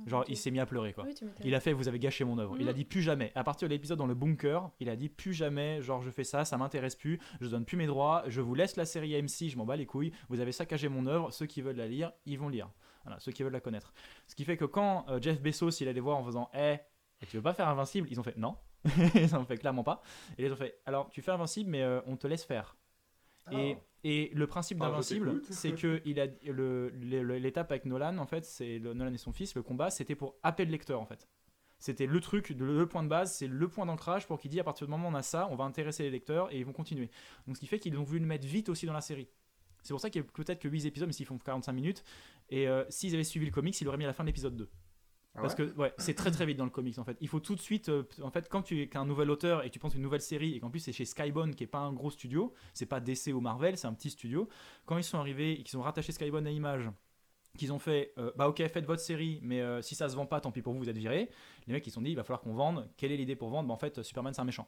genre, il s'est mis à pleurer, quoi. Oui. Il a fait, vous avez gâché mon œuvre. Il a Mhm. dit plus jamais. À partir de l'épisode dans le bunker, il a dit plus jamais, genre je fais ça, ça m'intéresse plus, je donne plus mes droits, je vous laisse la série AMC, je m'en bats les couilles, vous avez saccagé mon œuvre, ceux qui veulent la lire, ils vont lire. Voilà, ceux qui veulent la connaître. Ce qui fait que quand euh, Jeff Bezos, il allait voir en faisant, eh, et tu veux pas faire Invincible? Ils ont fait non. <laughs> ils ont fait clairement pas. Et ils ont fait, alors tu fais Invincible, mais euh, on te laisse faire. Et, et le principe Ah, d'Invincible, c'est que il a l'étape avec Nolan, en fait, c'est Nolan et son fils, le combat, c'était pour appeler le lecteur, en fait. C'était le truc, le, le point de base, c'est le point d'ancrage pour qu'il dit à partir du moment où on a ça, on va intéresser les lecteurs et ils vont continuer. Donc ce qui fait qu'ils ont voulu le mettre vite aussi dans la série. C'est pour ça qu'il y a peut-être que 8 épisodes, mais s'ils font 45 minutes. Et euh, s'ils avaient suivi le comics, ils l'auraient mis à la fin de l'épisode 2. Ah Parce que ouais, c'est très très vite dans le comics en fait. Il faut tout de suite, euh, en fait, quand tu es qu'un nouvel auteur et que tu penses une nouvelle série et qu'en plus c'est chez Skybound qui est pas un gros studio, c'est pas DC ou Marvel, c'est un petit studio. Quand ils sont arrivés et qu'ils ont rattaché Skybound à Image, qu'ils ont fait, euh, bah ok, faites votre série, mais euh, si ça se vend pas, tant pis pour vous, vous êtes virés. Les mecs ils se sont dit, il va falloir qu'on vende. Quelle est l'idée pour vendre? Bah, En fait, Superman c'est un méchant.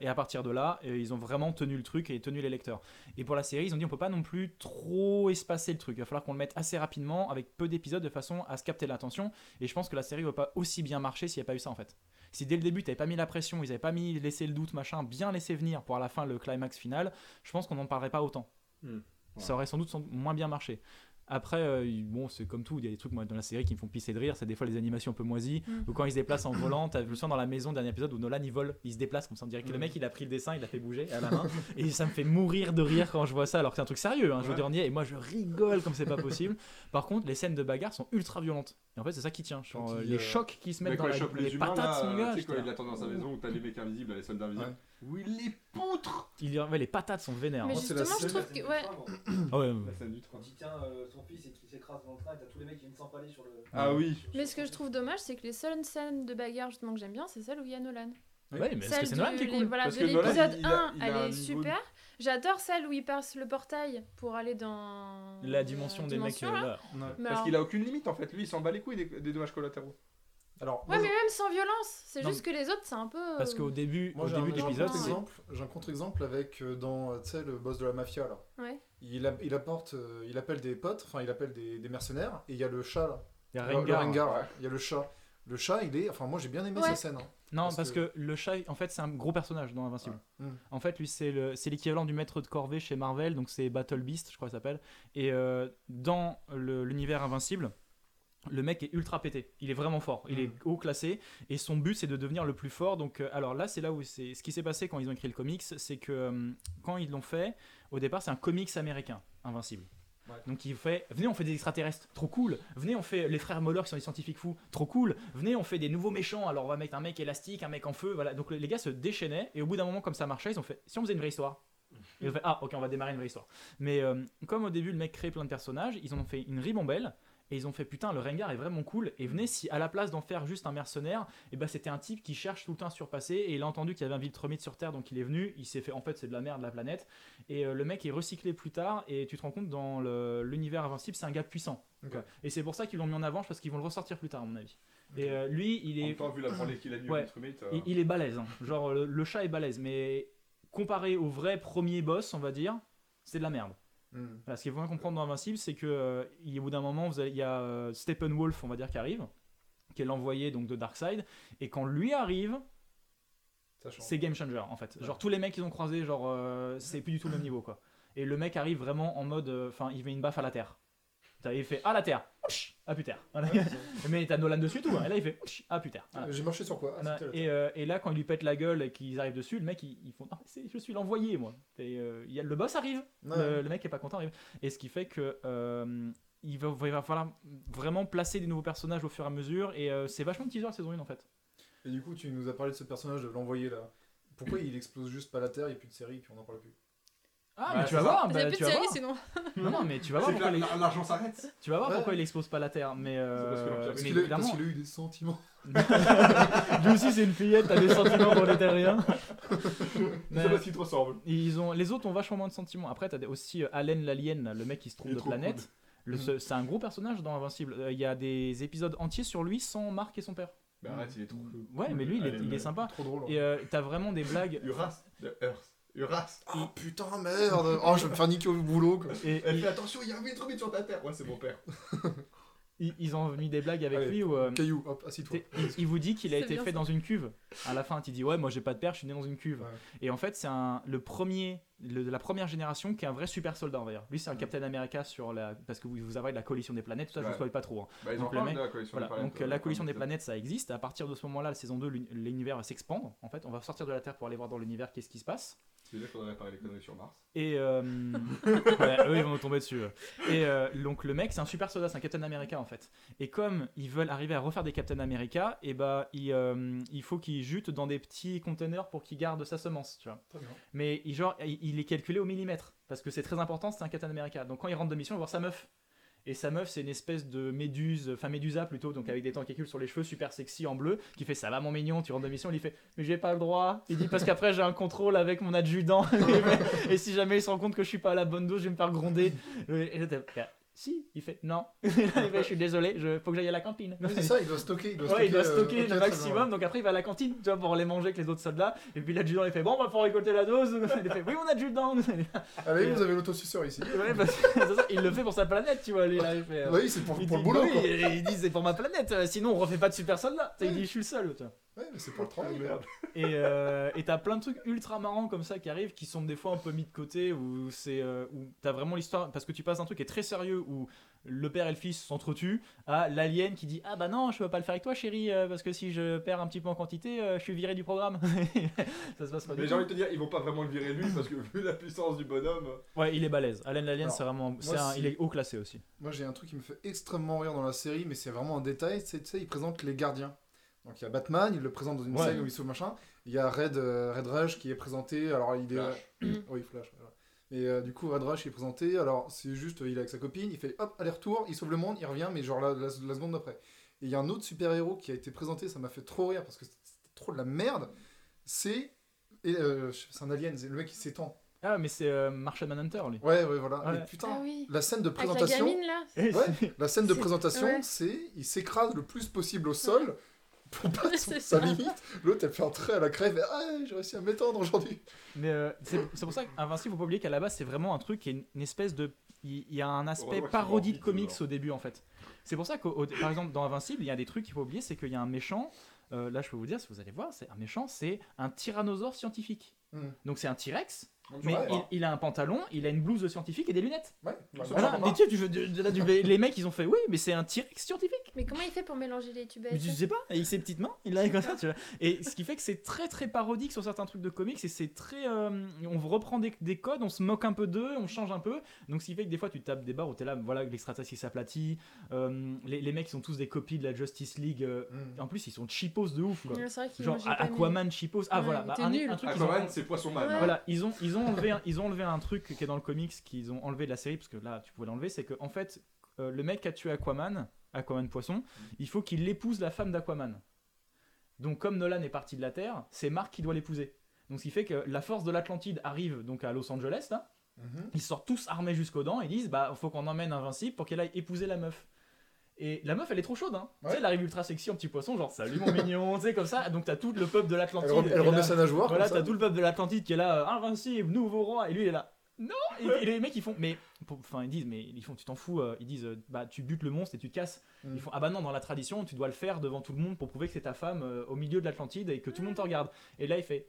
Et à partir de là, euh, ils ont vraiment tenu le truc et tenu les lecteurs. Et pour la série, ils ont dit on peut pas non plus trop espacer le truc. Il va falloir qu'on le mette assez rapidement avec peu d'épisodes de façon à se capter l'attention. Et je pense que la série va pas aussi bien marcher s'il n'y a pas eu ça en fait. Si dès le début t'avais pas mis la pression, ils avaient pas mis laissé le doute machin, bien laissé venir pour à la fin le climax final, je pense qu'on n'en parlerait pas autant. Hmm. Ça aurait sans doute moins bien marché. Après, euh, bon, c'est comme tout, il y a des trucs moi, dans la série qui me font pisser de rire, c'est des fois les animations un peu moisies, Mm. ou quand ils se déplacent en volant, t'as vu le sens dans la maison, dernier épisode où Nolan il vole, il se déplace comme ça, on dirait que le Mm. mec il a pris le dessin, il l'a fait bouger à la main, et ça me fait mourir de rire quand je vois ça, alors que c'est un truc sérieux, hein, je veux Ouais. y est, et moi je rigole comme c'est pas possible. Par contre, les scènes de bagarre sont ultra violentes, et en fait c'est ça qui tient, genre, euh, les euh, chocs qui se mettent dans la- les les humains, patates, là, son gars. tu sais, quand il attend dans sa maison où t'as les mecs invisibles, les soldats invisibles. Ouais. Où il les poutre Il y a- ouais, les patates sont vénères. Mais hein. Moi, c'est la justement, je scène- trouve que. Ouais, <coughs> Ah ouais. La scène du train. Quand il tient euh, son fils et qu'il s'écrase dans le train, et t'as tous les mecs qui viennent s'empaler sur le. Ah oui. mais ce que je trouve dommage, c'est que les seules scènes de bagarre justement que j'aime bien, c'est celles où il y a Nolan. Ouais, mais que Celle c'est Nolan du- qui est les- cool? Voilà, Parce de l'épisode il- il a- 1, il a elle est de- super. J'adore celle où il passe le portail pour aller dans. La dimension des mecs dimension, euh, là. Parce alors- qu'il a aucune limite en fait. Lui, il s'en bat les couilles des, des dommages collatéraux. Alors, Ouais, moi, mais même sans violence. C'est juste que les autres, c'est un peu. Parce qu'au début, Moi au début de l'épisode, j'ai un contre-exemple avec euh, dans euh, tu sais le boss de la mafia là. Ouais. Il, a- il apporte, euh, il appelle des potes, enfin il appelle des, des mercenaires et il y a le chat là. il y a Rengar. Ouais. Il y a le chat. Le chat, il est, enfin moi j'ai bien aimé Ouais. sa scène. hein. Non, Parce parce, que... le chat, en fait, c'est un gros personnage dans Invincible. Ouais. Mm. En fait, lui, c'est le- c'est l'équivalent du maître de corvée chez Marvel, donc c'est Battle Beast, je crois que ça s'appelle. Et euh, dans l'univers Invincible, le mec est ultra pété. Il est vraiment fort. Il Mm. est haut classé. Et son but, c'est de devenir le plus fort. Donc, euh, alors là, c'est là où c'est. Ce qui s'est passé quand ils ont écrit le comics, c'est que euh, quand ils l'ont fait, au départ, c'est un comics américain, Invincible. Ouais. Donc il fait, venez on fait des extraterrestres, trop cool. Venez on fait les frères Moller qui sont des scientifiques fous, trop cool. Venez on fait des nouveaux méchants. Alors on va mettre un mec élastique, un mec en feu, voilà. Donc les gars se déchaînaient et au bout d'un moment comme ça marchait, ils ont fait, si on faisait une vraie histoire. Ils ont fait ah ok on va démarrer une vraie histoire. Mais euh, comme au début le mec crée plein de personnages, ils en ont fait une ribambelle. Et ils ont fait putain le Rengar est vraiment cool. Et venez si à la place d'en faire juste un mercenaire et ben c'était un type qui cherche tout le temps à se surpasser. Et il a entendu qu'il y avait un Viltrumite sur Terre donc il est venu. Il s'est fait en fait c'est de la merde la planète. Et euh, le mec est recyclé plus tard. Et tu te rends compte dans l'univers invincible c'est un gars puissant. Et c'est pour ça qu'ils l'ont mis en avant parce qu'ils vont le ressortir plus tard à mon avis. Et euh, lui il En est même temps, vu la qu'il a mis Ouais. euh, il, il est balèze hein. genre le, le chat est balèze. Mais comparé au vrai premier boss on va dire c'est de la merde Mm. voilà, ce qu'il faut bien comprendre dans Invincible, c'est que euh, il y a- au bout d'un moment, vous avez- il y a euh, Steppenwolf, on va dire, qui arrive, qui est l'envoyé donc de Darkseid, et quand lui arrive, c'est game changer en fait. Genre tous les mecs qu'ils ont croisés, genre euh, c'est plus du tout le même niveau quoi. Et le mec arrive vraiment en mode, enfin il met une baffe à la terre. T'as- Il fait ah la terre, ah putain. Voilà. <laughs> Mais t'as Nolan dessus et tout, hein. et là il fait ah putain. Voilà. J'ai marché sur quoi? Ah, Voilà. et, euh, et là, quand ils lui pètent la gueule et qu'ils arrivent dessus, le mec, ils, ils font Non, mais c'est- je suis l'envoyé, moi. Et, euh, il y a, le boss arrive, Ouais. le, le mec est pas content arrive. Et ce qui fait que euh, il, va, il va falloir vraiment placer des nouveaux personnages au fur et à mesure. Et c'est vachement teaser la saison 1 en fait. Et du coup, tu nous as parlé de ce personnage de l'envoyer là. Pourquoi <clears throat> il explose juste pas la Terre, il n'y a plus de série, puis on en parle plus? Ah, mais tu vas voir, bah, tu vas voir. sinon. <laughs> Non, non, mais tu vas voir c'est que pourquoi, l'argent s'arrête. tu vas voir Ouais. pourquoi il explose pas la Terre. Mais, euh, parce que l'Empire- Parce mais qu'il a, clairement, parce qu'il a eu des sentiments. <laughs> lui aussi c'est une fillette, t'as des sentiments pour les terriens. Mais- C'est parce qu'il te ressemble. Ils ont, les autres ont vachement moins de sentiments. Après, t'as des- aussi euh, Allen l'alien, là, le mec qui se trompe Il est de trop planète. Le- Mhm. ce- C'est un gros personnage dans Invincible. Euh, Il y a des épisodes entiers sur lui sans Marc et son père. Mais arrête, il est trop cool. Ouais, mais lui, il est, il sympa. Trop drôle. hein. Et euh, t'as vraiment des blagues. <laughs> Uras. de Earth. Uras. Oh putain, merde Oh, je vais me faire niquer au boulot, quoi. Et Elle ils, fait attention, il y a un météorite sur ta terre. Ouais, c'est mon père. <laughs> ils- ils ont mis des blagues avec Allez, lui où. euh, Caillou, hop, assis-toi. il, il vous dit qu'il a été fait ça. dans une cuve. À la fin, il dit Ouais, moi j'ai pas de père, je suis né dans une cuve. Ouais. Et en fait, c'est le premier, le- de la première génération qui est un vrai super soldat, on va dire. Lui, c'est un Mhm. Captain America sur la. Parce que vous, vous avez de la coalition des planètes, tout ça, je Ouais. vous spoil pas trop. hein. Bah, ils Donc, en mec- de la coalition Voilà, des planètes. donc euh, la coalition des planètes, ça existe. À partir de ce moment-là, la saison 2, l'uni- l'univers va s'expandre. En fait, on va sortir de la Terre pour aller voir dans l'univers qu'est-ce qui se passe. C'est-à-dire qu'il faudrait réparer les conneries sur Mars. Et euh, <laughs> ouais, eux, ils vont nous tomber dessus. eux. Et euh, donc le mec, c'est un super soldat, c'est un Captain America en fait. Et comme ils veulent arriver à refaire des Captain America, et bah il, euh, il faut qu'ils jutent dans des petits containers pour qu'ils gardent sa semence, tu vois. Très bien. Mais il, genre, il, il est calculé au millimètre parce que c'est très important, c'est un Captain America. Donc quand il rentre de mission, il va voir sa meuf. Et sa meuf, c'est une espèce de méduse, enfin médusa plutôt, donc avec des tentacules sur les cheveux, super sexy en bleu, qui fait ça va mon mignon, tu rentres de mission, il fait mais j'ai pas le droit. Il dit parce qu'après j'ai un contrôle avec mon adjudant, <laughs> et si jamais il se rend compte que je suis pas à la bonne dose, je vais me faire gronder. Si, il fait non. <laughs> Il fait, je suis désolé, je, faut que j'aille à la cantine. C'est ça, il doit stocker. Il doit Ouais, il doit euh, stocker ok, le maximum, ouais. donc après il va à la cantine, tu vois, pour les manger avec les autres soldats. Et puis l'adjudant il fait bon, bah faut récolter la dose. <laughs> Il fait oui, mon adjudant. Allez, Et, vous avez l'autosuceur ici. Ouais, parce que <laughs> c'est ça, il le fait pour sa planète, tu vois. lui, là, il fait, euh, Oui, c'est pour, le boulot, oui, quoi. et il dit c'est pour ma planète, euh, sinon on refait pas de super soldat. Tu sais, Il dit je suis le seul. tu vois. Ouais, mais c'est pour le travail. Merde. Et euh, et t'as plein de trucs ultra marrants comme ça qui arrivent, qui sont des fois un peu mis de côté, où c'est euh, où t'as vraiment l'histoire parce que tu passes d'un truc qui est très sérieux où le père et le fils s'entretuent à l'alien qui dit ah bah non je peux pas le faire avec toi chérie euh, parce que si je perds un petit peu en quantité euh, je suis viré du programme. <laughs> ça se passe pas Mais j'ai envie de te dire, ils vont pas vraiment le virer lui parce que vu la puissance du bonhomme. Ouais il est balèze. Alan l'alien c'est vraiment c'est un- si- il est haut classé aussi. Moi, j'ai un truc qui me fait extrêmement rire dans la série, mais c'est vraiment un détail. C'est, tu sais, il présente les gardiens. Donc, il y a Batman, il le présente dans une Ouais. scène où il sauve machin. Il y a Red, euh, Red Rush qui est présenté. Alors, il est. Flash. <clears throat> oui, Flash. voilà. Et euh, du coup, Red Rush est présenté. Alors, c'est juste, il est avec sa copine, il fait hop, aller-retour, il sauve le monde, il revient, mais genre la, la- la seconde d'après. Et il y a un autre super-héros qui a été présenté, ça m'a fait trop rire parce que c'était trop de la merde. C'est. et, euh, c'est un alien, c'est le mec qui s'étend. Ah mais c'est euh, Martian Manhunter lui. Ouais, ouais, voilà. Ouais. Mais putain, Ah oui. la scène de Avec la présentation. gamine là. <laughs> Ouais, la scène de présentation, ouais. c'est il s'écrase le plus possible au sol <laughs> son- sa ça. limite. L'autre, elle fait un trait à la crève et ah, j'ai réussi à m'étendre aujourd'hui. Mais euh, c'est c'est pour ça qu'Invincible, faut pas oublier qu'à la base, c'est vraiment un truc qui est une, une espèce de. Il y a un aspect parodie de comics au début, en fait. C'est pour ça que, par exemple, dans Invincible, il y a des trucs qu'il faut oublier c'est qu'il y a un méchant. euh, là, je peux vous dire, si vous allez voir, c'est un méchant, c'est un tyrannosaure scientifique. Hmm. Donc, c'est un T-Rex, mais ouais, il, il a un pantalon, il a une blouse de scientifique et des lunettes. Ouais, bah, Voilà, tu là, tu- les mecs, ils ont fait, oui, mais c'est un T-Rex scientifique. Mais comment il fait pour mélanger les tubes tu sais pas, il ses petites mains, il a comme ça, tu vois. Et ce qui fait que c'est très très parodique sur certains trucs de comics et c'est très. euh, on reprend des, des codes, on se moque un peu d'eux, on change un peu. Donc ce qui fait que des fois tu tapes des barres où t'es là, voilà, l'extraterrestre qui s'aplatit. euh, les, les mecs ils sont tous des copies de la Justice League. euh, hmm. en plus ils sont cheapos de ouf, quoi. Ouais, c'est vrai qu'il Genre. Aquaman cheapos. Ah Ouais, voilà, il bah, un, nul. un truc Aquaman, c'est Poisson Man. Voilà, ils ont, ils, ont enlevé un, ils ont enlevé un truc qui est dans le comics qu'ils ont enlevé de la série, parce que là tu pouvais l'enlever, c'est que en fait, euh, le mec qui a tué Aquaman, Aquaman Poisson, il faut qu'il épouse la femme d'Aquaman. Donc comme Nolan est parti de la Terre, c'est Mark qui doit l'épouser. Donc ce qui fait que la force de l'Atlantide arrive donc à Los Angeles, là. Mhm. ils sortent tous armés jusqu'aux dents et disent bah faut qu'on emmène Invincible pour qu'elle aille épouser la meuf. Et la meuf elle est trop chaude hein. Tu sais elle arrive ultra sexy en petit poisson genre salut mon mignon, tu sais comme ça. Donc t'as tout le peuple de Elle, l'Atlantide. elle est remet sa nageoire. Voilà, t'as tout le peuple de l'Atlantide qui est là, euh, invincible, nouveau roi, et lui il est là. Non et, et les mecs ils font, mais, enfin ils disent, mais ils font, tu t'en fous, euh, ils disent, euh, bah tu butes le monstre et tu te casses. Mm. Ils font, ah bah non, dans la tradition, tu dois le faire devant tout le monde pour prouver que c'est ta femme euh, au milieu de l'Atlantide et que tout le monde te regarde. Et là il fait,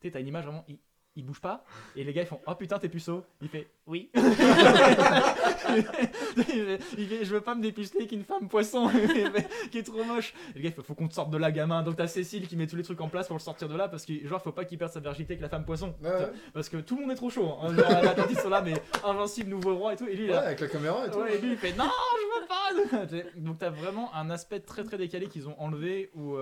tu sais, t'as une image vraiment, il, il bouge pas, et les gars ils font, oh putain t'es puceau. Il fait, oui. <laughs> il fait, je veux pas me dépuceler avec une femme poisson <laughs> qui est trop moche. Et le gars il faut qu'on te sorte de là gamin. Donc t'as Cécile qui met tous les trucs en place pour le sortir de là parce que genre faut pas qu'il perde sa virginité avec la femme poisson. Ouais, ouais. Parce que tout le monde est trop chaud. Hein. Genre sont là mais invincible nouveau roi et tout. Et lui Ouais, là. avec la caméra et tout. Ouais, et lui il fait non je veux pas <laughs> donc t'as vraiment un aspect très très décalé qu'ils ont enlevé ou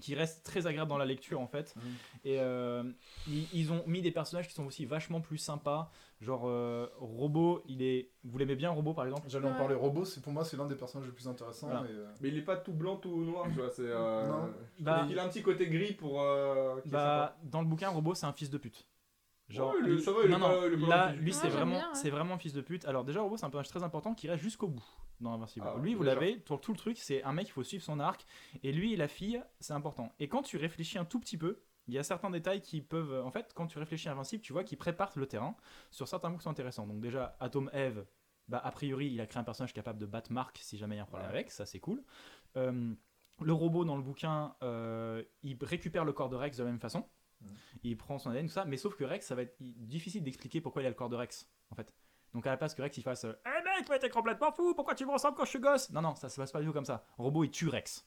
qui reste très agréable dans la lecture en fait Mhm. et euh, ils, ils ont mis des personnages qui sont aussi vachement plus sympas genre euh, Robot il est vous l'aimez bien Robot par exemple? J'allais en parler. Robot, c'est pour moi, c'est l'un des personnages les plus intéressants. Voilà. euh, Mais il est pas tout blanc, tout noir, tu vois. C'est. euh, Non. Bah- il a un petit côté gris pour. euh, bah dans le bouquin Robot c'est un fils de pute Genre, Ouais, lui- ça va, il est non, pas- non, il est pas là, lui, c'est j'aime vraiment, bien, ouais. c'est vraiment fils de pute. Alors, déjà, Robo, c'est un personnage très important qui reste jusqu'au bout dans Invincible. Ah, lui, vous l'avez, pour tout le truc, c'est un mec, il faut suivre son arc. Et lui et la fille, c'est important. Et quand tu réfléchis un tout petit peu, il y a certains détails qui peuvent. En fait, quand tu réfléchis à Invincible, tu vois qu'il prépare le terrain sur certains mots qui sont intéressants. Donc, déjà, Atom Eve, bah, a priori, il a créé un personnage capable de battre Mark si jamais il y a un problème Ouais. avec. Ça, c'est cool. Euh, le robot dans le bouquin, euh, il récupère le corps de Rex de la même façon. Il prend son ADN, tout ça, mais sauf que Rex, ça va être difficile d'expliquer pourquoi il a le corps de Rex, en fait. Donc à la place que Rex il fasse euh, Eh mec, mais t'es complètement fou, pourquoi tu me ressembles quand je suis gosse? Non, non, ça se passe pas du tout comme ça. Robot il tue Rex.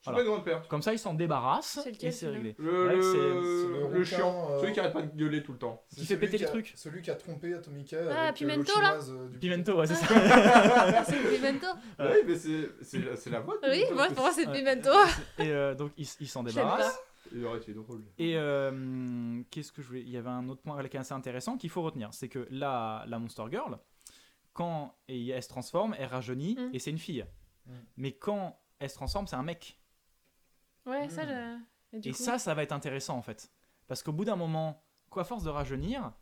Je suis Voilà. pas grande perte. Comme ça, il s'en débarrasse C'est et c'est réglé. Le, le, c'est- le, le chiant, euh, celui qui arrête pas de gueuler tout le temps. C'est Qui fait péter qui les a- trucs. Celui qui a trompé Atomica Ah, avec euh, Pimento, là. du Pimento, ouais, c'est <laughs> ça. Ah, c'est Pimento. Oui, mais c'est- c'est c'est la voix. de Oui, moi, pour moi, c'est. Pimento. Et euh, donc, il, s'en Je été drôle. Et euh, qu'est-ce que je voulais Il y avait un autre point qui est assez intéressant qu'il faut retenir c'est que la, la Monster Girl, quand et elle se transforme, elle rajeunit Mm. et c'est une fille. Mm. Mais quand elle se transforme, c'est un mec. Ouais, ça, je... Et, du Et coup ça, ça va être intéressant en fait. Parce qu'au bout d'un moment, quoi, à force de rajeunir,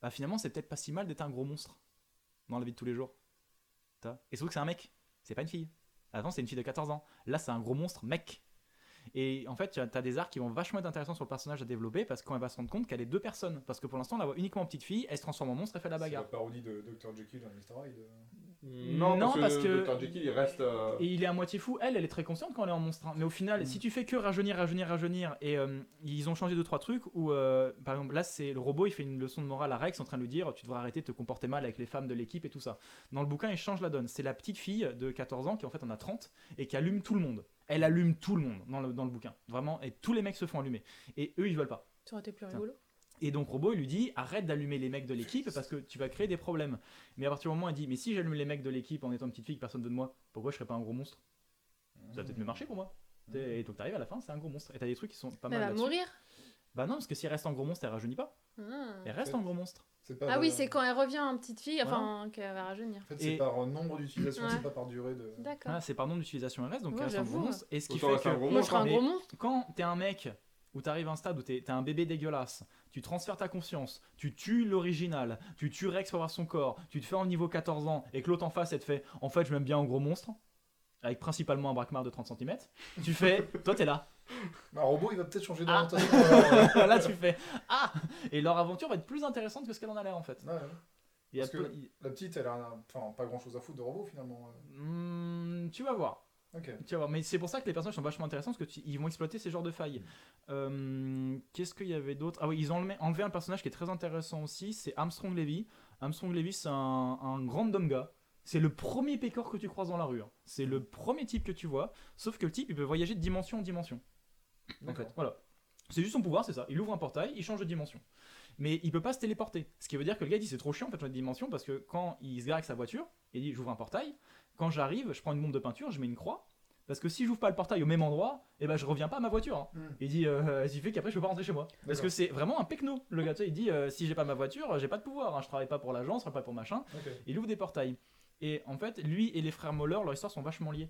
bah finalement, c'est peut-être pas si mal d'être un gros monstre dans la vie de tous les jours. Et surtout que c'est un mec, c'est pas une fille. Avant, c'est une fille de 14 ans. Là, c'est un gros monstre mec. Et en fait, tu as des arcs qui vont vachement être intéressants sur le personnage à développer parce qu'on va se rendre compte qu'elle est deux personnes. Parce que pour l'instant, on la voit uniquement en petite fille, elle se transforme en monstre et fait la C'est la bagarre. parodie de Dr. Jekyll dans Mr. Hyde. Non, Non, parce parce, que- Dr. Jekyll il reste. euh, Et il est à moitié fou. Elle, elle est très consciente quand elle est en monstre. hein. Mais au final, Mm. si tu fais que rajeunir, rajeunir, rajeunir, et euh, ils ont changé deux trois trucs où, euh, par exemple, là, c'est le robot, il fait une leçon de morale à Rex en train de lui dire, tu devrais arrêter de te comporter mal avec les femmes de l'équipe et tout ça. Dans le bouquin, il change la donne. C'est la petite fille de 14 ans qui en fait en a 30 et qui allume tout le monde. Elle allume tout le monde dans le, dans le bouquin, vraiment. Et tous les mecs se font allumer. Et eux, ils veulent pas. Ça aurait été plus rigolo. Et donc Robo il lui dit arrête d'allumer les mecs de l'équipe parce que tu vas créer des problèmes. Mais à partir du moment où il dit mais si j'allume les mecs de l'équipe en étant une petite fille que personne veut de moi, pourquoi je serais pas un gros monstre? Ça va peut-être mieux marcher pour moi. Et donc t'arrives à la fin, c'est un gros monstre. Et t'as des trucs qui sont pas Mais elle mal va mourir. Bah non, parce que si elle reste en gros monstre, elle rajeunit pas. Ah. Elle reste en gros monstre. Pas Ah le- oui, c'est quand elle revient en petite fille, enfin, qu'elle va rajeunir. En fait, c'est Et- par nombre d'utilisations, Ouais. c'est pas par durée de. D'accord. Ah, c'est par nombre d'utilisation elle reste, donc Ouais, elle reste en gros monstre. Et ce qui Autant fait un que Moi, je serais un gros monstre. quand t'es un mec où t'arrives à un stade où t'es t'es un bébé dégueulasse, tu transfères ta conscience, tu tues l'original, tu tues Rex pour avoir son corps, tu te fais en niveau 14 ans et que l'autre en face elle te fait en fait je m'aime bien en gros monstre avec principalement un braquemar de 30 cm, tu fais <laughs> toi t'es là. Un robot, il va peut-être changer Ah. d'orientation. alors, <laughs> là tu fais ah et leur aventure va être plus intéressante que ce qu'elle en a l'air en fait. ouais, ouais. Il y a Parce que- peu- La petite, elle a un- enfin, pas grand chose à foutre de robot finalement. euh. Hmm, tu vas voir. Tu vas voir. Mais c'est pour ça que les personnages sont vachement intéressants parce qu'ils vont exploiter ces genres de failles. Euh, Qu'est-ce qu'il y avait d'autre? Ah oui, ils ont enlevé, enlevé un personnage qui est très intéressant aussi, c'est Armstrong Levy. Armstrong Levy, c'est un, un random gars. C'est le premier pécor que tu croises dans la rue. hein. C'est le premier type que tu vois. Sauf que le type, il peut voyager de dimension en dimension. En fait, voilà. C'est juste son pouvoir, c'est ça. Il ouvre un portail, il change de dimension. Mais il peut pas se téléporter. Ce qui veut dire que le gars dit c'est trop chiant en fait changer de dimension parce que quand il se gare avec sa voiture, il dit j'ouvre un portail. Quand j'arrive, je prends une bombe de peinture, je mets une croix. Parce que si j'ouvre pas le portail au même endroit, et ben je reviens pas à ma voiture. hein. Hmm. Il dit euh, il fait qu'après je peux pas rentrer chez moi. Parce D'accord. que c'est vraiment un pecno. Le gars, tu sais, il dit euh, si j'ai pas ma voiture, j'ai pas de pouvoir. hein. Je travaille pas pour l'agence, je travaille pas pour machin. Ok. Il ouvre des portails. Et en fait, lui et les frères Moller, leur histoire sont vachement liées.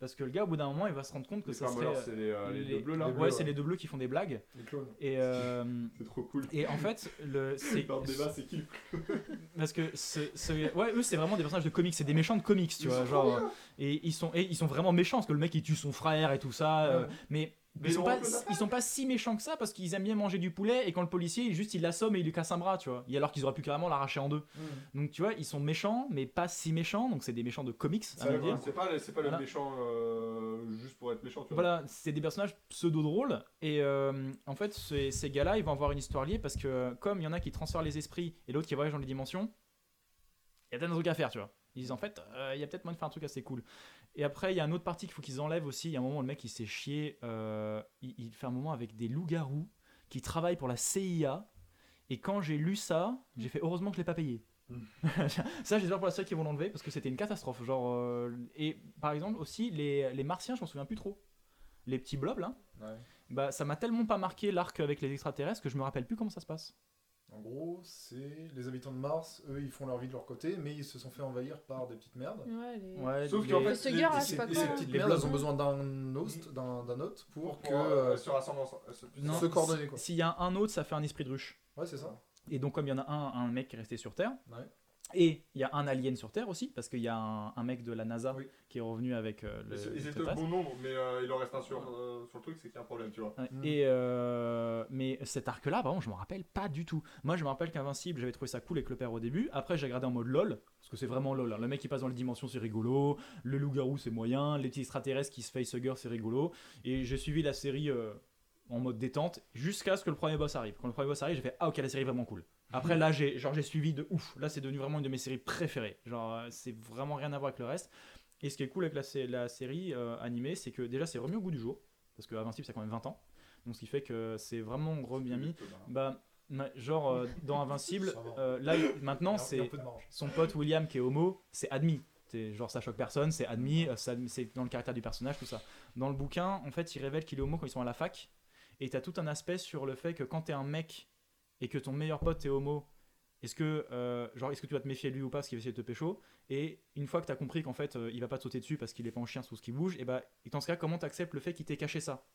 Parce que le gars, au bout d'un moment, il va se rendre compte que ça serait. C'est les, euh, les deux bleus là. ouais, c'est les deux bleus qui font des blagues. Les clones. Et, euh, <laughs> C'est trop cool. et en fait, le, <laughs> c'est. Dans le débat, c'est qui <laughs> Parce que ce, ce- ouais, eux c'est vraiment des personnages de comics, c'est des méchants de comics, tu Ils vois, sont genre euh, et ils sont et ils sont vraiment méchants parce que le mec il tue son frère et tout ça, euh, mais Mais ils sont on pas ils sont pas si méchants que ça parce qu'ils aiment bien manger du poulet et quand le policier il juste il l'assomme et il lui casse un bras, tu vois, et alors qu'ils auraient pu carrément l'arracher en deux. Hmm. Donc tu vois, ils sont méchants mais pas si méchants, donc c'est des méchants de comics. C'est pas, c'est pas Voilà. le méchant euh, juste pour être méchant, tu vois. Voilà, c'est des personnages pseudo-drôles. Et euh, en fait, ces, ces gars-là, ils vont avoir une histoire liée parce que, comme il y en a qui transfèrent les esprits et l'autre qui voyage dans les dimensions, il y a peut-être un truc à faire, tu vois. Ils disent en fait, euh, il y a peut-être moyen de faire un truc assez cool. Et après, il y a une autre partie qu'il faut qu'ils enlèvent aussi. Il y a un moment où le mec il s'est chié. euh, il, il fait un moment avec des loups-garous qui travaillent pour la CIA. Et quand j'ai lu ça, j'ai fait heureusement que je l'ai pas payé. <laughs> ça, j'espère pour la série qu'ils vont l'enlever parce que c'était une catastrophe. Genre, euh, et par exemple aussi les, les martiens, je m'en souviens plus trop. Les petits blobs là, Ouais. bah ça m'a tellement pas marqué l'arc avec les extraterrestres que je me rappelle plus comment ça se passe. En gros, c'est les habitants de Mars, eux, ils font leur vie de leur côté, mais ils se sont fait envahir par des petites merdes. Ouais, les... Ouais, Sauf qu'en fait, Les là, ces, quoi. petites Les merdes, elles ont besoin d'un host, d'un d'un hôte, pour, que pour, euh, euh, se rassembler ensemble. euh, se- Non, se coordonner. Quoi. S'il y a un autre, ça fait un esprit de ruche. Ouais, c'est ça. Et donc, comme il y en a un, un mec qui est resté sur Terre, Ouais. Et il y a un alien sur Terre aussi, parce qu'il y a un, un mec de la NASA Oui. qui est revenu avec euh, le. Ils étaient bon nombre, mais euh, il en reste un sur, euh, sur le truc, c'est qu'il y a un problème, tu vois. Ouais. Mm. Et euh, mais cet arc-là, par contre, je me rappelle pas du tout. Moi, je me rappelle qu'Invincible, j'avais trouvé ça cool avec le père au début. Après, j'ai regardé en mode lol, parce que c'est vraiment lol. hein. Le mec qui passe dans les dimensions, c'est rigolo. Le loup-garou, c'est moyen. Les petits extraterrestres qui se facehugger, c'est rigolo. Et j'ai suivi la série euh, en mode détente jusqu'à ce que le premier boss arrive. Quand le premier boss arrive, j'ai fait ah ok, la série est vraiment cool. Après là, j'ai genre j'ai suivi de ouf. Là, c'est devenu vraiment une de mes séries préférées. Genre, euh, c'est vraiment rien à voir avec le reste. Et ce qui est cool avec la, la série euh, animée, c'est que déjà, c'est remis au goût du jour. Parce que Invincible, ça a quand même 20 ans. Donc, ce qui fait que c'est vraiment re- bien mis. Bah, genre, euh, <laughs> dans Invincible, euh, là, maintenant, c'est son pote William qui est homo, c'est admis. C'est genre ça choque personne, c'est admis, ça- c'est dans le caractère du personnage, tout ça. Dans le bouquin, en fait, il révèle qu'il est homo quand ils sont à la fac. Et t'as tout un aspect sur le fait que quand t'es un mec et que ton meilleur pote est homo, est-ce que, euh, que tu vas te méfier de lui ou pas parce qu'il va essayer de te pécho? Et une fois que t'as compris qu'en fait, euh, il va pas te sauter dessus parce qu'il est pas en chien sous ce qui bouge, et bah, et dans ce cas, comment t'acceptes le fait qu'il t'ait caché ça?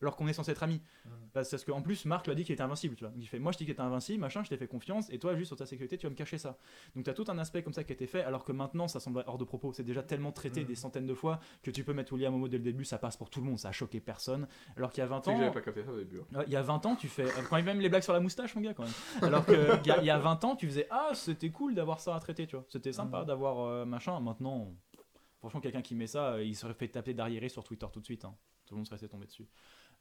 Alors qu'on est censé être amis Mhm. Parce qu'en plus, Marc lui a dit qu'il était invincible, tu vois. Donc, il fait, moi je dis qu'il était invincible, machin, je t'ai fait confiance, et toi, juste sur ta sécurité, tu vas me cacher ça. Donc t'as tout un aspect comme ça qui a été fait, alors que maintenant, ça semble hors de propos. C'est déjà tellement traité Mhm. des centaines de fois que tu peux mettre William Homo dès le début, ça passe pour tout le monde, ça a choqué personne. Alors qu'il y a 20 Tu sais ans, pas capté ça au début. hein. Il y a 20 ans, tu fais. euh, Quand même les blagues sur la moustache, mon gars, quand même. Alors qu'il y, a- il y a 20 ans, tu faisais Ah, c'était cool d'avoir ça à traiter, tu vois. C'était sympa Mhm. d'avoir euh, machin. Maintenant, franchement, quelqu'un qui met ça, euh, il serait fait taper d'arriéré sur Twitter tout de suite. hein. Tout le monde serait resté tombé dessus.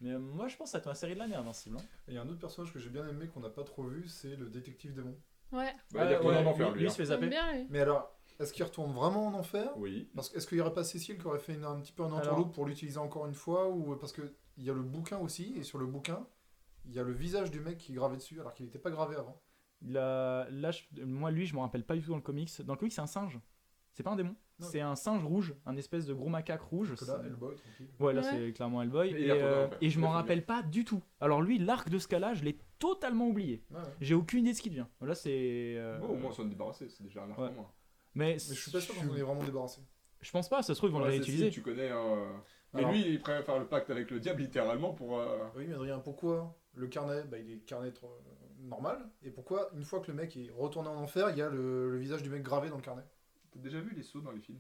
Mais euh, moi, je pense que ça la série de l'année, Invincible. hein. Et il y a un autre personnage que j'ai bien aimé qu'on n'a pas trop vu, c'est le détective démon. Ouais, Bah, il y a Ouais, ouais, d'enfer, lui, lui. hein. se fait zapper. bien lui. Mais alors, est-ce qu'il retourne vraiment en enfer? Oui. Parce que est-ce qu'il n'y aurait pas Cécile qui aurait fait une- un petit peu un Alors- entourloupe pour l'utiliser encore une fois ou parce que il y a le bouquin aussi et sur le bouquin il y a le visage du mec qui est gravé dessus alors qu'il n'était pas gravé avant. Là, là, je- moi, lui, je me rappelle pas du tout dans le comics. Dans le comics, c'est un singe. C'est pas un démon. C'est un singe rouge, un espèce de gros macaque rouge. Là, Hellboy. Ouais, là Ouais. c'est clairement Hellboy. Et Et, euh, et je m'en rappelle pas du tout. Alors lui, l'arc de ce cas-là, je l'ai totalement oublié. Ouais, ouais. J'ai aucune idée de ce qui devient. Là c'est. euh, Bon, au moins, on s'en est débarrassé, c'est déjà un arc Ouais. en moins. Mais, Mais je suis pas sûr qu'on est vraiment débarrassé. je pense pas, ça se trouve ils vont le Ouais, réutiliser. Cécile, Tu connais. euh, Mais Alors- lui, il préfère faire le pacte avec le diable littéralement pour. euh, Oui, mais Adrien, pourquoi le carnet, bah, il est carnet normal et pourquoi une fois que le mec est retourné en enfer, il y a le, le visage du mec gravé dans le carnet? T'as déjà vu les sauts dans les films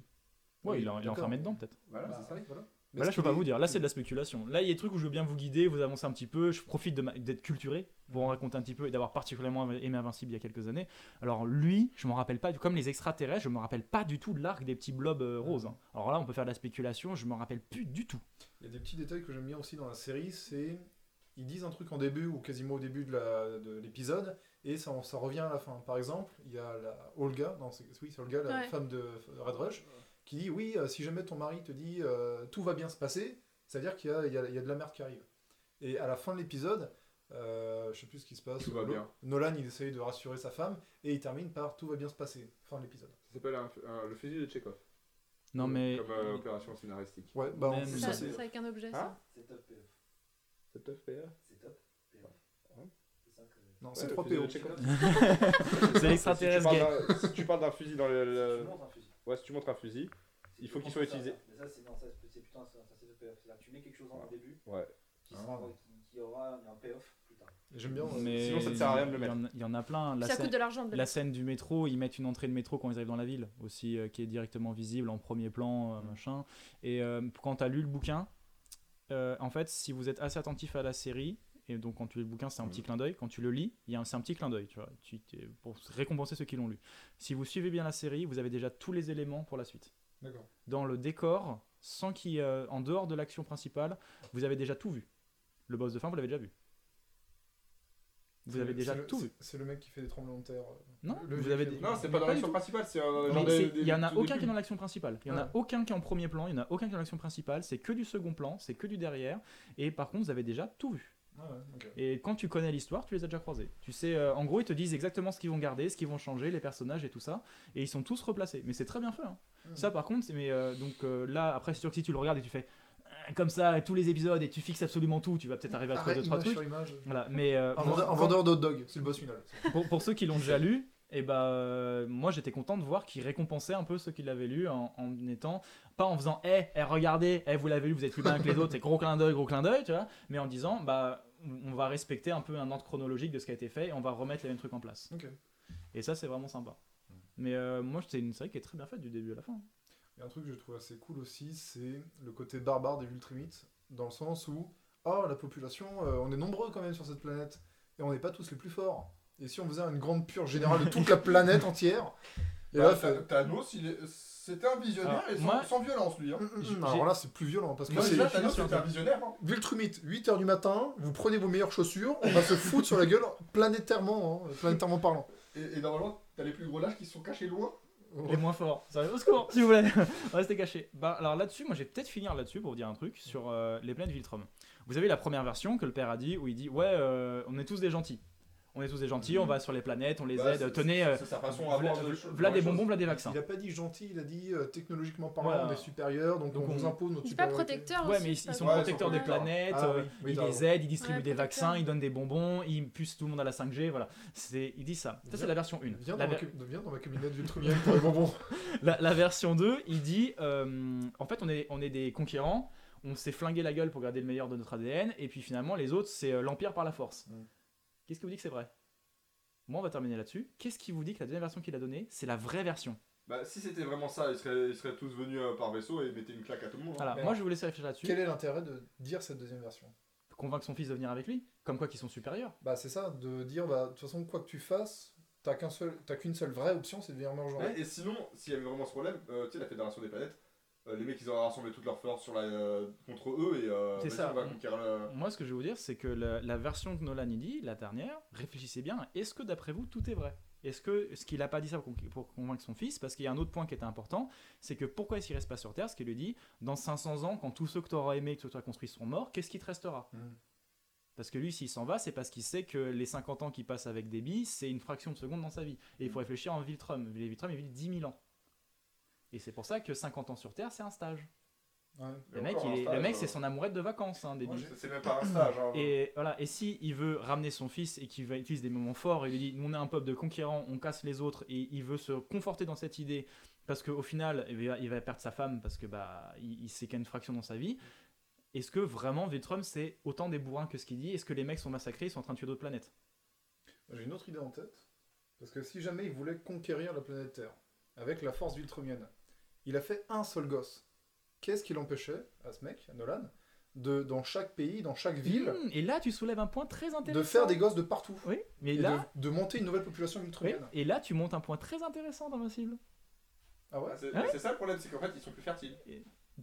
Ouais, Oui, il est il est enfermé dedans peut-être. Voilà, Bah, c'est ça. voilà. Bah là, je peux pas vous dire. Là, c'est de la spéculation. Là, il y a des trucs où je veux bien vous guider, vous avancer un petit peu. Je profite d'être culturé pour en raconter un petit peu et d'avoir particulièrement aimé Invincible il y a quelques années. Alors, lui, je m'en rappelle pas. du- Comme les extraterrestres, je me rappelle pas du tout de l'arc des petits blobs euh, roses. hein. Alors là, on peut faire de la spéculation. Je me rappelle plus du tout. Il y a des petits détails que j'aime bien aussi dans la série, c'est ils disent un truc en début ou quasiment au début de l'épisode et ça, ça revient à la fin. Par exemple, il y a la Olga, non, c'est, oui, c'est Olga, la Ouais. femme de Red Rush, qui dit oui, euh, si jamais ton mari te dit euh, tout va bien se passer, ça veut dire qu'il y a, il y a- il y a de la merde qui arrive. Et à la fin de l'épisode, euh, je sais plus ce qui se passe. Tout va bien. Nolan, il essaye de rassurer sa femme et il termine par tout va bien se passer. Fin de l'épisode. Ça s'appelle le fusil de Chekhov. Non, mais. Comme euh, opération scénaristique. Ouais, bah Même- Ça, c'est c'est. avec un objet Hein ça? C'est top PF. C'est top PF C'est top ça que. Non, Ouais, c'est le 3 fusil PO. <laughs> C'est l'extraterrestre Si tu gay. parles d'un- Si tu parles d'un fusil dans le. le- Tu un fusil. Ouais, si tu montres un fusil, Il faut qu'il soit montes ça, utilisé. Mais ça, c'est non, ça, c'est plutôt un, c'est tu mets quelque chose en Ouais. début ouais. qui, sera, qui, qui aura un payoff plus tard. J'aime bien. Mais Sinon, ça ne sert à rien de le il y en- Il y en a plein. La ça scène- coûte de l'argent de le La mettre. scène du métro, ils mettent une entrée de métro quand ils arrivent dans la ville, aussi, euh, qui est directement visible en premier plan, euh, machin. Et euh, quand tu as lu le bouquin, euh, en fait, si vous êtes assez attentif à la série, et donc quand tu lis le bouquin, c'est un Mhm. petit clin d'œil, quand tu le lis, il y a un- c'est un petit clin d'œil, tu vois, tu- pour récompenser ceux qui l'ont lu. Si vous suivez bien la série, vous avez déjà tous les éléments pour la suite. D'accord. Dans le décor, sans qu'il, euh, en dehors de l'action principale, vous avez déjà tout vu. Le boss de fin, vous l'avez déjà vu. Vous C'est avez le- déjà le- tout vu. c'est- le mec qui fait des tremblements de terre. euh, Non, le vous vieux avez qui- des- Non, c'est pas dans l'action principale, c'est des- Il y en a aucun qui est dans l'action principale. Il y en a aucun qui est en premier plan. Il y en a aucun qui est dans l'action principale. C'est que du second plan. C'est que du derrière. Et par contre, vous avez déjà tout vu. Ah ouais. Et quand tu connais l'histoire, tu les as déjà croisés. Tu sais, euh, en gros, ils te disent exactement ce qu'ils vont garder, ce qu'ils vont changer, les personnages et tout ça. Et ils sont tous replacés. Mais c'est très bien fait. hein. Mhm. Ça, par contre, mais euh, donc euh, là, après, c'est sûr que si tu le regardes et tu fais. Comme ça tous les épisodes et tu fixes absolument tout, tu vas peut-être arriver à trouver deux trois trucs. Voilà, mais euh, moi, vendeur, quand- vendeur de hot dog, c'est le boss final. pour, pour ceux qui l'ont déjà lu, et bah euh, moi j'étais content de voir qu'ils récompensaient un peu ceux qui l'avaient lu en, en étant pas en faisant eh, eh, regardez eh, vous l'avez lu vous êtes plus bien que les autres c'est gros clin d'œil gros clin d'œil tu vois mais en disant bah on va respecter un peu un ordre chronologique de ce qui a été fait et on va remettre les mêmes trucs en place. Et ça c'est vraiment sympa. Mais euh, moi c'est une série qui est très bien faite du début à la fin Et un truc que je trouve assez cool aussi, c'est le côté barbare des Viltrumites, dans le sens où, oh, la population, euh, on est nombreux quand même sur cette planète, et on n'est pas tous les plus forts. Et si on faisait une grande purge générale de toute la <laughs> planète entière, et Bah, là, fait... Tha- Thanos, il est- c'était un visionnaire Alors, et sans, moi- sans violence, lui. Hein. Hum, J'ai- hum, alors là, c'est plus violent, parce que c'est déjà, Thanos, c'était un visionnaire. Hein. Viltrumite, 8h du matin, vous prenez vos meilleures chaussures, on va se foutre sur la gueule planétairement, hein, planétairement parlant. Et, et normalement, t'as les plus gros lâches qui se sont cachés loin. Les moins forts. Ça au secours. Si vous voulez restez cachés. Bah alors là-dessus moi j'ai peut-être finir là-dessus pour vous dire un truc sur euh, les planètes Viltrum. Vous avez la première version que le père a dit où il dit ouais euh, on est tous des gentils on est tous des gentils on va sur les planètes on les Bah, aide tenez euh, C'est sa façon à v'là voir de v'là- cho- v'là voir des bonbons v'là des vaccins Il a pas dit gentil, il a dit euh, technologiquement parlant, Voilà. on est supérieur, donc, Donc on, on- vous impose notre Il dit pas supériorité. protecteur Ouais, mais ils, sont Ouais, protecteurs des planètes, Ah euh, oui, oui, ils les aident, ils distribuent Ouais, des vaccins, ils donnent des bonbons, ils poussent tout le monde à la 5G, voilà. C'est, il dit ça. Ça, c'est la version 1. Viens La, dans, ma, ver- viens dans ma pour les bonbons. <laughs> <laughs> la- la version 2, il dit euh, en fait, on est, on est des conquérants, on s'est flingué la gueule pour garder le meilleur de notre ADN, et puis finalement, les autres, c'est l'Empire par la force. Qu'est-ce qui vous dit que c'est vrai? Moi, on va terminer là-dessus. Qu'est-ce qui vous dit que la deuxième version qu'il a donnée, c'est la vraie version? Bah, si c'était vraiment ça, ils seraient, ils seraient tous venus euh, par vaisseau et mettaient une claque à tout le monde. hein. Voilà, Mais moi, je vais vous laisser réfléchir là-dessus. Quel est l'intérêt de dire cette deuxième version? Convaincre son fils de venir avec lui, comme quoi qu'ils sont supérieurs. Bah c'est ça, de dire bah de toute façon quoi que tu fasses, t'as qu'un seul, t'as qu'une seule vraie option, c'est de venir me rejoindre. Ouais, et sinon, s'il y avait vraiment ce problème, euh, tu sais, la Fédération des planètes, euh, les mecs ils auraient rassemblé toutes leurs forces sur la, euh, contre eux et euh, C'est ça. on va conquérir le- Moi, ce que je vais vous dire, c'est que la, la version que Nolan il dit, la dernière, réfléchissez bien, est-ce que d'après vous, tout est vrai? Est-ce que ce qu'il a pas dit ça pour, con- pour convaincre son fils Parce qu'il y a un autre point qui était important, c'est que pourquoi est-ce qu'il reste pas sur Terre? Ce qu'il lui dit, dans 500 ans, quand tous ceux que tu auras aimé, que tu as construit seront morts, qu'est-ce qui te restera? Mm. Parce que lui, s'il s'en va, c'est parce qu'il sait que les 50 ans qu'il passe avec Debbie, c'est une fraction de seconde dans sa vie. Et il faut réfléchir en Viltrum. Les Viltrum, ils vivent 10 000 ans. Et c'est pour ça que 50 ans sur Terre, c'est un stage. Ouais. Le mec, encore il un est- le stage, mec euh, c'est son amourette de vacances, hein, C'est même pas un stage. Hein. Et voilà, et si il veut ramener son fils et qu'il va utiliser des moments forts et lui dit nous on est un peuple de conquérants, on casse les autres et il veut se conforter dans cette idée parce qu'au final il va, perdre sa femme parce que bah il, il sait qu'il y a une fraction dans sa vie. Est-ce que vraiment Viltrum c'est autant des bourrins que ce qu'il dit? Est-ce que les mecs sont massacrés, ils sont en train de tuer d'autres planètes? J'ai une autre idée en tête. Parce que si jamais il voulait conquérir la planète Terre, avec la force viltrumienne, il a fait un seul gosse. Qu'est-ce qui l'empêchait, à ce mec, à Nolan, de, dans chaque pays, dans chaque ville, Hmm, Et là tu soulèves un point très intéressant. de faire des gosses de partout Oui, mais Et là, de, de monter une nouvelle population oui, viltrumienne. et là tu montes un point très intéressant dans Invincible. Ah ouais Ah, C'est Ouais. c'est ça le problème, c'est qu'en fait ils sont plus fertiles.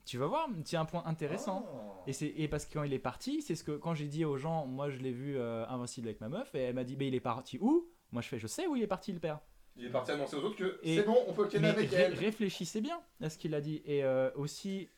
Tu vas voir, c'est un point intéressant. Ah. Et, c'est, et parce que quand il est parti, c'est ce que quand j'ai dit aux gens, moi je l'ai vu euh, invincible avec ma meuf, et elle m'a dit, mais il est parti où? Moi je fais, je sais où il est parti le père. Il est parti annoncer aux autres que Et- c'est bon, on peut ken avec elle. réfléchissez bien à ce qu'il a dit. Et euh, aussi,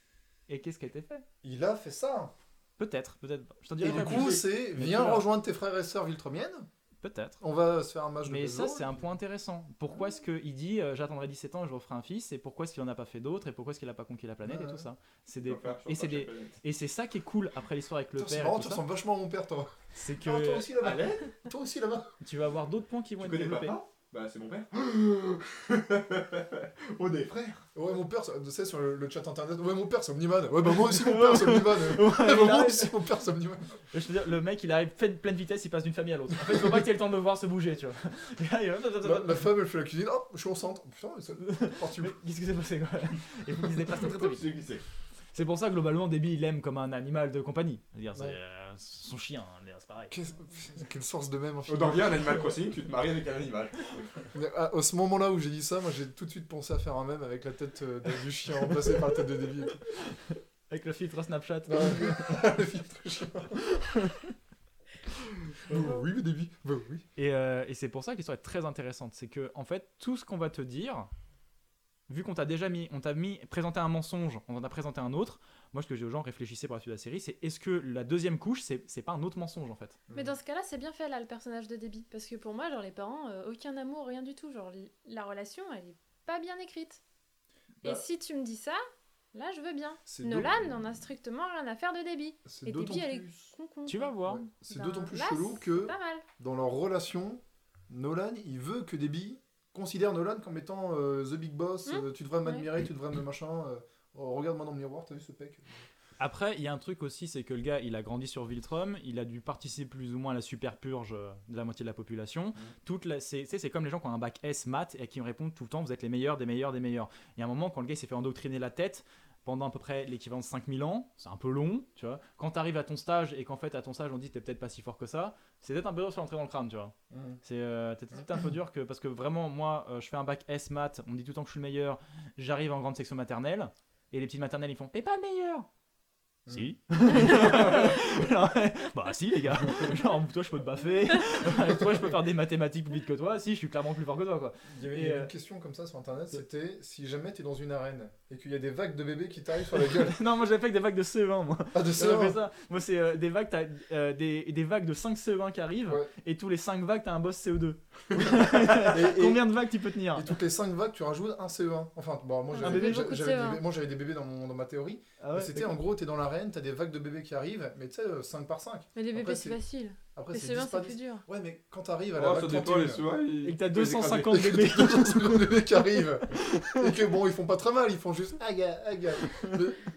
et qu'est-ce qui a été fait? Il a fait ça. Peut-être, peut-être pas. Je t'en Et dirai du pas coup, plus. c'est Mais viens tu rejoindre tes frères et sœurs viltrumiennes. Peut-être. On va se faire un match de Mais ça, c'est un point intéressant. Pourquoi est-ce qu'il dit euh, j'attendrai 17 ans et je referai un fils? Et pourquoi est-ce qu'il en a pas fait d'autres? Et pourquoi est-ce qu'il a pas conquis la planète Ouais, et tout ouais. ça? C'est des... Et c'est des... Et c'est ça qui est cool après l'histoire avec le Putain, C'est père. marrant, et tu ça, ressembles vachement à mon père, toi. C'est Ah, toi que aussi là-bas. Toi aussi là-bas. tu vas avoir d'autres points qui vont tu être connais développés. papa? Bah c'est mon père. <gasps> on est frères. Ouais, mon père, tu sais, sur le, le chat internet, ouais, mon père, c'est Omniman. Ouais, bah moi aussi, mon père, c'est Omniman. Ouais, bah, moi arrive- aussi, mon père, c'est Omniman. Je veux dire, le mec, il arrive pleine, pleine vitesse, il passe d'une famille à l'autre. En fait, il faut pas que tu aies le temps de le voir se bouger, tu vois. <laughs> Et va- La, la femme, elle fait la cuisine. Oh, je suis enceinte. Putain, mais c'est parti Qu'est-ce qui s'est passé quoi? Se déplace très très très Je vite. C'est. Pour ça que globalement, Debbie, il l'aime comme un animal de compagnie. C'est-à-dire, c'est Ouais. euh, son chien, hein, c'est pareil. Quelle source de même On infinie. en revient à Animal Crossing, tu te maries avec un animal. Mais à, à ce moment-là où j'ai dit ça, moi j'ai tout de suite pensé à faire un même avec la tête euh, de- du chien remplacée par la tête de Debbie. Avec le filtre Snapchat. Ouais, <laughs> le filtre chien. Bah oui, mais Debbie. Bah oui. Et, euh, et c'est pour ça que l'histoire est très intéressante. C'est que, en fait, tout ce qu'on va te dire, vu qu'on t'a déjà mis, on t'a mis, présenté un mensonge, on en a présenté un autre. Moi, ce que j'ai aux gens, réfléchissez pour la suite de la série, c'est est-ce que la deuxième couche, c'est c'est pas un autre mensonge en fait? Mais dans ce cas-là, c'est bien fait là, le personnage de Debbie. Parce que pour moi, genre, les parents, euh, aucun amour, rien du tout. Genre, la relation, elle est pas bien écrite. Bah. Et si tu me dis ça, Là, je veux bien. Nolan, on a strictement rien à faire de. C'est Et Debbie, elle est. Con, con. Tu vas voir. Ouais, C'est Ben, d'autant plus là, chelou que Pas mal. dans leur relation, Nolan, il veut que Debbie considère Nolan comme étant euh, the big boss. Hmm. euh, tu devrais m'admirer, tu devrais me machin. euh, oh, Regarde-moi dans le miroir, t'as vu ce pec? Après, il y a un truc aussi, c'est que le gars, il a grandi sur Viltrum, il a dû participer plus ou moins à la super purge de la moitié de la population. Toute la, c'est, comme les gens qui ont un bac S maths et qui me répondent tout le temps, vous êtes les meilleurs, des meilleurs, des meilleurs. Il y a un moment, quand le gars il s'est fait endoctriner la tête, pendant à peu près l'équivalent de 5000 ans, c'est un peu long, tu vois. Quand tu arrives à ton stage et qu'en fait, à ton stage, on dit t'es peut-être pas si fort que ça, c'est peut-être un peu dur sur l'entrée dans le crâne, tu vois. C'est euh, peut-être un peu dur que parce que vraiment moi euh, je fais un bac S maths, on me dit tout le temps que je suis le meilleur, j'arrive en grande section maternelle et les petites maternelles ils font t'es pas le meilleur. Si. <laughs> Genre, <laughs> bah si les gars. Genre toi je peux te baffer, Avec toi je peux faire des mathématiques plus vite que toi, si je suis clairement plus fort que toi quoi. Il y avait Et, il y avait euh, une question comme ça sur internet c'était si jamais t'es dans une arène et qu'il y a des vagues de bébés qui t'arrivent sur la gueule. <laughs> non moi j'avais fait que des vagues de CE1 moi. Ah, de J'avais ça fait ça. Moi c'est euh, des vagues t'as euh, des, des vagues de 5 CE1 qui arrivent Ouais. et tous les 5 vagues t'as un boss CE2. Et- et- Combien de vagues tu peux tenir Et toutes les 5 vagues, tu rajoutes un CE1. Enfin, bon, moi Un j'avais bébé, j'a- beaucoup de j'avais CE1. des, moi, j'avais des bébés dans, mon, dans ma théorie. Ah Mais C'était en gros, t'es dans t'as des vagues de bébés qui arrivent, mais tu sais, 5 par 5. Mais les bébés, c'est- facile. Après, c'est CE1, 10 c'est plus 10. dur. Ouais, mais quand t'arrives à la Oh, vague ça dépend, les 31, soins. ils- Et que t'as ils 250 et que bébés. t'as 250 bébés qui arrivent, et que bon, ils font pas très mal, ils font juste aga, aga.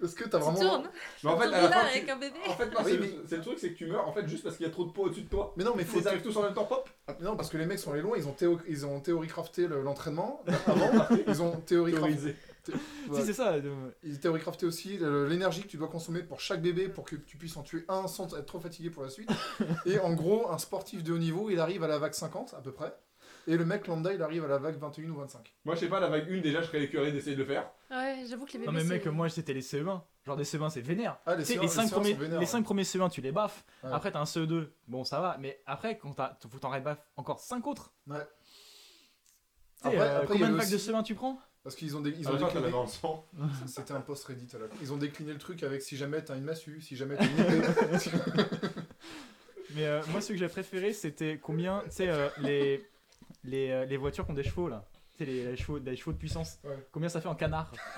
Est-ce que t'as Tu vraiment. tournes. Mais en fait, Tu à la tournes fin, là tu- avec un bébé. En fait, non, Oui, c'est mais- le- c'est le truc, c'est que tu meurs en fait juste parce qu'il y a trop de poids au-dessus de toi. Mais non, mais faut. faut arrivent tous en même temps, pop. Non, parce que les mecs sont les loin, ils ont, théo... ils ont théorie crafté le- l'entraînement avant, ils ont théorie Si c'est ça. Ils théorie crafté aussi l'énergie que tu dois consommer pour chaque bébé pour que tu puisses en tuer un sans être trop fatigué pour la suite. <laughs> Et en gros, un sportif de haut niveau, il arrive à la vague 50 à peu près. Et le mec lambda, il arrive à la vague 21 ou 25. Moi, je sais pas, la vague 1, déjà, je serais écœuré d'essayer de le faire. Ouais, j'avoue que les bébés. Non mais mec, moi c'était les CE1. Genre des CE1 c'est vénère. Ah, les Tu sais, CE1 les 5 CE1 premiers, sont vénères, les ouais. cinq premiers CE1 tu les baffes. Ouais. Après t'as un CE2, bon ça va. Mais après quand t'as, faut t'en encore 5 autres. Ouais. Tu sais, Après- euh, après, combien il de vagues de aussi- CE1 tu prends? Parce qu'ils ont, ils En ont décliné... C'était un post Reddit à la. Ils ont décliné le truc avec si jamais t'as une massue, si jamais t'as une. <laughs> Mais euh, moi ce que j'ai préféré c'était combien, tu sais euh, les, les, euh, les voitures qui ont des chevaux là. Sais, les, les chevaux, des chevaux de puissance. Ouais. Combien ça fait en canard <laughs> <laughs>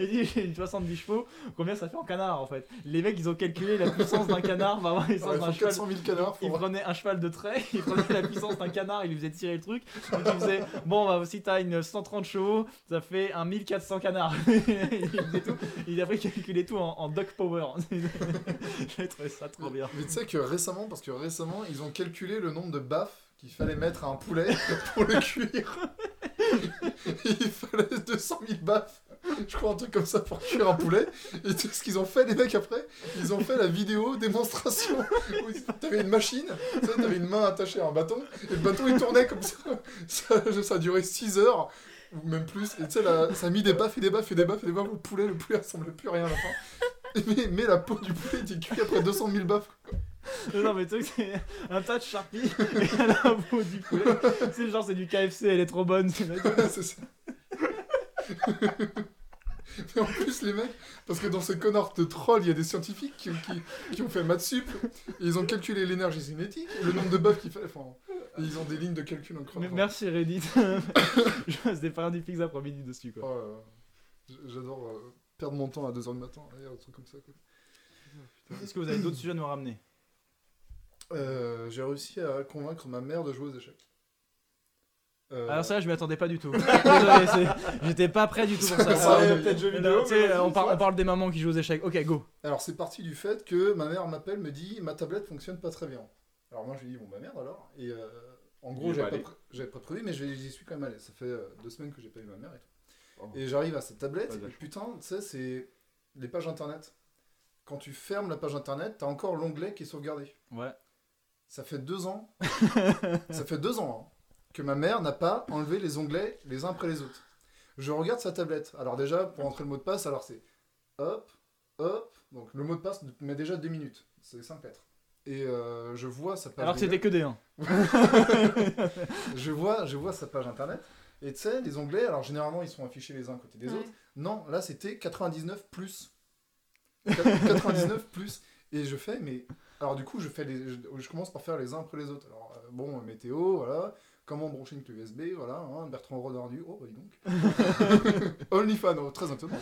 Il dit j'ai une 70 chevaux, combien ça fait en canard en fait? Les mecs ils ont calculé la puissance d'un canard, va avoir la puissance Alors, il d'un faut cheval. 400 000 canards. Il Faut... prenait un cheval de trait, <laughs> il prenait la puissance d'un canard, il lui faisait tirer le truc. Donc il faisait Bon, bah, si t'as une 130 chevaux, ça fait un 1400 canards. il, tout, il a calculé tout en, en duck power. J'ai trouvé ça trop bien. Mais tu sais que récemment, parce que récemment, ils ont calculé le nombre de baffes qu'il fallait mettre un poulet <laughs> pour le cuire. <laughs> Il fallait 200 000 baffes, je crois un truc comme ça pour cuire un poulet. Et tout ce qu'ils ont fait, les mecs après, ils ont fait la vidéo démonstration où t'avais une machine, t'avais une main attachée à un bâton, et le bâton il tournait comme ça. Ça, a duré 6 heures. Ou même plus, et tu sais, ça a mis des baffes et des baffes et des baffes et des baffes au poulet, le poulet ressemblait plus à rien à la fin. Mais, mais la peau du poulet était cuite après 200 000 baffes. Non, mais tu sais, c'est un tas de charpie et la peau du poulet. C'est genre, c'est du KFC, elle est trop bonne. <laughs> c'est ça. Mais en plus, les mecs, parce que dans ce connard de troll, il y a des scientifiques qui, qui, qui ont fait maths sup, et ils ont calculé l'énergie cinétique, le nombre de buffs qu'il fallait. Enfin, ils ont des lignes de calcul incroyables. Merci Reddit. <laughs> Je passe des pains du pizza après midi dessus quoi. Oh J'adore euh, perdre mon temps à 2h du matin, et un truc comme ça. quoi. Est-ce que vous avez d'autres sujets à nous ramener? Euh, J'ai réussi à convaincre ma mère de jouer aux échecs. Euh, Alors ça, je m'y attendais pas du tout. <laughs> Désolé, c'est- j'étais pas prêt du tout pour ça. Ça, Alors, il y a peut-être jeux mais vidéo, non, tu sais, mais vas-y, on, par- soit. on parle des mamans qui jouent aux échecs. Ok, go. Alors c'est parti du fait que ma mère m'appelle, me dit ma tablette fonctionne pas très bien. Alors moi je lui dis bon bah merde alors. Et euh, en gros est j'avais pas pas, allé. pré- j'avais pas prévu mais je- j'y suis quand même allé. Ça fait euh, deux semaines que j'ai pas vu ma mère et tout. Oh. Et j'arrive à cette tablette et putain tu sais c'est les pages internet. Quand tu fermes la page internet t'as encore l'onglet qui est sauvegardé. Ouais. Ça fait deux ans. <laughs> ça fait deux ans hein, que ma mère n'a pas enlevé les onglets les uns après les autres. Je regarde sa tablette. Alors déjà, pour entrer le mot de passe, alors c'est hop, hop. Donc le mot de passe met déjà deux minutes. C'est 5 lettres. Et euh, je vois sa page. Alors que c'était que des 1. <laughs> je vois, je vois sa page internet. Et tu sais, les onglets, alors généralement ils sont affichés les uns à côté des Ouais. autres. Non, là c'était 99 plus. 99 <laughs> plus. Et je fais, mais. Alors du coup, je, fais les, je, commence par faire les uns après les autres. Alors euh, bon, météo, voilà. comment brancher une clé USB, voilà, hein, Bertrand Rodornu, oh bah dis donc. <laughs> OnlyFans, oh, très étonnant.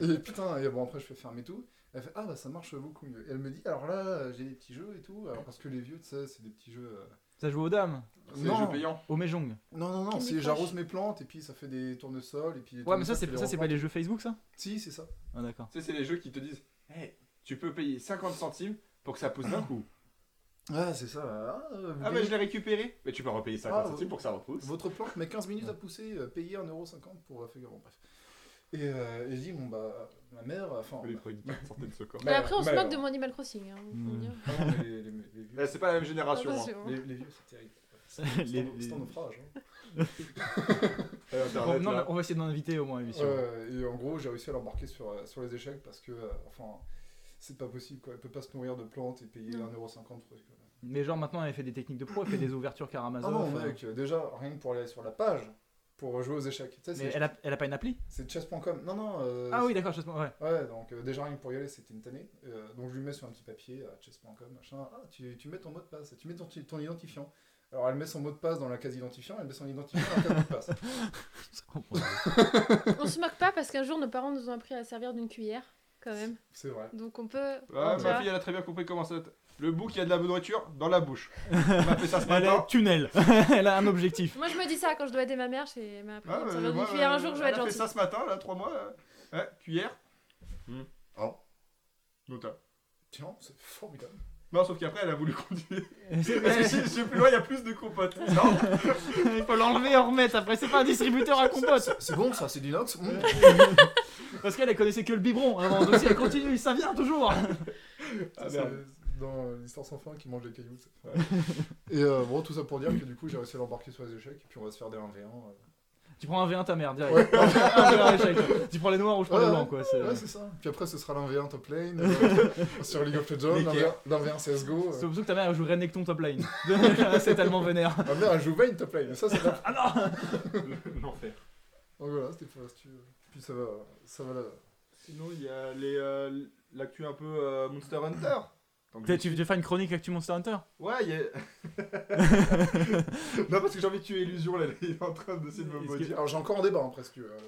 Et putain, et bon après je fais fermer tout. Elle fait, ah bah ça marche beaucoup mieux. Et elle me dit, alors là, j'ai des petits jeux et tout, alors parce que les vieux, tu sais, c'est des petits jeux... euh, Ça joue aux dames, C'est Non. payants. au Mahjong. Non, non, non, c'est j'arrose mes plantes et puis ça fait des tournesols et puis... les Ouais, mais ça, c'est ça, c'est pas les jeux Facebook, ça? Si, c'est ça. Ah, d'accord. Tu sais, c'est les jeux qui te disent Hey, tu peux payer 50 centimes pour que ça pousse d'un coup. Ouais, c'est ça. Ah, Ah, mais je l'ai récupéré. Mais tu peux repayer 50 Ah, centimes pour que ça repousse. Votre plante met 15 minutes à pousser, euh, payez 1,50€ pour la figure. Bon, bref. Et, euh, et je dis, bon, bah, ma mère, enfin. Prend une centaine de secours. Mais après, on se moque de mon Animal Crossing. Hein, Hmm. Ah non, les, les- les vieux, Eh, C'est pas la même génération. hein. Attention. les, les vieux, c'est terrible. <laughs> C'est Les- un- les- naufrage. hein. <laughs> Non, on va essayer d'en inviter au moins à l'émission. Euh, et en gros, j'ai réussi à l'embarquer sur, euh, sur les échecs parce que, euh, enfin, c'est pas possible, quoi. Elle peut pas se nourrir de plantes et payer Non. 1,50€ pour truc. quoi. Mais genre maintenant, elle fait des techniques de pro, elle fait des ouvertures Ah Karamazov. non, euh, mec, déjà, rien que pour aller sur la page, pour jouer aux échecs. Tu sais, Mais c'est elle a, elle a pas une appli c'est chess.com. Non, non. euh, Ah oui, d'accord, pas, ouais. Ouais, donc euh, déjà rien que pour y aller, c'était une tannée. Euh, donc je lui mets sur un petit papier à chess.com, machin. Ah, tu, tu mets ton mot de passe, tu mets ton, ton identifiant. Alors elle met son mot de passe dans la case identifiant, elle met son identifiant dans la case mot de passe. <laughs> On se moque pas parce qu'un jour, nos parents nous ont appris à servir d'une cuillère, quand même. C'est vrai. Donc on peut. Ouais, ma fille, elle a très bien compris comment ça. Le bouc, il y a de la nourriture dans la bouche. <laughs> On m'a fait ça ce Elle matin. est tunnel, <laughs> elle a un objectif. Moi, je me dis ça quand je dois aider ma mère. Elle m'a appris Ah, moi, cuillère. Un jour, je vais a fait ça ce matin, là, 3 mois. euh, Ouais, cuillère. Hmm. Oh. Nota. Tiens, c'est formidable. Non, sauf qu'après, elle a voulu <laughs> continuer. C'est- Parce que si je suis plus loin, il y a plus de compotes. Non. Il faut l'enlever et en remettre, après c'est pas un distributeur à compote. C'est bon ça, c'est d'inox. Mmh. Parce qu'elle elle connaissait que le biberon avant, donc si elle continue, ça vient toujours. Ah, C'est merde. Dans l'histoire sans fin qui mange les cailloux. c'est- <laughs> Et euh, bon, tout ça pour dire que du coup, j'ai réussi à l'embarquer sur les échecs et puis on va se faire des 1v1. euh. Tu prends un V1 ta mère, direct. Ouais. <laughs> Un V1 échec. Tu prends les noirs ou je prends Ouais, les ouais. blancs, quoi. c'est- Ouais, c'est ça. Puis après, ce sera l'un-v1 top lane <laughs> euh, sur League of Legends, L'équerre. l'un-v1 CSGO. C'est euh. pour ça que ta mère elle joue Renekton top lane. c'est tellement vénère. Ma mère, elle joue Vayne top lane. Ça, c'est. Ah non L'enfer. Donc voilà, c'était pour l'astuce. Puis ça va, ça va là. Sinon, il y a les, euh, l'actu un peu euh, Monster Hunter. Donc, Tu tu veux faire une chronique Actu Monster Hunter? Ouais, il y a. <laughs> non, parce que j'ai envie de tuer Illusion là, il est en train d'essayer de me que- maudire. Alors j'ai encore un débat hein, presque. euh.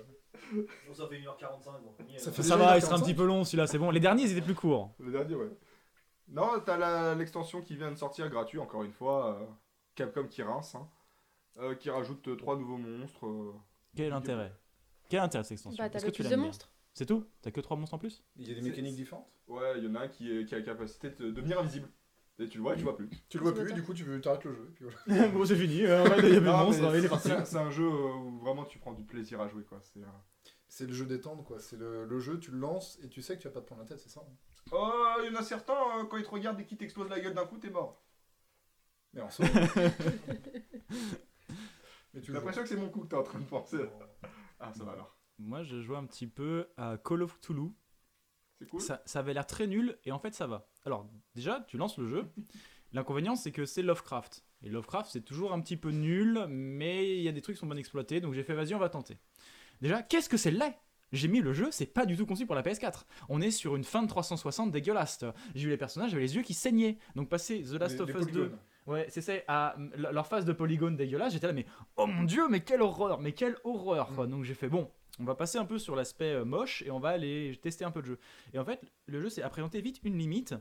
Ça fait 1h45. Donc, on y est, Ça fait Ça va, il sera un 45. petit peu long celui-là, c'est bon. Les derniers ils étaient plus courts. Le dernier, ouais. Non, t'as l'extension qui vient de sortir gratuit, encore une fois. euh, Capcom qui rince, hein, euh, qui rajoute euh, trois nouveaux monstres. euh. Quel est l'intérêt Quel est l'intérêt de cette extension? Bah, t'as Est-ce que le tu plus de monstres. C'est tout T'as que 3 monstres en plus Il y a des mécaniques différentes. Ouais, il y en a un qui, est- qui a la capacité de devenir invisible. Et tu le vois et tu vois plus. Tu le vois plus, pas du coup tu t'arrêtes le jeu. Et puis voilà. <laughs> Bon, c'est fini, euh, il y a plus de Non, monstres, mais il est c'est- parti. c'est un- C'est un jeu euh, où vraiment tu prends du plaisir à jouer, quoi. C'est, euh, C'est le jeu détente quoi. C'est le, le jeu, tu le lances et tu sais que tu vas pas te prendre la tête, c'est ça. hein. Oh, il y en a certains, euh, quand ils te regardent et qu'ils t'explosent la gueule d'un coup, t'es mort. Mais en soi. <laughs> Mais tu J'ai le l'impression que c'est mon coup que t'es en train de penser. Ah, ça va alors. Moi je joue un petit peu à Call of Cthulhu. C'est cool. Ça, ça avait l'air très nul et en fait ça va. Alors déjà tu lances le jeu. <laughs> L'inconvénient c'est que c'est Lovecraft. Et Lovecraft c'est toujours un petit peu nul mais il y a des trucs qui sont bien exploités donc j'ai fait vas-y on va tenter. Déjà qu'est-ce que c'est laid? J'ai mis le jeu, c'est pas du tout conçu pour la PS4. On est sur une fin de 360 dégueulasse. J'ai vu les personnages, j'avais les yeux qui saignaient. Donc passer The Last Les- of les Us 2, polygones. Ouais, c'est ça, à leur phase de polygone dégueulasse, j'étais là, mais oh mon dieu, mais quelle horreur, mais quelle horreur, quoi. Donc j'ai fait, bon, on va passer un peu sur l'aspect euh, moche et on va aller tester un peu le jeu. Et en fait, le jeu, c'est à présenter vite une limite,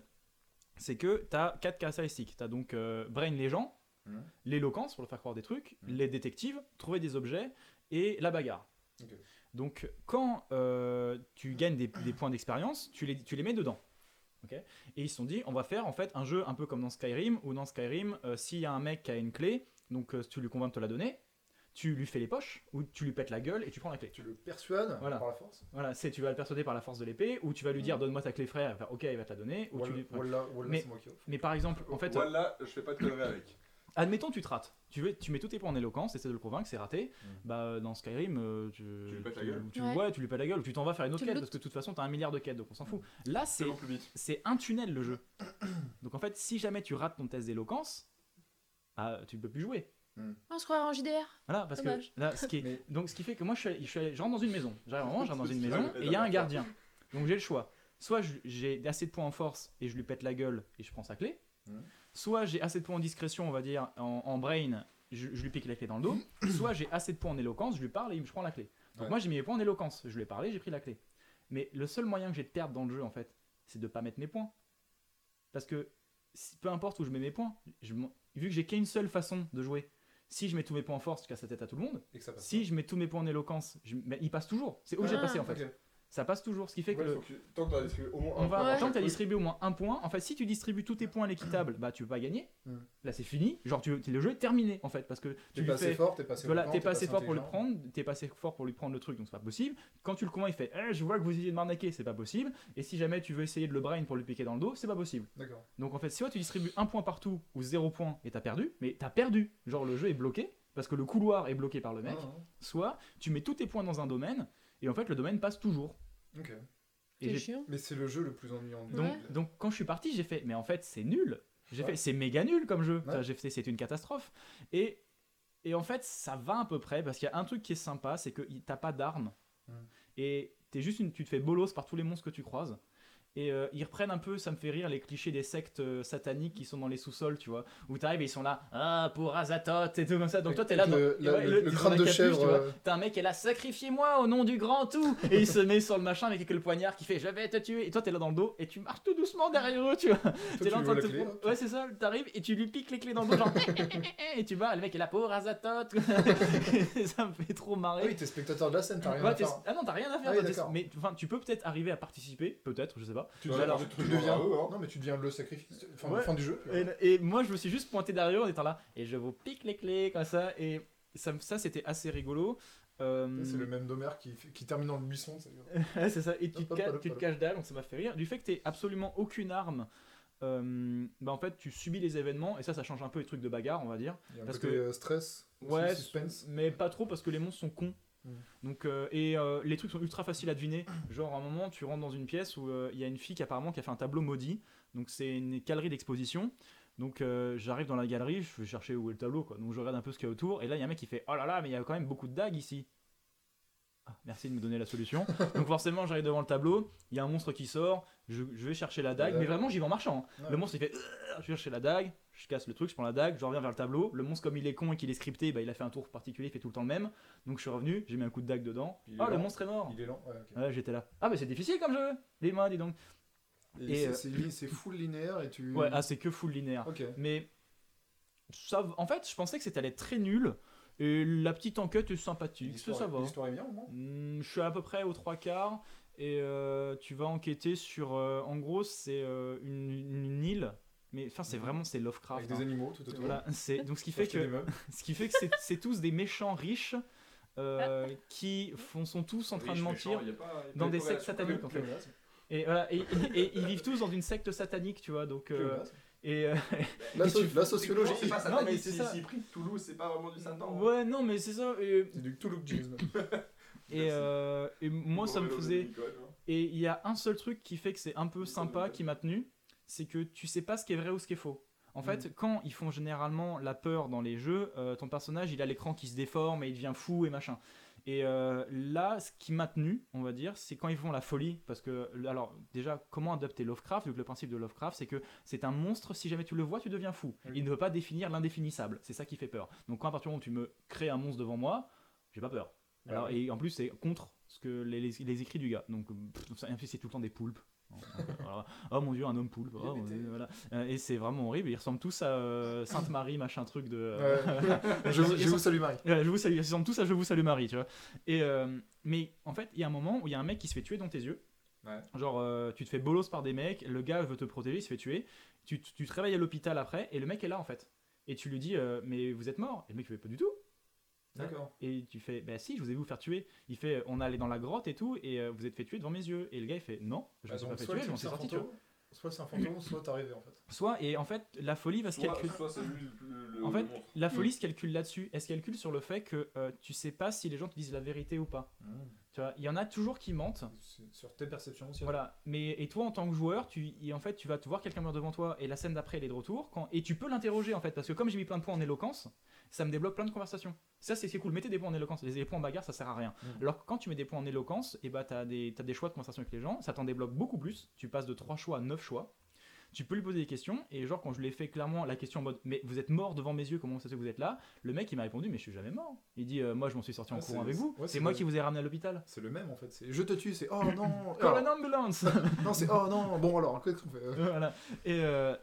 c'est que tu as quatre caractéristiques. Tu as donc euh, Brain les gens, Mhm. l'éloquence pour leur faire croire des trucs, Mhm. les détectives, trouver des objets et la bagarre. Donc quand euh, tu gagnes des, des points d'expérience, tu les, tu les mets dedans. Et ils se sont dit, on va faire en fait un jeu un peu comme dans Skyrim, où dans Skyrim, euh, s'il y a un mec qui a une clé, donc si tu lui convaincs de te la donner, tu lui fais les poches, ou tu lui pètes la gueule et tu prends la clé. Tu le persuades Voilà. par la force. Voilà, c'est tu vas le persuader par la force de l'épée, ou tu vas lui dire donne-moi ta clé frère, ok, il va te la donner, ou tu Voilà, lui- voilà, voilà, Mais- c'est moi qui offre. Mais par exemple, en fait, Voilà, je fais pas de conneries avec. admettons tu te rates, tu, veux, tu mets tous tes points en éloquence, essaies de le convaincre, c'est raté, bah euh, dans Skyrim, euh, tu, Tu lui pètes la gueule. tu, Ouais. ouais, tu lui pètes la gueule, ou tu t'en vas faire une autre Tu quête, parce que de toute façon t'as un milliard de quêtes, donc on s'en fout. Là C'est un tunnel le jeu. Donc en fait, si jamais tu rates ton test d'éloquence, ah, tu ne peux plus jouer. On se croirait en JDR. Voilà, parce Dommage. que là, ce qui est, <laughs> Mais- donc ce qui fait que moi, je, suis allé- je, suis allé- je rentre dans une maison. J'arrive vraiment, je rentre dans une <laughs> maison et il y a un gardien. Donc j'ai le choix. Soit j'ai assez de points en force et je lui pète la gueule et je prends sa clé. Mhm. Soit j'ai assez de points en discrétion, on va dire, en, en brain je, je lui pique la clé dans le dos, <coughs> soit j'ai assez de points en éloquence, je lui parle et je prends la clé. Donc Ouais. moi j'ai mis mes points en éloquence, je lui ai parlé, j'ai pris la clé. Mais le seul moyen que j'ai de perdre dans le jeu en fait, c'est de pas mettre mes points. Parce que peu importe où je mets mes points, je vu que j'ai qu'une seule façon de jouer, si je mets tous mes points en force, je casse la tête à tout le monde. Et que ça passe. Si je mets tous mes points en éloquence, je- mais il passe toujours. C'est obligé de Ah, passer en fait. Ça passe toujours, ce qui fait que le- Tant que t'as distribué au moins on un va, point Ouais. tant par que tu as chaque distribué au moins un point, en fait, si tu distribues tous tes points à l'équitable, bah tu peux pas gagner. Là, c'est fini. Genre, tu, le jeu est terminé en fait, parce que tu T'es lui pas assez fais. fort, t'es pas assez Voilà, t'es fort pour le prendre, t'es pas assez fort pour lui prendre le truc, donc c'est pas possible. Quand tu le convaincs, il fait Eh, Je vois que vous essayez de m'arnaquer, c'est pas possible. Et si jamais tu veux essayer de le brain pour lui piquer dans le dos, c'est pas possible. D'accord. Donc en fait, soit tu distribues un point partout ou zéro point et t'as perdu, mais t'as perdu. Genre, le jeu est bloqué parce que le couloir est bloqué par le mec. Ah, Soit tu mets tous tes points dans un domaine et en fait, le domaine passe toujours. Ok. Et C'est j'ai- chiant. Mais c'est le jeu le plus ennuyant du Donc, Ouais. donc quand je suis parti, j'ai fait, mais en fait c'est nul. J'ai Ouais. fait, c'est méga nul comme jeu. Ouais. Enfin, j'ai fait, c'est une catastrophe. Et, et en fait, ça va à peu près parce qu'il y a un truc qui est sympa, c'est que t'as pas d'armes. Mm. Et t'es juste une, tu te fais bolos par tous les monstres que tu croises. Et euh, ils reprennent un peu, ça me fait rire, les clichés des sectes euh, sataniques qui sont dans les sous-sols, tu vois. Où t'arrives et ils sont là, ah, pour Azathoth et tout comme ça. Donc toi t'es là, dans, la- ouais, le- le crâne de chèvre, tu vois. euh. T'as un mec qui est là, sacrifiez-moi au nom du grand tout Et il se met sur le machin avec le poignard qui fait, je vais te tuer. Et toi t'es là dans le dos et tu marches tout doucement derrière eux, tu vois. T'es là en train de te clé, hop. Ouais, c'est ça, t'arrives et tu lui piques les clés dans le dos, genre. et tu vas, le mec est là, pour Azathoth. <laughs> ça me fait trop marrer. Ah oui, t'es spectateur de la scène, t'as rien à faire. ah non, t'as rien à faire. Ah mais tu peux peut-être arriver à participer, peut-être, je sais pas. Tu deviens, alors, tu eux, hein. non mais tu deviens le sacrifice, enfin Ouais. fin du jeu. tu. Et, et moi, je me suis juste pointé derrière en étant là, et je vous pique les clés comme ça, et ça, c'était assez rigolo. Euh, C'est le même d'Homer qui, qui termine dans le buisson. c'est- <laughs> ça. Et tu te, ca- tu caches dalle, donc ça m'a fait rire. Du fait que t'aies absolument aucune arme, euh, bah en fait, tu subis les événements, et ça, ça change un peu les trucs de bagarre, on va dire. Il y a un Parce côté que- euh, stress, Ouais, suspense. mais pas trop parce que les monstres sont cons. Mm. Donc, euh, et euh, les trucs sont ultra faciles à deviner. Genre, à un moment, tu rentres dans une pièce où euh, il y a une fille qui apparemment qui a fait un tableau maudit. Donc, c'est une galerie d'exposition. Donc, j'arrive dans la galerie, je vais chercher où est le tableau, quoi. Donc, je regarde un peu ce qu'il y a autour. Et là, il y a un mec qui fait Oh là là, mais il y a quand même beaucoup de dagues ici. Ah, merci de me donner la solution. <laughs> Donc, forcément, j'arrive devant le tableau. Il y a un monstre qui sort. Je, je vais chercher la dague. Mais vraiment, j'y vais en marchant. hein. Ouais. Le monstre, il fait Euh, Je vais chercher la dague. Je casse le truc, je prends la dague, je reviens vers le tableau. Le monstre, comme il est con et qu'il est scripté, bah, il a fait un tour particulier, il fait tout le temps le même. Donc je suis revenu, j'ai mis un coup de dague dedans. Ah, le lent. monstre est mort. Il est lent. Ouais, j'étais là. Ah, mais c'est difficile comme jeu. Les mains, dis donc. Et, Et, c'est- euh, c'est full linéaire et tu. Ouais, ah, c'est que full linéaire. Mais ça, en fait, je pensais que c'était allait être très nul. Et la petite enquête est sympathique, ça, L'histoire ça est- va. L'histoire est bien au moins. Hmm, je suis à peu près aux trois quarts. Et euh, tu vas enquêter sur. euh, en gros, c'est euh, une, une île. Mais enfin, c'est Mhm. vraiment c'est Lovecraft. Avec hein. des animaux tout autour. Voilà, c'est donc ce qui fait que <laughs> ce qui fait que c'est- c'est tous des méchants riches euh, qui font, sont tous en train de mentir dans des sectes sataniques en fait. Et, voilà, et, et- et ils vivent tous dans une secte satanique, tu vois. Donc, euh. Et, euh, <laughs> La, so- tu- la sociologie. C'est pas Non, satanique, mais c'est si- ça. Toulouse, c'est pas vraiment du Satan. hein. ouais, non, mais c'est ça. Et, C'est du Toulouse. <laughs> et, euh, et moi, ça me faisait. Hein. Et il y a un seul truc qui fait que c'est un peu sympa, qui m'a tenu, c'est que tu sais pas ce qui est vrai ou ce qui est faux. En fait, quand ils font généralement la peur dans les jeux, euh, ton personnage il a l'écran qui se déforme et il devient fou et machin. Et euh, là, ce qui m'a tenu, on va dire, c'est quand ils font la folie. Parce que, alors, déjà, comment adapter Lovecraft Vu que le principe de Lovecraft, c'est que c'est un monstre, si jamais tu le vois, tu deviens fou. Oui. Il ne veut pas définir l'indéfinissable. C'est ça qui fait peur. Donc, quand à partir du moment où tu me crées un monstre devant moi, j'ai pas peur. Alors, et en plus, c'est contre ce que les, les- les écrits du gars. Donc, c'est tout le temps des poulpes. <laughs> Voilà. Oh mon dieu, un homme poulpe. Oh, voilà. Euh, Et c'est vraiment horrible. Ils ressemblent tous à euh, Sainte Marie, machin truc de. Ouais. <laughs> je, vous, je vous salue Marie. Ouais, je vous salue, ils ressemblent tous à Je vous salue Marie, tu vois. Et, euh, mais en fait, il y a un moment où il y a un mec qui se fait tuer dans tes yeux. Ouais. Genre, euh, tu te fais bolos par des mecs, le gars veut te protéger, il se fait tuer. Tu, tu te réveilles à l'hôpital après, et le mec est là en fait. Et tu lui dis, euh, mais vous êtes mort Et le mec fait, pas du tout. D'accord. Et tu fais, bah si, je vous ai vu vous faire tuer. Il fait, on est allé dans la grotte et tout, et euh, vous êtes fait tuer devant mes yeux. Et le gars il fait, non, je me Ah, suis pas fait tuer, le je m'en type, suis c'est un sorti, tu vois. fantôme, soit c'est un fantôme, <clears throat> soit t'es arrivé en fait. Soit, et en fait, la folie va se calculer. soit c'est lui le, le- En fait. La folie se calcule là-dessus. Elle se calcule sur le fait que euh, tu sais pas si les gens te disent la vérité ou pas. Tu vois, il y en a toujours qui mentent. C'est Sur tes perceptions aussi. Voilà. Mais et toi en tant que joueur, tu et en fait tu vas te voir quelqu'un meurt devant toi et la scène d'après elle est de retour quand et tu peux l'interroger en fait parce que comme j'ai mis plein de points en éloquence, ça me débloque plein de conversations. Ça c'est cool. Mettez des points en éloquence. Les, points en bagarre ça sert à rien. Mm. Alors que quand tu mets des points en éloquence, et bah t'as des t'as des choix de conversation avec les gens, ça t'en débloque beaucoup plus. Tu passes de 3 choix à 9 choix. tu peux lui poser des questions. Et genre, quand je lui ai fait clairement la question en mode Mais vous êtes mort devant mes yeux, comment ça se fait que vous êtes là? Le mec, il m'a répondu Mais je suis jamais mort. Il dit euh, Moi, je m'en suis sorti en courant avec vous. ouais, c'est moi le- qui vous ai ramené à l'hôpital. C'est le même en fait. Je te tue, c'est oh non. <coughs> Call Alors, an ambulance <laughs> non, c'est oh non. Bon alors, qu'est-ce qu'on fait? <laughs> Voilà. Et, euh,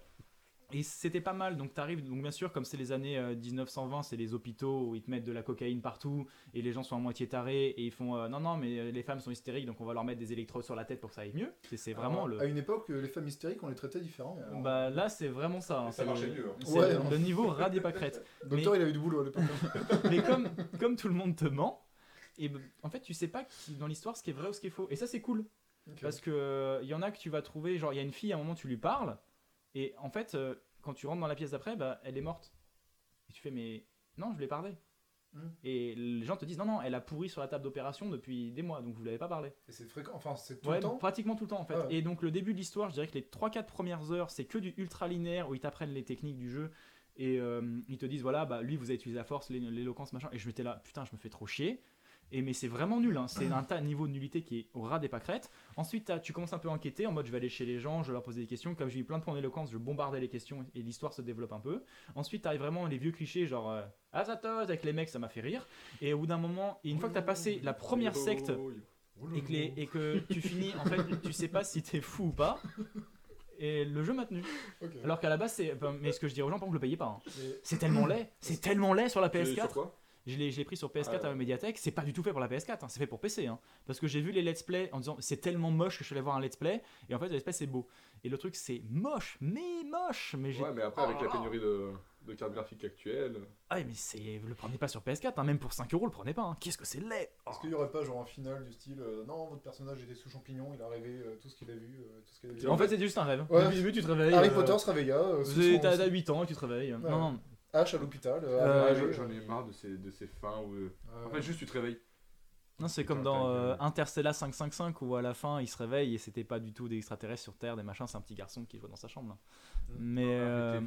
et c'était pas mal. Donc t'arrives, donc bien sûr, comme c'est les années euh, 1920, c'est les hôpitaux où ils te mettent de la cocaïne partout et les gens sont à moitié tarés et ils font euh, non non mais euh, les femmes sont hystériques donc on va leur mettre des électrodes sur la tête pour que ça aille mieux. C'est, vraiment Alors, le. À une époque, euh, les femmes hystériques, on les traitait différemment. hein. Bah là c'est vraiment ça. hein. Ça C'est marchait le- mieux, hein. Ouais, le, le niveau ras des pâquerettes. <laughs> Docteur, il avait du boulot à l'époque. hein. <laughs> mais comme, comme tout le monde te ment, et ben, en fait tu sais pas qui- dans l'histoire ce qui est vrai ou ce qui est faux. Et ça c'est cool. Parce que euh, y en a que tu vas trouver, genre il y a une fille à un moment tu lui parles et en fait euh, quand tu rentres dans la pièce d'après, bah elle est morte. Et tu fais mais non je lui ai parlé. Hmm. Et les gens te disent non non elle a pourri sur la table d'opération depuis des mois donc vous l'avez pas parlé. Et c'est fréquent, enfin c'est tout Ouais, le temps. pratiquement tout le temps en fait. Ah ouais. Et donc le début de l'histoire, je dirais que les 3-4 premières heures, c'est que du ultra linéaire où ils t'apprennent les techniques du jeu et euh, ils te disent voilà, bah lui vous avez utilisé la force, l'é- l'éloquence, machin. Et je m'étais là, putain, je me fais trop chier. Et mais c'est vraiment nul, hein. c'est un tas de niveau de nullité qui est au ras des pâquerettes. Ensuite, tu commences un peu à enquêter en mode je vais aller chez les gens, je vais leur poser des questions. Comme j'ai eu plein de points d'éloquence, je bombardais les questions et l'histoire se développe un peu. Ensuite, t'arrives vraiment les vieux clichés genre euh, Azatos avec les mecs, ça m'a fait rire. Et au bout d'un moment, et une fois que t'as passé la première secte et que, les- et que tu finis, en fait, tu sais pas si t'es fou ou pas. Et le jeu m'a tenu. Alors qu'à la base, c'est. mais ce que je dis aux gens, par contre, le payez pas. hein. C'est tellement laid. C'est tellement laid sur la Et Sur PS4. quoi? Je l'ai, je l'ai pris sur PS4 Ah ouais. à la médiathèque. C'est pas du tout fait pour la PS4. hein, C'est fait pour PC. hein. Parce que j'ai vu les let's play en disant c'est tellement moche que je suis allé voir un let's play. Et en fait, le let's play c'est beau. Et le truc, c'est moche, mais moche. Mais j'ai. Ouais, mais après, avec Oh la là. pénurie de, de cartes graphiques actuelles. Ah, mais c'est. Le prenez pas sur PS4. hein, Même pour 5 euros, le prenez pas. hein. Qu'est-ce que c'est laid. Oh. Est-ce qu'il y aurait pas genre un final du style euh, non votre personnage était sous champignon il a rêvé euh, tout ce qu'il a vu euh, tout ce qu'il a vu? En fait, c'est juste un rêve. Ouais. Début, tu te réveilles. Harry euh, Potter se réveilla euh, t'as 8 ans et tu te réveilles. Ouais. Non, non. H à l'hôpital euh, Euh, avec- je- J'en ai marre de ces, de ces fins où. euh, euh, En fait, juste tu te réveilles. Non, c'est comme dans euh. Interstellar 555 où à la fin il se réveille et c'était pas du tout des extraterrestres sur Terre, des machins, c'est un petit garçon qui joue dans sa chambre. là. Mm. Mais euh,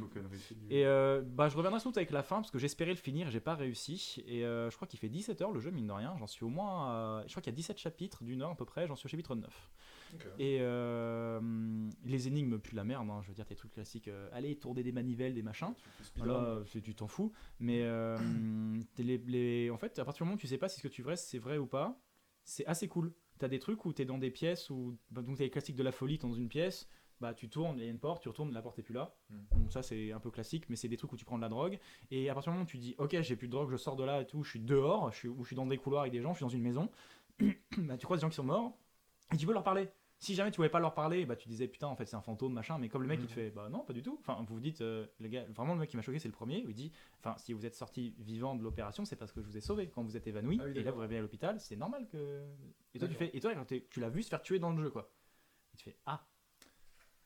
et euh, bah je reviendrai sans doute avec la fin parce que j'espérais le finir et j'ai pas réussi et euh, je crois qu'il fait 17 heures le jeu mine de rien, j'en suis au moins à- je crois qu'il y a 17 chapitres d'une heure à peu près, j'en suis au chapitre 9. Et euh, les énigmes puent la merde, hein, je veux dire tes trucs classiques, euh, allez tourner des manivelles, des machins. C'est- tu t'en fous. Mais euh, <clears throat> les, les- en fait, à partir du moment où tu sais pas si ce que tu vrai c'est vrai ou pas, c'est assez cool. T'as des trucs où t'es dans des pièces où bah, donc t'as les classiques de la folie, t'es dans une pièce, bah tu tournes, il y a une porte, tu retournes, la porte est plus là. Mm. Donc ça c'est un peu classique, mais c'est des trucs où tu prends de la drogue. Et à partir du moment où tu dis ok j'ai plus de drogue, je sors de là et tout, je suis dehors, je suis, ou je suis dans des couloirs avec des gens, je suis dans une maison, <clears throat> bah tu croises des gens qui sont morts et tu peux leur parler. Si jamais tu pouvais pas leur parler, bah tu disais putain en fait c'est un fantôme machin, mais comme le mec il te fait bah non pas du tout. Enfin vous vous dites euh, le gars vraiment le mec qui m'a choqué c'est le premier où il dit enfin si vous êtes sorti vivant de l'opération c'est parce que je vous ai sauvé quand vous êtes évanoui Ah oui, et là vous réveillez à l'hôpital c'est normal que et toi tu fais et toi tu l'as vu se faire tuer dans le jeu quoi. Et tu fais ah.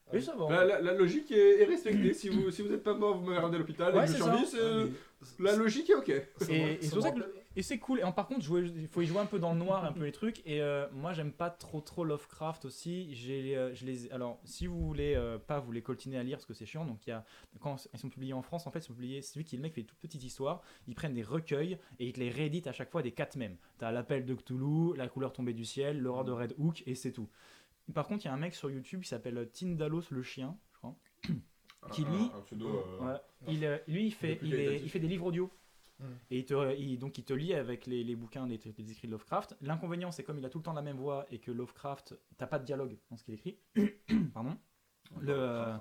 Ah Et oui. ça va. La, la- la logique est, est respectée. si, vous, si vous êtes pas mort, vous m'avez ramené à l'hôpital. Ouais, et je c'est survis, ça. c'est- Ah, mais- La logique est ok. Ça Et, me- et c'est pour me ça que le- et c'est cool. Et en- par contre, il faut y jouer un peu dans le noir, un peu les trucs. Et euh, moi, j'aime pas trop trop Lovecraft aussi. J'ai, euh, je les, alors, si vous voulez euh, pas vous les coltiner à lire parce que c'est chiant, donc il y a quand ils sont publiés en France, en fait, ils sont publiés. Celui qui est le mec fait des toutes petites histoires. Ils prennent des recueils et ils te les rééditent à chaque fois des quatre mêmes. T'as l'appel de Cthulhu, la couleur tombée du ciel, l'horreur de Red Hook et c'est tout. Par contre, il y a un mec sur YouTube qui s'appelle Tindalos le chien, je crois. <coughs> Qui, Un- lui- Un, pseudo. euh, Ouais. Il, lui, il fait, il, est- il fait des livres audio. Mm. Et il te, il- donc il te lit avec les, les bouquins, les, les écrits de Lovecraft. L'inconvénient, c'est comme il a tout le temps la même voix et que Lovecraft, t'as pas de dialogue dans ce qu'il écrit. <coughs> Pardon. Le, euh,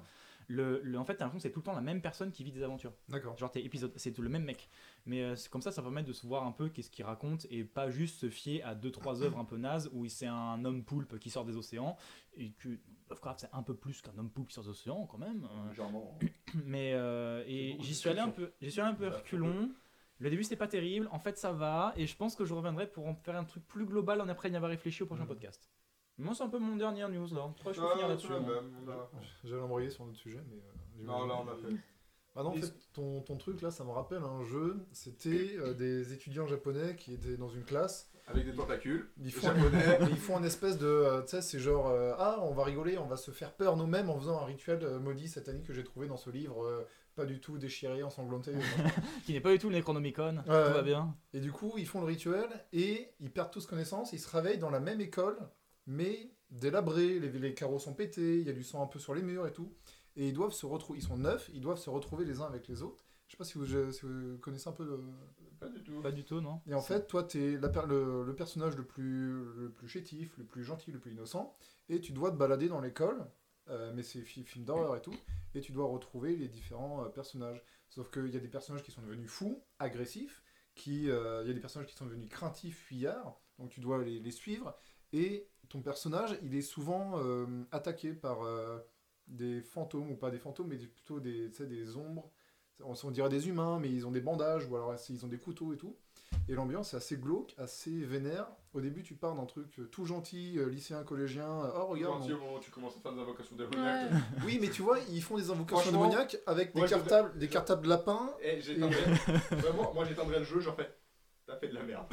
le, le- en fait, t'as l'impression que c'est tout le temps la même personne qui vit des aventures. D'accord. Genre, tes épisodes, c'est tout le même mec. Mais euh, c'est comme ça, ça permet de se voir un peu qu'est-ce qu'il raconte et pas juste se fier à deux trois œuvres un peu nazes où c'est un homme poulpe qui sort des océans et que Lovecraft c'est un peu plus qu'un homme poulpe qui sort des océans quand même. Euh, Légèrement. <coughs> mais euh, et j'y suis allé un peu, j'y suis allé un peu Bah, reculon. Le début c'était pas terrible, en fait ça va et je pense que je reviendrai pour en faire un truc plus global en après y avoir réfléchi au prochain Mhm. podcast. Moi c'est un peu mon dernier news là. Je peux Ah, finir là-dessus. a- J'allais embrayer sur un autre sujet, mais. euh, Non, là, on a fait. Ah non, en fait, ton, ton truc là, ça me rappelle un jeu. C'était euh, des étudiants japonais qui étaient dans une classe. Avec des tentacules. Ils font, Japonais. <laughs> ils font un espèce de. euh, tu sais, c'est genre. euh, ah, on va rigoler, on va se faire peur nous-mêmes en faisant un rituel euh, maudit satanique que j'ai trouvé dans ce livre. Pas du tout déchiré, ensanglanté. <laughs> Qui n'est pas du tout le Necronomicon, tout va bien. et du coup, ils font le rituel et ils perdent tous connaissance. Ils se réveillent dans la même école, mais délabrés. Les, les carreaux sont pétés, il y a du sang un peu sur les murs et tout. et ils doivent se retrouver. Ils sont neuf, ils doivent se retrouver les uns avec les autres. Je sais pas si vous, je- si vous connaissez un peu le. Pas du tout. Pas du tout, non Et en fait, toi, tu es le, le personnage le plus, le plus chétif, le plus gentil, le plus innocent, et tu dois te balader dans l'école, euh, mais c'est fi- film d'horreur et tout, et tu dois retrouver les différents euh, personnages. Sauf qu'il y a des personnages qui sont devenus fous, agressifs, euh, il y a des personnages qui sont devenus craintifs, fuyards, donc tu dois les, suivre, et ton personnage, il est souvent attaqué par des fantômes, ou pas des fantômes, mais plutôt des, des ombres. On dirait des humains, mais ils ont des bandages, ou alors ils ont des couteaux et tout. Et l'ambiance est assez glauque, assez vénère. Au début, tu pars d'un truc euh, tout gentil, euh, lycéen, collégien. euh, Oh, regarde. Gentil, mon- au moment où tu commences à faire des invocations Ouais. démoniaques. Oui, mais tu vois, ils font des invocations démoniaques avec des je- cartables, des cartables de lapins. Et j'éteindrais. <laughs> Vraiment, moi j'éteindrais le jeu, j'en fais. T'as fait de la merde.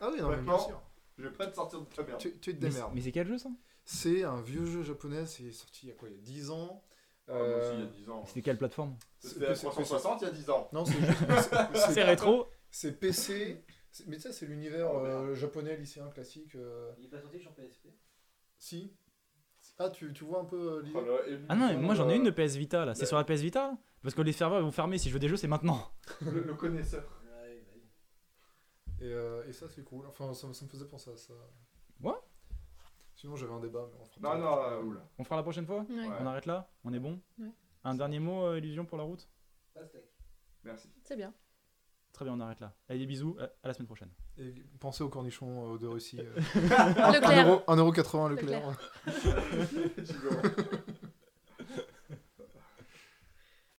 Ah oui, non, mais bien sûr. Je vais pas te sortir de ta merde. Tu, tu te Mais, démerdes. mais c'est quel jeu ça? C'est un vieux jeu japonais, c'est sorti il y a quoi Il y a 10 ans. Ah, moi aussi, il y Euh, a 10 ans. C'était quelle plateforme? C'était à c'est- 360 il y a 10 ans. Non, c'est juste. <laughs> rétro C'est PC. Mais tu sais, c'est l'univers Oh, euh, japonais, lycéen, classique. euh, Il est pas sorti sur PSP Si. Ah, tu, tu vois un peu euh, l'idée? Oh Ah non, mais moi j'en ai une de PS Vita là. C'est Ouais. sur la PS Vita Parce que les serveurs vont fermer si je veux des jeux, c'est maintenant. le, le connaisseur. Et, euh, et ça, c'est cool. Enfin, ça, ça me faisait penser à ça. Ouais. Sinon, j'avais un débat, mais on fera Non, pas. non, oula. On fera la prochaine fois? Ouais. On arrête là? On est bon? Ouais. Un dernier mot, euh, Illusion, pour la route? Pastèque. Merci. C'est bien. Très bien, on arrête là. Allez, des bisous, à la semaine prochaine. Et pensez aux cornichons euh, de Russie. euh. Leclerc. 1,80€ Leclerc. Leclerc.